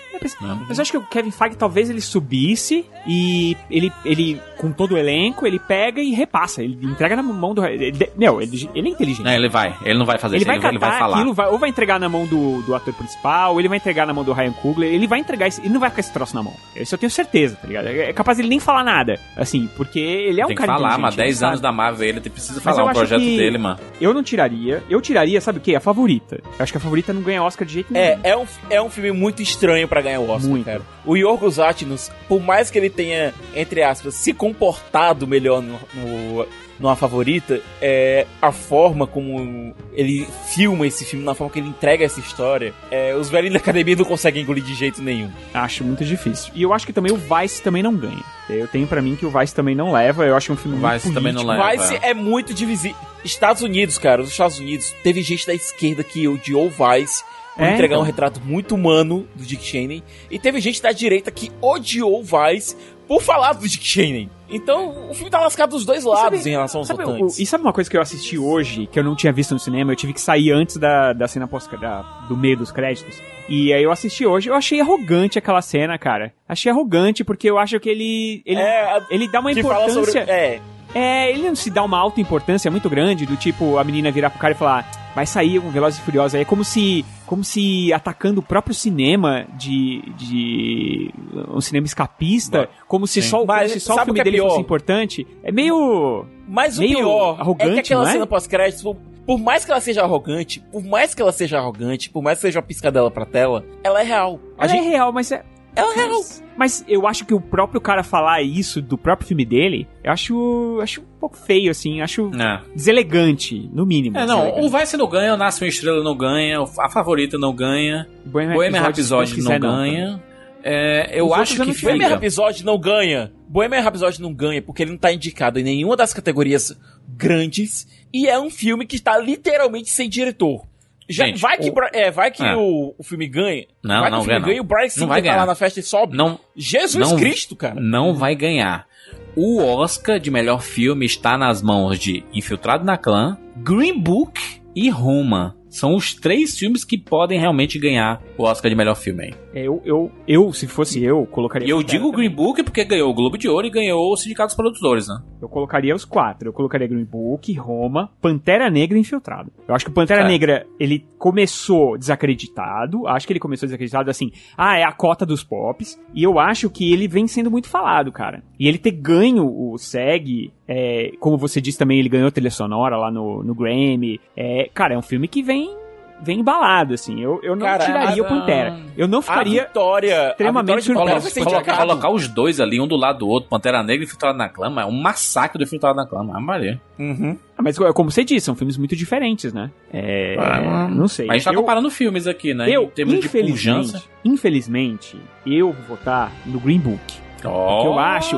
Speaker 2: Não.
Speaker 4: Mas eu acho que o Kevin Feige talvez ele subisse e ele, ele com todo o elenco, ele pega e repassa. Ele entrega na mão do. Ele, meu, ele, ele é inteligente.
Speaker 2: Não, ele vai. Ele não vai fazer
Speaker 4: ele
Speaker 2: isso,
Speaker 4: vai
Speaker 2: ele, vai- ele vai falar.
Speaker 4: aquilo, vai- ou vai entregar na mão do, do ator principal, ou ele vai entregar na mão do Ryan Coogler, ele vai entregar isso, ele não vai ficar esse troço na mão. Isso eu tenho certeza, tá ligado? É capaz de ele nem falar nada, assim, porque ele é um
Speaker 2: Tem que
Speaker 4: cara
Speaker 2: falar,
Speaker 4: inteligente,
Speaker 2: mas 10
Speaker 4: ele
Speaker 2: anos
Speaker 4: sabe.
Speaker 2: da Marvel, ele precisa falar o projeto
Speaker 4: que-
Speaker 2: dele, mano.
Speaker 4: Eu não tiraria, eu tiraria, sabe o que? A favorita. Eu acho que a favorita não ganha Oscar de jeito nenhum.
Speaker 3: É, é um, é um filme muito estranho pra ganhar o Oscar,
Speaker 4: Muito.
Speaker 3: cara. O Yorgos Atnos, por mais que ele tenha, entre aspas, se comportado melhor no, no, numa favorita, é, a forma como ele filma esse filme, na forma que ele entrega essa história, é, os velhos da academia não conseguem engolir de jeito nenhum.
Speaker 4: Acho muito difícil. E eu acho que também o Vice também não ganha. Eu tenho pra mim que o Vice também não leva. Eu acho um filme
Speaker 2: O
Speaker 4: muito
Speaker 2: Vice também não leva.
Speaker 3: Vice é muito divisível. Estados Unidos, cara, os Estados Unidos, teve gente da esquerda que odiou o Vice por
Speaker 4: É,
Speaker 3: entregar
Speaker 4: então.
Speaker 3: um retrato muito humano do Dick Cheney, e teve gente da direita que odiou o Vice por falar do Dick Cheney. Então, o filme tá lascado dos dois lados em relação aos
Speaker 4: Sabe,
Speaker 3: votantes.
Speaker 4: o- e sabe uma coisa que eu assisti hoje, que eu não tinha visto no cinema? Eu tive que sair antes da, da cena pós da, do meio dos créditos. E aí eu assisti hoje, eu achei arrogante aquela cena, cara. Achei arrogante porque eu acho que ele. Ele,
Speaker 3: É,
Speaker 4: ele dá uma importância.
Speaker 3: sobre. É,
Speaker 4: É, ele não se dá uma alta importância muito grande, do tipo, a menina virar pro cara e falar, "Ah, vai sair um Velozes e Furiosos aí, é como se, como se atacando o próprio cinema de, de um cinema escapista, como se
Speaker 3: Sim.
Speaker 4: só,
Speaker 3: Mas
Speaker 4: se só o filme
Speaker 3: o é
Speaker 4: dele fosse
Speaker 3: pior?
Speaker 4: importante. É meio...
Speaker 3: Mas o
Speaker 4: Meio
Speaker 3: pior é
Speaker 4: arrogante,
Speaker 3: que aquela
Speaker 4: é?
Speaker 3: cena pós-créditos, por, por mais que ela seja arrogante, por mais que ela seja arrogante, por mais que seja uma piscadela pra tela, ela é real. A
Speaker 4: Ela
Speaker 3: gente,
Speaker 4: é real, mas é...
Speaker 3: é real.
Speaker 4: Mas, mas eu acho que o próprio cara falar isso do próprio filme dele, eu acho, acho um pouco feio, assim, acho
Speaker 2: É.
Speaker 4: deselegante, no mínimo.
Speaker 2: É, não, o Vice não ganha, o Nasce uma Estrela não ganha, a favorita não ganha,
Speaker 4: Bohemian
Speaker 2: Bohemian
Speaker 4: Rhapsody,
Speaker 2: não
Speaker 4: também.
Speaker 2: ganha. É, eu
Speaker 4: Os
Speaker 2: acho que
Speaker 4: não
Speaker 3: Bohemian. Rhapsody não ganha. Bohemian Rhapsody não ganha porque ele não tá indicado em nenhuma das categorias grandes e é um filme que está literalmente sem diretor. Já,
Speaker 2: Gente,
Speaker 3: vai que,
Speaker 2: o-
Speaker 3: é, vai que
Speaker 2: É.
Speaker 3: o, o filme ganha.
Speaker 2: Não,
Speaker 3: vai que
Speaker 2: não
Speaker 3: o filme
Speaker 2: ganha,
Speaker 3: ganha
Speaker 2: não.
Speaker 3: e o Brian
Speaker 2: Não vai
Speaker 3: tá lá
Speaker 2: ganhar.
Speaker 3: na festa e sobe.
Speaker 2: Não,
Speaker 3: Jesus
Speaker 2: Não-
Speaker 3: Cristo, cara.
Speaker 2: não vai ganhar. O Oscar de melhor filme está nas mãos de Infiltrado na Clã, Green Book e Roma. São os três filmes que podem realmente ganhar o Oscar de melhor filme aí.
Speaker 4: É, Eu, eu, eu, se fosse eu, colocaria.
Speaker 2: E eu digo
Speaker 4: também.
Speaker 2: Green Book porque ganhou o Globo de Ouro e ganhou o Sindicato dos Produtores, né?
Speaker 4: Eu colocaria os quatro. Eu colocaria Green Book, Roma, Pantera Negra e Infiltrado. Eu acho que o Pantera
Speaker 2: É.
Speaker 4: Negra, ele começou desacreditado. Acho que ele começou desacreditado assim. Ah, é a cota dos pops. E eu acho que ele vem sendo muito falado, cara. E ele ter ganho o SEG, é, como você disse também, ele ganhou trilha sonora lá no, no Grammy. É, cara, é um filme que vem. Vem embalado, assim. Eu, eu não
Speaker 3: Cara,
Speaker 4: tiraria
Speaker 2: a-
Speaker 4: o Pantera. Eu não
Speaker 3: A
Speaker 4: ficaria.
Speaker 3: vitória,
Speaker 4: extremamente
Speaker 3: a vitória
Speaker 4: surpreso.
Speaker 2: Colocar, colocar os dois ali, um do lado do outro, Pantera Negra e Infiltrado na Clã, é um massacre do Infiltrado na Clã, mas Maria.
Speaker 3: Uhum.
Speaker 4: Ah, Mas como você disse, são filmes muito diferentes, né? É,
Speaker 2: Ah,
Speaker 4: não sei.
Speaker 2: Mas a gente tá
Speaker 4: eu,
Speaker 2: comparando filmes aqui, né?
Speaker 4: eu
Speaker 2: em termos de
Speaker 4: infelizmente, infelizmente, eu vou votar no Green Book. Porque eu acho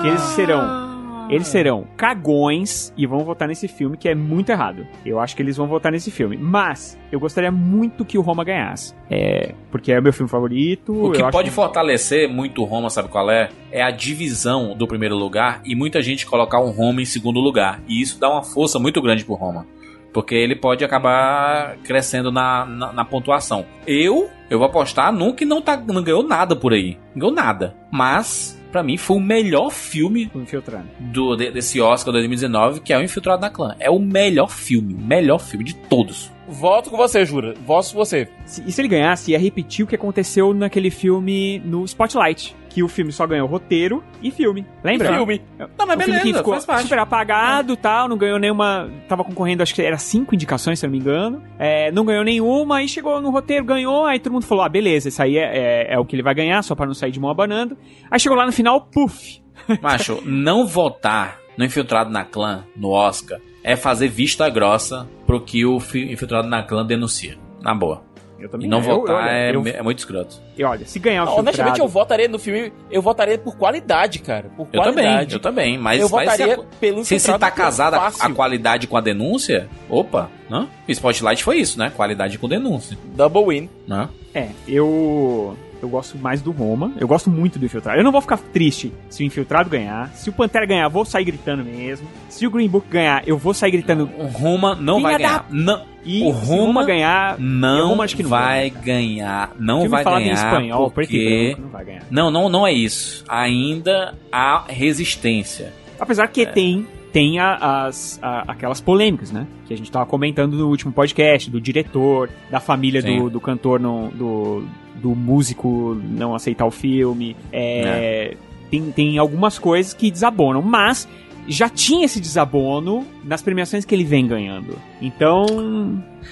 Speaker 4: que eles serão Eles serão cagões e vão votar nesse filme, que é muito errado. Eu acho que eles vão votar nesse filme. Mas, eu gostaria muito que o Roma ganhasse. É, porque é o meu filme favorito.
Speaker 2: O que pode fortalecer muito o Roma, sabe qual é? É a divisão do primeiro lugar e muita gente colocar o Roma em segundo lugar. E isso dá uma força muito grande pro Roma. Porque ele pode acabar crescendo na, na, na pontuação. Eu, eu vou apostar num que não, tá, não ganhou nada por aí. Não ganhou nada. Mas, pra mim, foi o melhor filme
Speaker 4: O Infiltrado.
Speaker 2: do, de- desse Oscar 2019, que é o Infiltrado na Clã. É o melhor filme, o melhor filme de todos.
Speaker 3: Voto com você, Jura. Voto com você.
Speaker 4: Se- E se ele ganhasse, ia repetir o que aconteceu naquele filme no Spotlight. Que o filme só ganhou roteiro e filme. Lembra?
Speaker 3: Filme.
Speaker 2: Não, mas
Speaker 4: o filme que
Speaker 2: beleza,
Speaker 4: ficou
Speaker 2: faz parte.
Speaker 4: super apagado tal, não ganhou nenhuma. Tava concorrendo, acho que era cinco indicações, se eu não me engano. É, não ganhou nenhuma, aí chegou no roteiro, ganhou, aí todo mundo falou: ah, beleza, isso aí é, é- é o que ele vai ganhar, só pra não sair de mão abanando. Aí chegou lá no final, puf! <laughs>
Speaker 2: Macho, não votar no Infiltrado na Clã, no Oscar, é fazer vista grossa pro que o fi- Infiltrado na Clã denuncia. Na boa.
Speaker 4: Eu
Speaker 2: E não
Speaker 4: eu-
Speaker 2: votar
Speaker 4: olha,
Speaker 2: é,
Speaker 4: eu-
Speaker 2: é muito escroto.
Speaker 4: E olha, se ganhar o
Speaker 3: Honestamente, eu votaria no filme. Eu votaria por qualidade, cara. Por
Speaker 2: Eu também,
Speaker 3: qualidade.
Speaker 2: eu também. Mas,
Speaker 3: Eu
Speaker 2: mas
Speaker 3: votaria
Speaker 2: se, a-
Speaker 3: pelo
Speaker 2: se, se tá casada a, qualidade com a denúncia, opa, né? Spotlight foi isso, né? Qualidade com denúncia,
Speaker 3: Double win.
Speaker 2: né?
Speaker 4: É, eu. Eu gosto mais do Roma. Eu gosto muito do Infiltrado. Eu não vou ficar triste se o Infiltrado ganhar. Se o Pantera ganhar, vou sair gritando mesmo. Se o Green Book ganhar, eu vou sair gritando.
Speaker 2: O Roma não vai
Speaker 4: da-
Speaker 2: ganhar. Não,
Speaker 4: E
Speaker 2: O Roma
Speaker 4: Roma ganhar,
Speaker 2: não
Speaker 4: Roma acho que não
Speaker 2: vai ganhar. Não vai ganhar
Speaker 4: em espanhol,
Speaker 2: porque...
Speaker 4: não vai ganhar.
Speaker 2: Não, não, não é isso. Ainda há resistência.
Speaker 4: Apesar
Speaker 2: É.
Speaker 4: que tem tem a- as, a- aquelas polêmicas, né? Que a gente tava comentando no último podcast, do diretor, da família do, do cantor, não, do, do músico não aceitar o filme. É, tem, tem algumas coisas que desabonam, mas já tinha esse desabono nas premiações que ele vem ganhando. Então,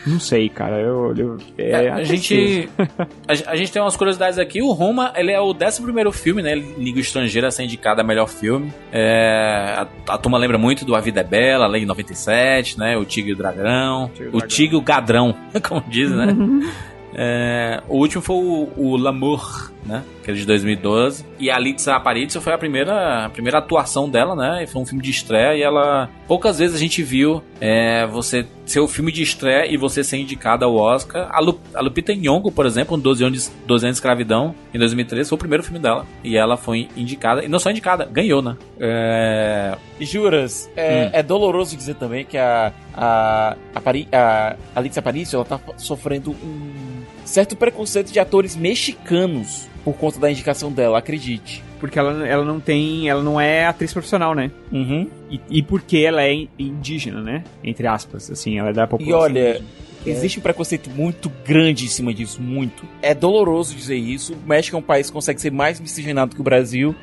Speaker 4: não sei, cara. Eu, eu- é,
Speaker 2: É, a,
Speaker 4: tristeza.
Speaker 2: gente, <laughs> a, a gente tem umas curiosidades aqui. O Roma, ele é o 11 primeiro filme, né? Língua estrangeira a ser indicado a melhor filme. É, a, a turma lembra muito do A Vida é Bela, Lei 97, né? O Tigre e o Dragão.
Speaker 4: O.
Speaker 2: Tigre e o Gadrão, <laughs> como dizem, né? <laughs> É, o último foi o, o L'amour, né? Que é de 2012. E a Litsa Aparicio foi a primeira, a primeira atuação dela, né? E foi um filme de estreia e ela... Poucas vezes a gente viu é, você ser o filme de estreia e você ser indicado ao Oscar. A, Lu, a Lupita Nyong'o, por exemplo, um 12 anos, de, 12 anos de escravidão, em 2013, foi o primeiro filme dela. E ela foi indicada. E não só indicada, ganhou, né? É,
Speaker 3: Juras, é,
Speaker 2: Hum.
Speaker 3: é doloroso dizer também que a, a, a, Pari, a Alicia Aparicio, ela tá sofrendo um certo preconceito de atores mexicanos por conta da indicação dela, acredite.
Speaker 4: Porque ela, ela não tem. Ela não é atriz profissional, né?
Speaker 3: Uhum.
Speaker 4: E, e porque ela é in- indígena, né? Entre aspas, assim, ela é da população.
Speaker 3: E olha,
Speaker 4: indígena.
Speaker 3: Existe um preconceito muito grande em cima disso, muito. É doloroso dizer isso. O México é um país que consegue ser mais miscigenado que o Brasil,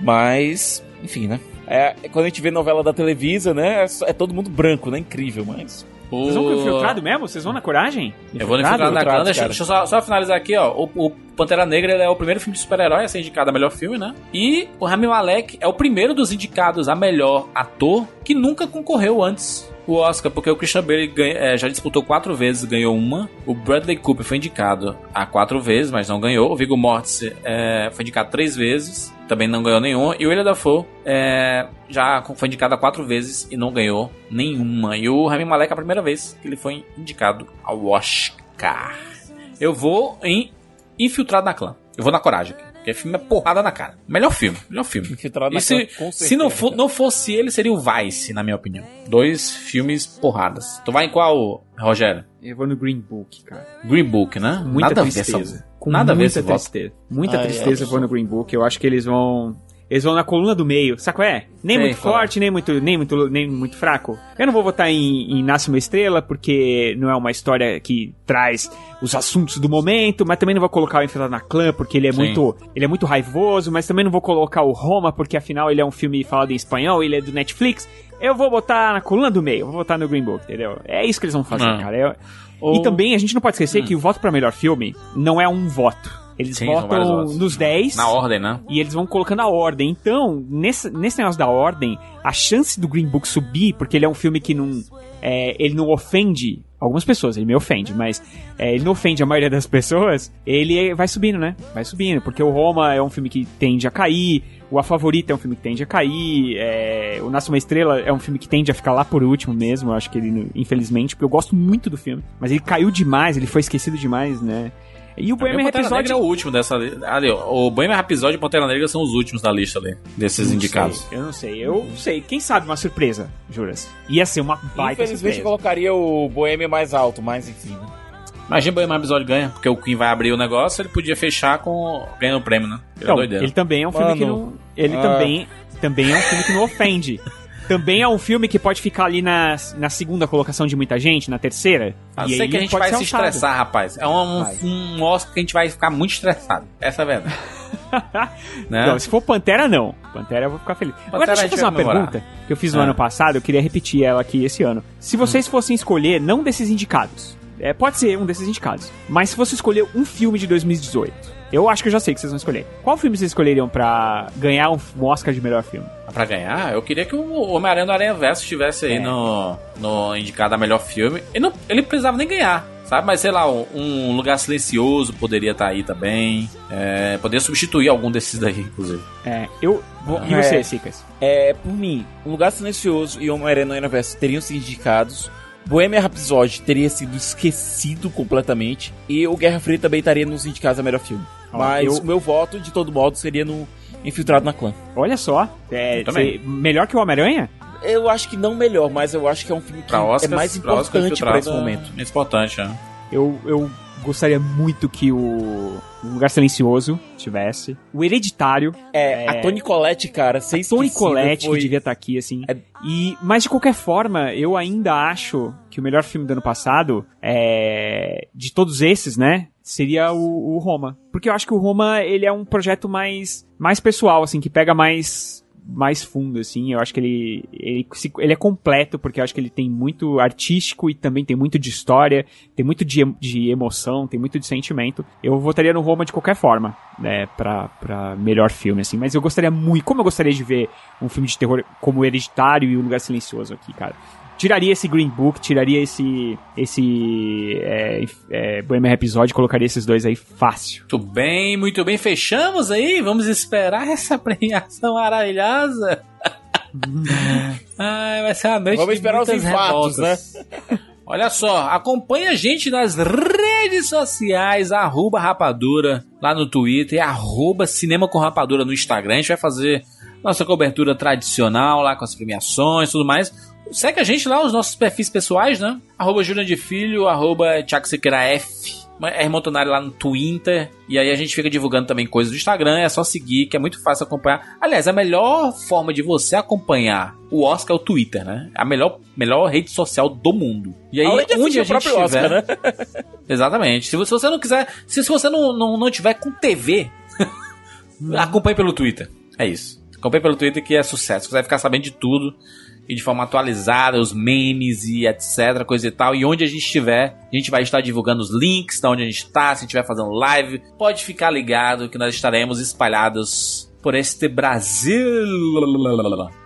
Speaker 3: mas, enfim, né? É, quando a gente vê novela da Televisa, né? É, é todo mundo branco, né? Incrível, mas.
Speaker 4: Vocês vão com o infiltrado mesmo? Vocês vão na coragem?
Speaker 2: Eu vou no Infiltrado na
Speaker 3: Infiltrado,
Speaker 2: Clã. Deixa,
Speaker 3: cara.
Speaker 2: deixa eu só, só finalizar aqui, ó. O, o Pantera Negra ele é o primeiro filme de super-herói a ser indicado a melhor filme, né? E o Rami Malek é o primeiro dos indicados a melhor ator que nunca concorreu antes o Oscar, porque o Christian Bale ganha- é, já disputou quatro vezes, ganhou uma. O Bradley Cooper foi indicado a quatro vezes, mas não ganhou. O Viggo Mortensen é, foi indicado três vezes, também não ganhou nenhuma. E o William Dafoe é, já foi indicado a quatro vezes e não ganhou nenhuma. E o Rami Malek é a primeira vez que ele foi indicado ao Oscar. Eu vou em Infiltrado na Clã. Eu vou na Coragem. Porque filme é porrada na cara. Melhor filme, melhor filme. E se,
Speaker 3: com
Speaker 2: se não, for, não fosse ele, seria o Vice, na minha opinião. Dois filmes porradas. Tu vai em qual, Rogério?
Speaker 4: Eu vou no Green Book, cara.
Speaker 2: Green Book, né?
Speaker 4: Muita
Speaker 2: Nada
Speaker 4: tristeza.
Speaker 2: essa-
Speaker 4: Com
Speaker 2: Nada a ver
Speaker 4: muita
Speaker 2: esse voto.
Speaker 4: tristeza. Muita
Speaker 3: Ai,
Speaker 4: tristeza
Speaker 3: é
Speaker 4: eu vou no Green Book. Eu acho que eles vão. Eles vão na coluna do meio. Qual é? Nem
Speaker 2: Sei
Speaker 4: muito
Speaker 2: é.
Speaker 4: forte, nem muito, nem, muito, nem muito fraco. Eu não vou votar em, em Nasce uma Estrela, porque não é uma história que traz os assuntos do momento, mas também não vou colocar o Infiltrado na Clã, porque ele é
Speaker 2: Sim.
Speaker 4: muito. Ele é muito raivoso, mas também não vou colocar o Roma, porque afinal ele é um filme falado em espanhol, ele é do Netflix. Eu vou botar na coluna do meio, vou votar no Green Book, entendeu? É isso que eles vão fazer,
Speaker 2: Ah.
Speaker 4: cara. Eu-
Speaker 2: Ou-
Speaker 4: E também a gente não pode esquecer que o voto pra melhor filme não é um voto. Eles
Speaker 2: Sim,
Speaker 4: votam nos 10
Speaker 2: Na ordem, né?
Speaker 4: e eles vão colocando a ordem. Então, nesse, nesse negócio da ordem, a chance do Green Book subir, porque ele é um filme que não. é, ele não ofende algumas pessoas, ele me ofende, mas é, ele não ofende a maioria das pessoas, ele vai subindo, né? Vai subindo, porque o Roma é um filme que tende a cair, o A Favorita é um filme que tende a cair, é, o Nasce uma Estrela é um filme que tende a ficar lá por último mesmo, eu acho que ele, infelizmente, porque eu gosto muito do filme, mas ele caiu demais, ele foi esquecido demais, né? E o Bohemian Rhapsody...
Speaker 2: Negra é o último dessa lista. Ali, o Bohemian Rhapsody e Pantera Negra são os últimos da lista ali, desses
Speaker 4: Não
Speaker 2: indicados.
Speaker 4: sei, eu não sei. Eu não sei. Quem sabe uma surpresa, Juras? Ia ser uma baita
Speaker 3: Infelizmente eu
Speaker 4: surpresa.
Speaker 3: colocaria o Boêmia mais alto, mas enfim. Né?
Speaker 2: Imagina o Bohemian Rhapsody ganha, porque o Queen vai abrir o negócio, ele podia fechar com ganhando o prêmio, né? Ele
Speaker 4: Então,
Speaker 2: é
Speaker 4: ele também é um filme que
Speaker 3: Mano,
Speaker 4: não... Ele
Speaker 3: ah.
Speaker 4: também, também é um filme que não ofende. <laughs> Também é um filme que pode ficar ali na, na segunda colocação de muita gente, na terceira. E
Speaker 2: sei
Speaker 4: aí
Speaker 2: que a gente vai se
Speaker 4: alçado.
Speaker 2: estressar, rapaz. É um,
Speaker 4: Vai.
Speaker 2: um Oscar que a gente vai ficar muito estressado. Essa é a verdade. <laughs> né?
Speaker 4: Não, se for Pantera, não. Pantera eu vou ficar feliz. Agora,
Speaker 2: Pantera
Speaker 4: deixa eu
Speaker 2: gente
Speaker 4: fazer uma
Speaker 2: comemorar.
Speaker 4: pergunta que eu fiz no
Speaker 2: Ah.
Speaker 4: ano passado, eu queria repetir ela aqui esse ano. Se vocês fossem escolher, não desses indicados, é, pode ser um desses indicados, mas se fosse escolher um filme de 2018, eu acho que eu já sei que vocês vão escolher. Qual filme vocês escolheriam pra ganhar um Oscar de melhor filme?
Speaker 2: Pra ganhar, eu queria que o Homem-Aranha do Aranha Verso estivesse aí
Speaker 4: É.
Speaker 2: no, no indicado a melhor filme. Ele não, ele precisava nem ganhar, sabe? Mas sei lá, um, um Lugar Silencioso poderia estar aí também. É, poderia substituir algum desses daí, inclusive.
Speaker 4: É, eu. Vou, e
Speaker 3: É.
Speaker 4: você, Sicas?
Speaker 3: É, por mim, Um Lugar Silencioso e Homem-Aranha no Universo teriam sido indicados. Bohemian Rhapsody teria sido esquecido completamente. E o Guerra Fria também estaria nos indicados a melhor filme. Mas
Speaker 4: eu-
Speaker 3: o meu voto, de todo modo, seria no Infiltrado na Clã.
Speaker 4: Olha só. É, cê- melhor que o Homem-Aranha?
Speaker 3: Eu acho que não melhor, mas eu acho que é um filme que
Speaker 2: Pra Oscar,
Speaker 3: é mais importante pra esse momento.
Speaker 2: É importante, né?
Speaker 4: Eu, eu gostaria muito que o, o Lugar Silencioso tivesse. O Hereditário.
Speaker 3: É,
Speaker 4: É.
Speaker 3: a Toni Collette, cara, sem
Speaker 4: A Toni Collette
Speaker 3: foi...
Speaker 4: que devia estar aqui, assim.
Speaker 3: É-
Speaker 4: E, mas de qualquer forma, eu ainda acho que o melhor filme do ano passado, é, de todos esses, né, seria o, o Roma. Porque eu acho que o Roma, ele é um projeto mais, mais pessoal, assim, que pega mais mais fundo, assim, eu acho que ele ele, ele é completo, porque eu acho que ele tem muito artístico e também tem muito de história, tem muito de, de emoção, tem muito de sentimento. Eu votaria no Roma de qualquer forma, né, pra, pra melhor filme, assim, mas eu gostaria muito, como eu gostaria de ver um filme de terror como Hereditário e o Lugar Silencioso aqui, cara. Tiraria esse Green Book, tiraria esse esse é, é, Bohemian Rhapsody, colocaria esses dois aí fácil.
Speaker 2: Muito bem, muito bem. Fechamos aí. Vamos esperar essa <laughs> premiação maravilhosa. <laughs> Ai, vai ser uma noite
Speaker 3: Vamos
Speaker 2: de
Speaker 3: esperar os infartos, né? <laughs>
Speaker 2: Olha só, acompanha a gente nas redes sociais, arroba rapadura lá no Twitter e arroba cinema com rapadura no Instagram. A gente vai fazer nossa cobertura tradicional lá com as premiações e tudo mais. Segue a gente lá, os nossos perfis pessoais, né? Arroba Julian de Filho, arroba Thiago Sequeira F. R. Montanari lá no Twitter. E aí a gente fica divulgando também coisas do Instagram. É só seguir, que é muito fácil acompanhar. Aliás, a melhor forma de você acompanhar o Oscar é o Twitter, né? A melhor, melhor rede social do mundo. E aí,
Speaker 3: Além de
Speaker 2: onde a
Speaker 3: o
Speaker 2: gente
Speaker 3: Oscar, né? <laughs>
Speaker 2: Exatamente. Se você, se você não quiser... Se, se você não, não, não tiver com TV, acompanhe pelo Twitter. É isso. Acompanhe pelo Twitter que é sucesso. Você vai ficar sabendo de tudo e de forma atualizada, os memes e etc, coisa e tal. E onde a gente estiver, a gente vai estar divulgando os links de onde a gente está, se a gente estiver fazendo live. Pode ficar ligado que nós estaremos espalhados por este Brasil.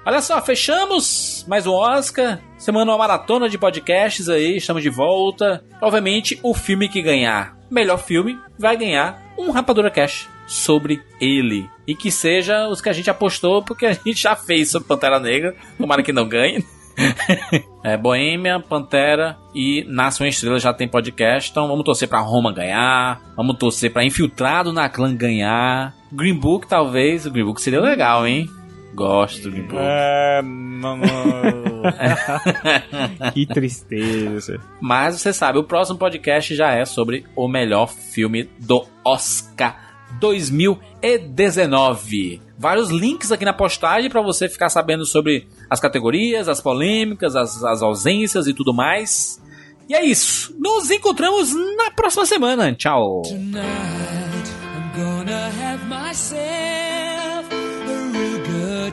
Speaker 2: Olha só, fechamos mais um Oscar. Semana uma maratona de podcasts aí, estamos de volta. Obviamente, o filme que ganhar melhor filme vai ganhar um Rapadura Cash sobre ele. E que seja os que a gente apostou, porque a gente já fez sobre Pantera Negra. Tomara que não ganhe. <laughs> é, Boêmia, Pantera e Nasce uma Estrela já tem podcast. Então vamos torcer pra Roma ganhar. Vamos torcer pra Infiltrado na Clã ganhar. Green Book, talvez. O Green Book seria legal, hein? Gosto Green Book.
Speaker 3: É, não, não. <laughs>
Speaker 4: Que tristeza.
Speaker 2: Mas você sabe, o próximo podcast já é sobre o melhor filme do Oscar 2019. Vários links aqui na postagem para você ficar sabendo sobre as categorias, as polêmicas, as, as ausências e tudo mais. E é isso. Nos encontramos na próxima semana. Tchau.
Speaker 7: Tonight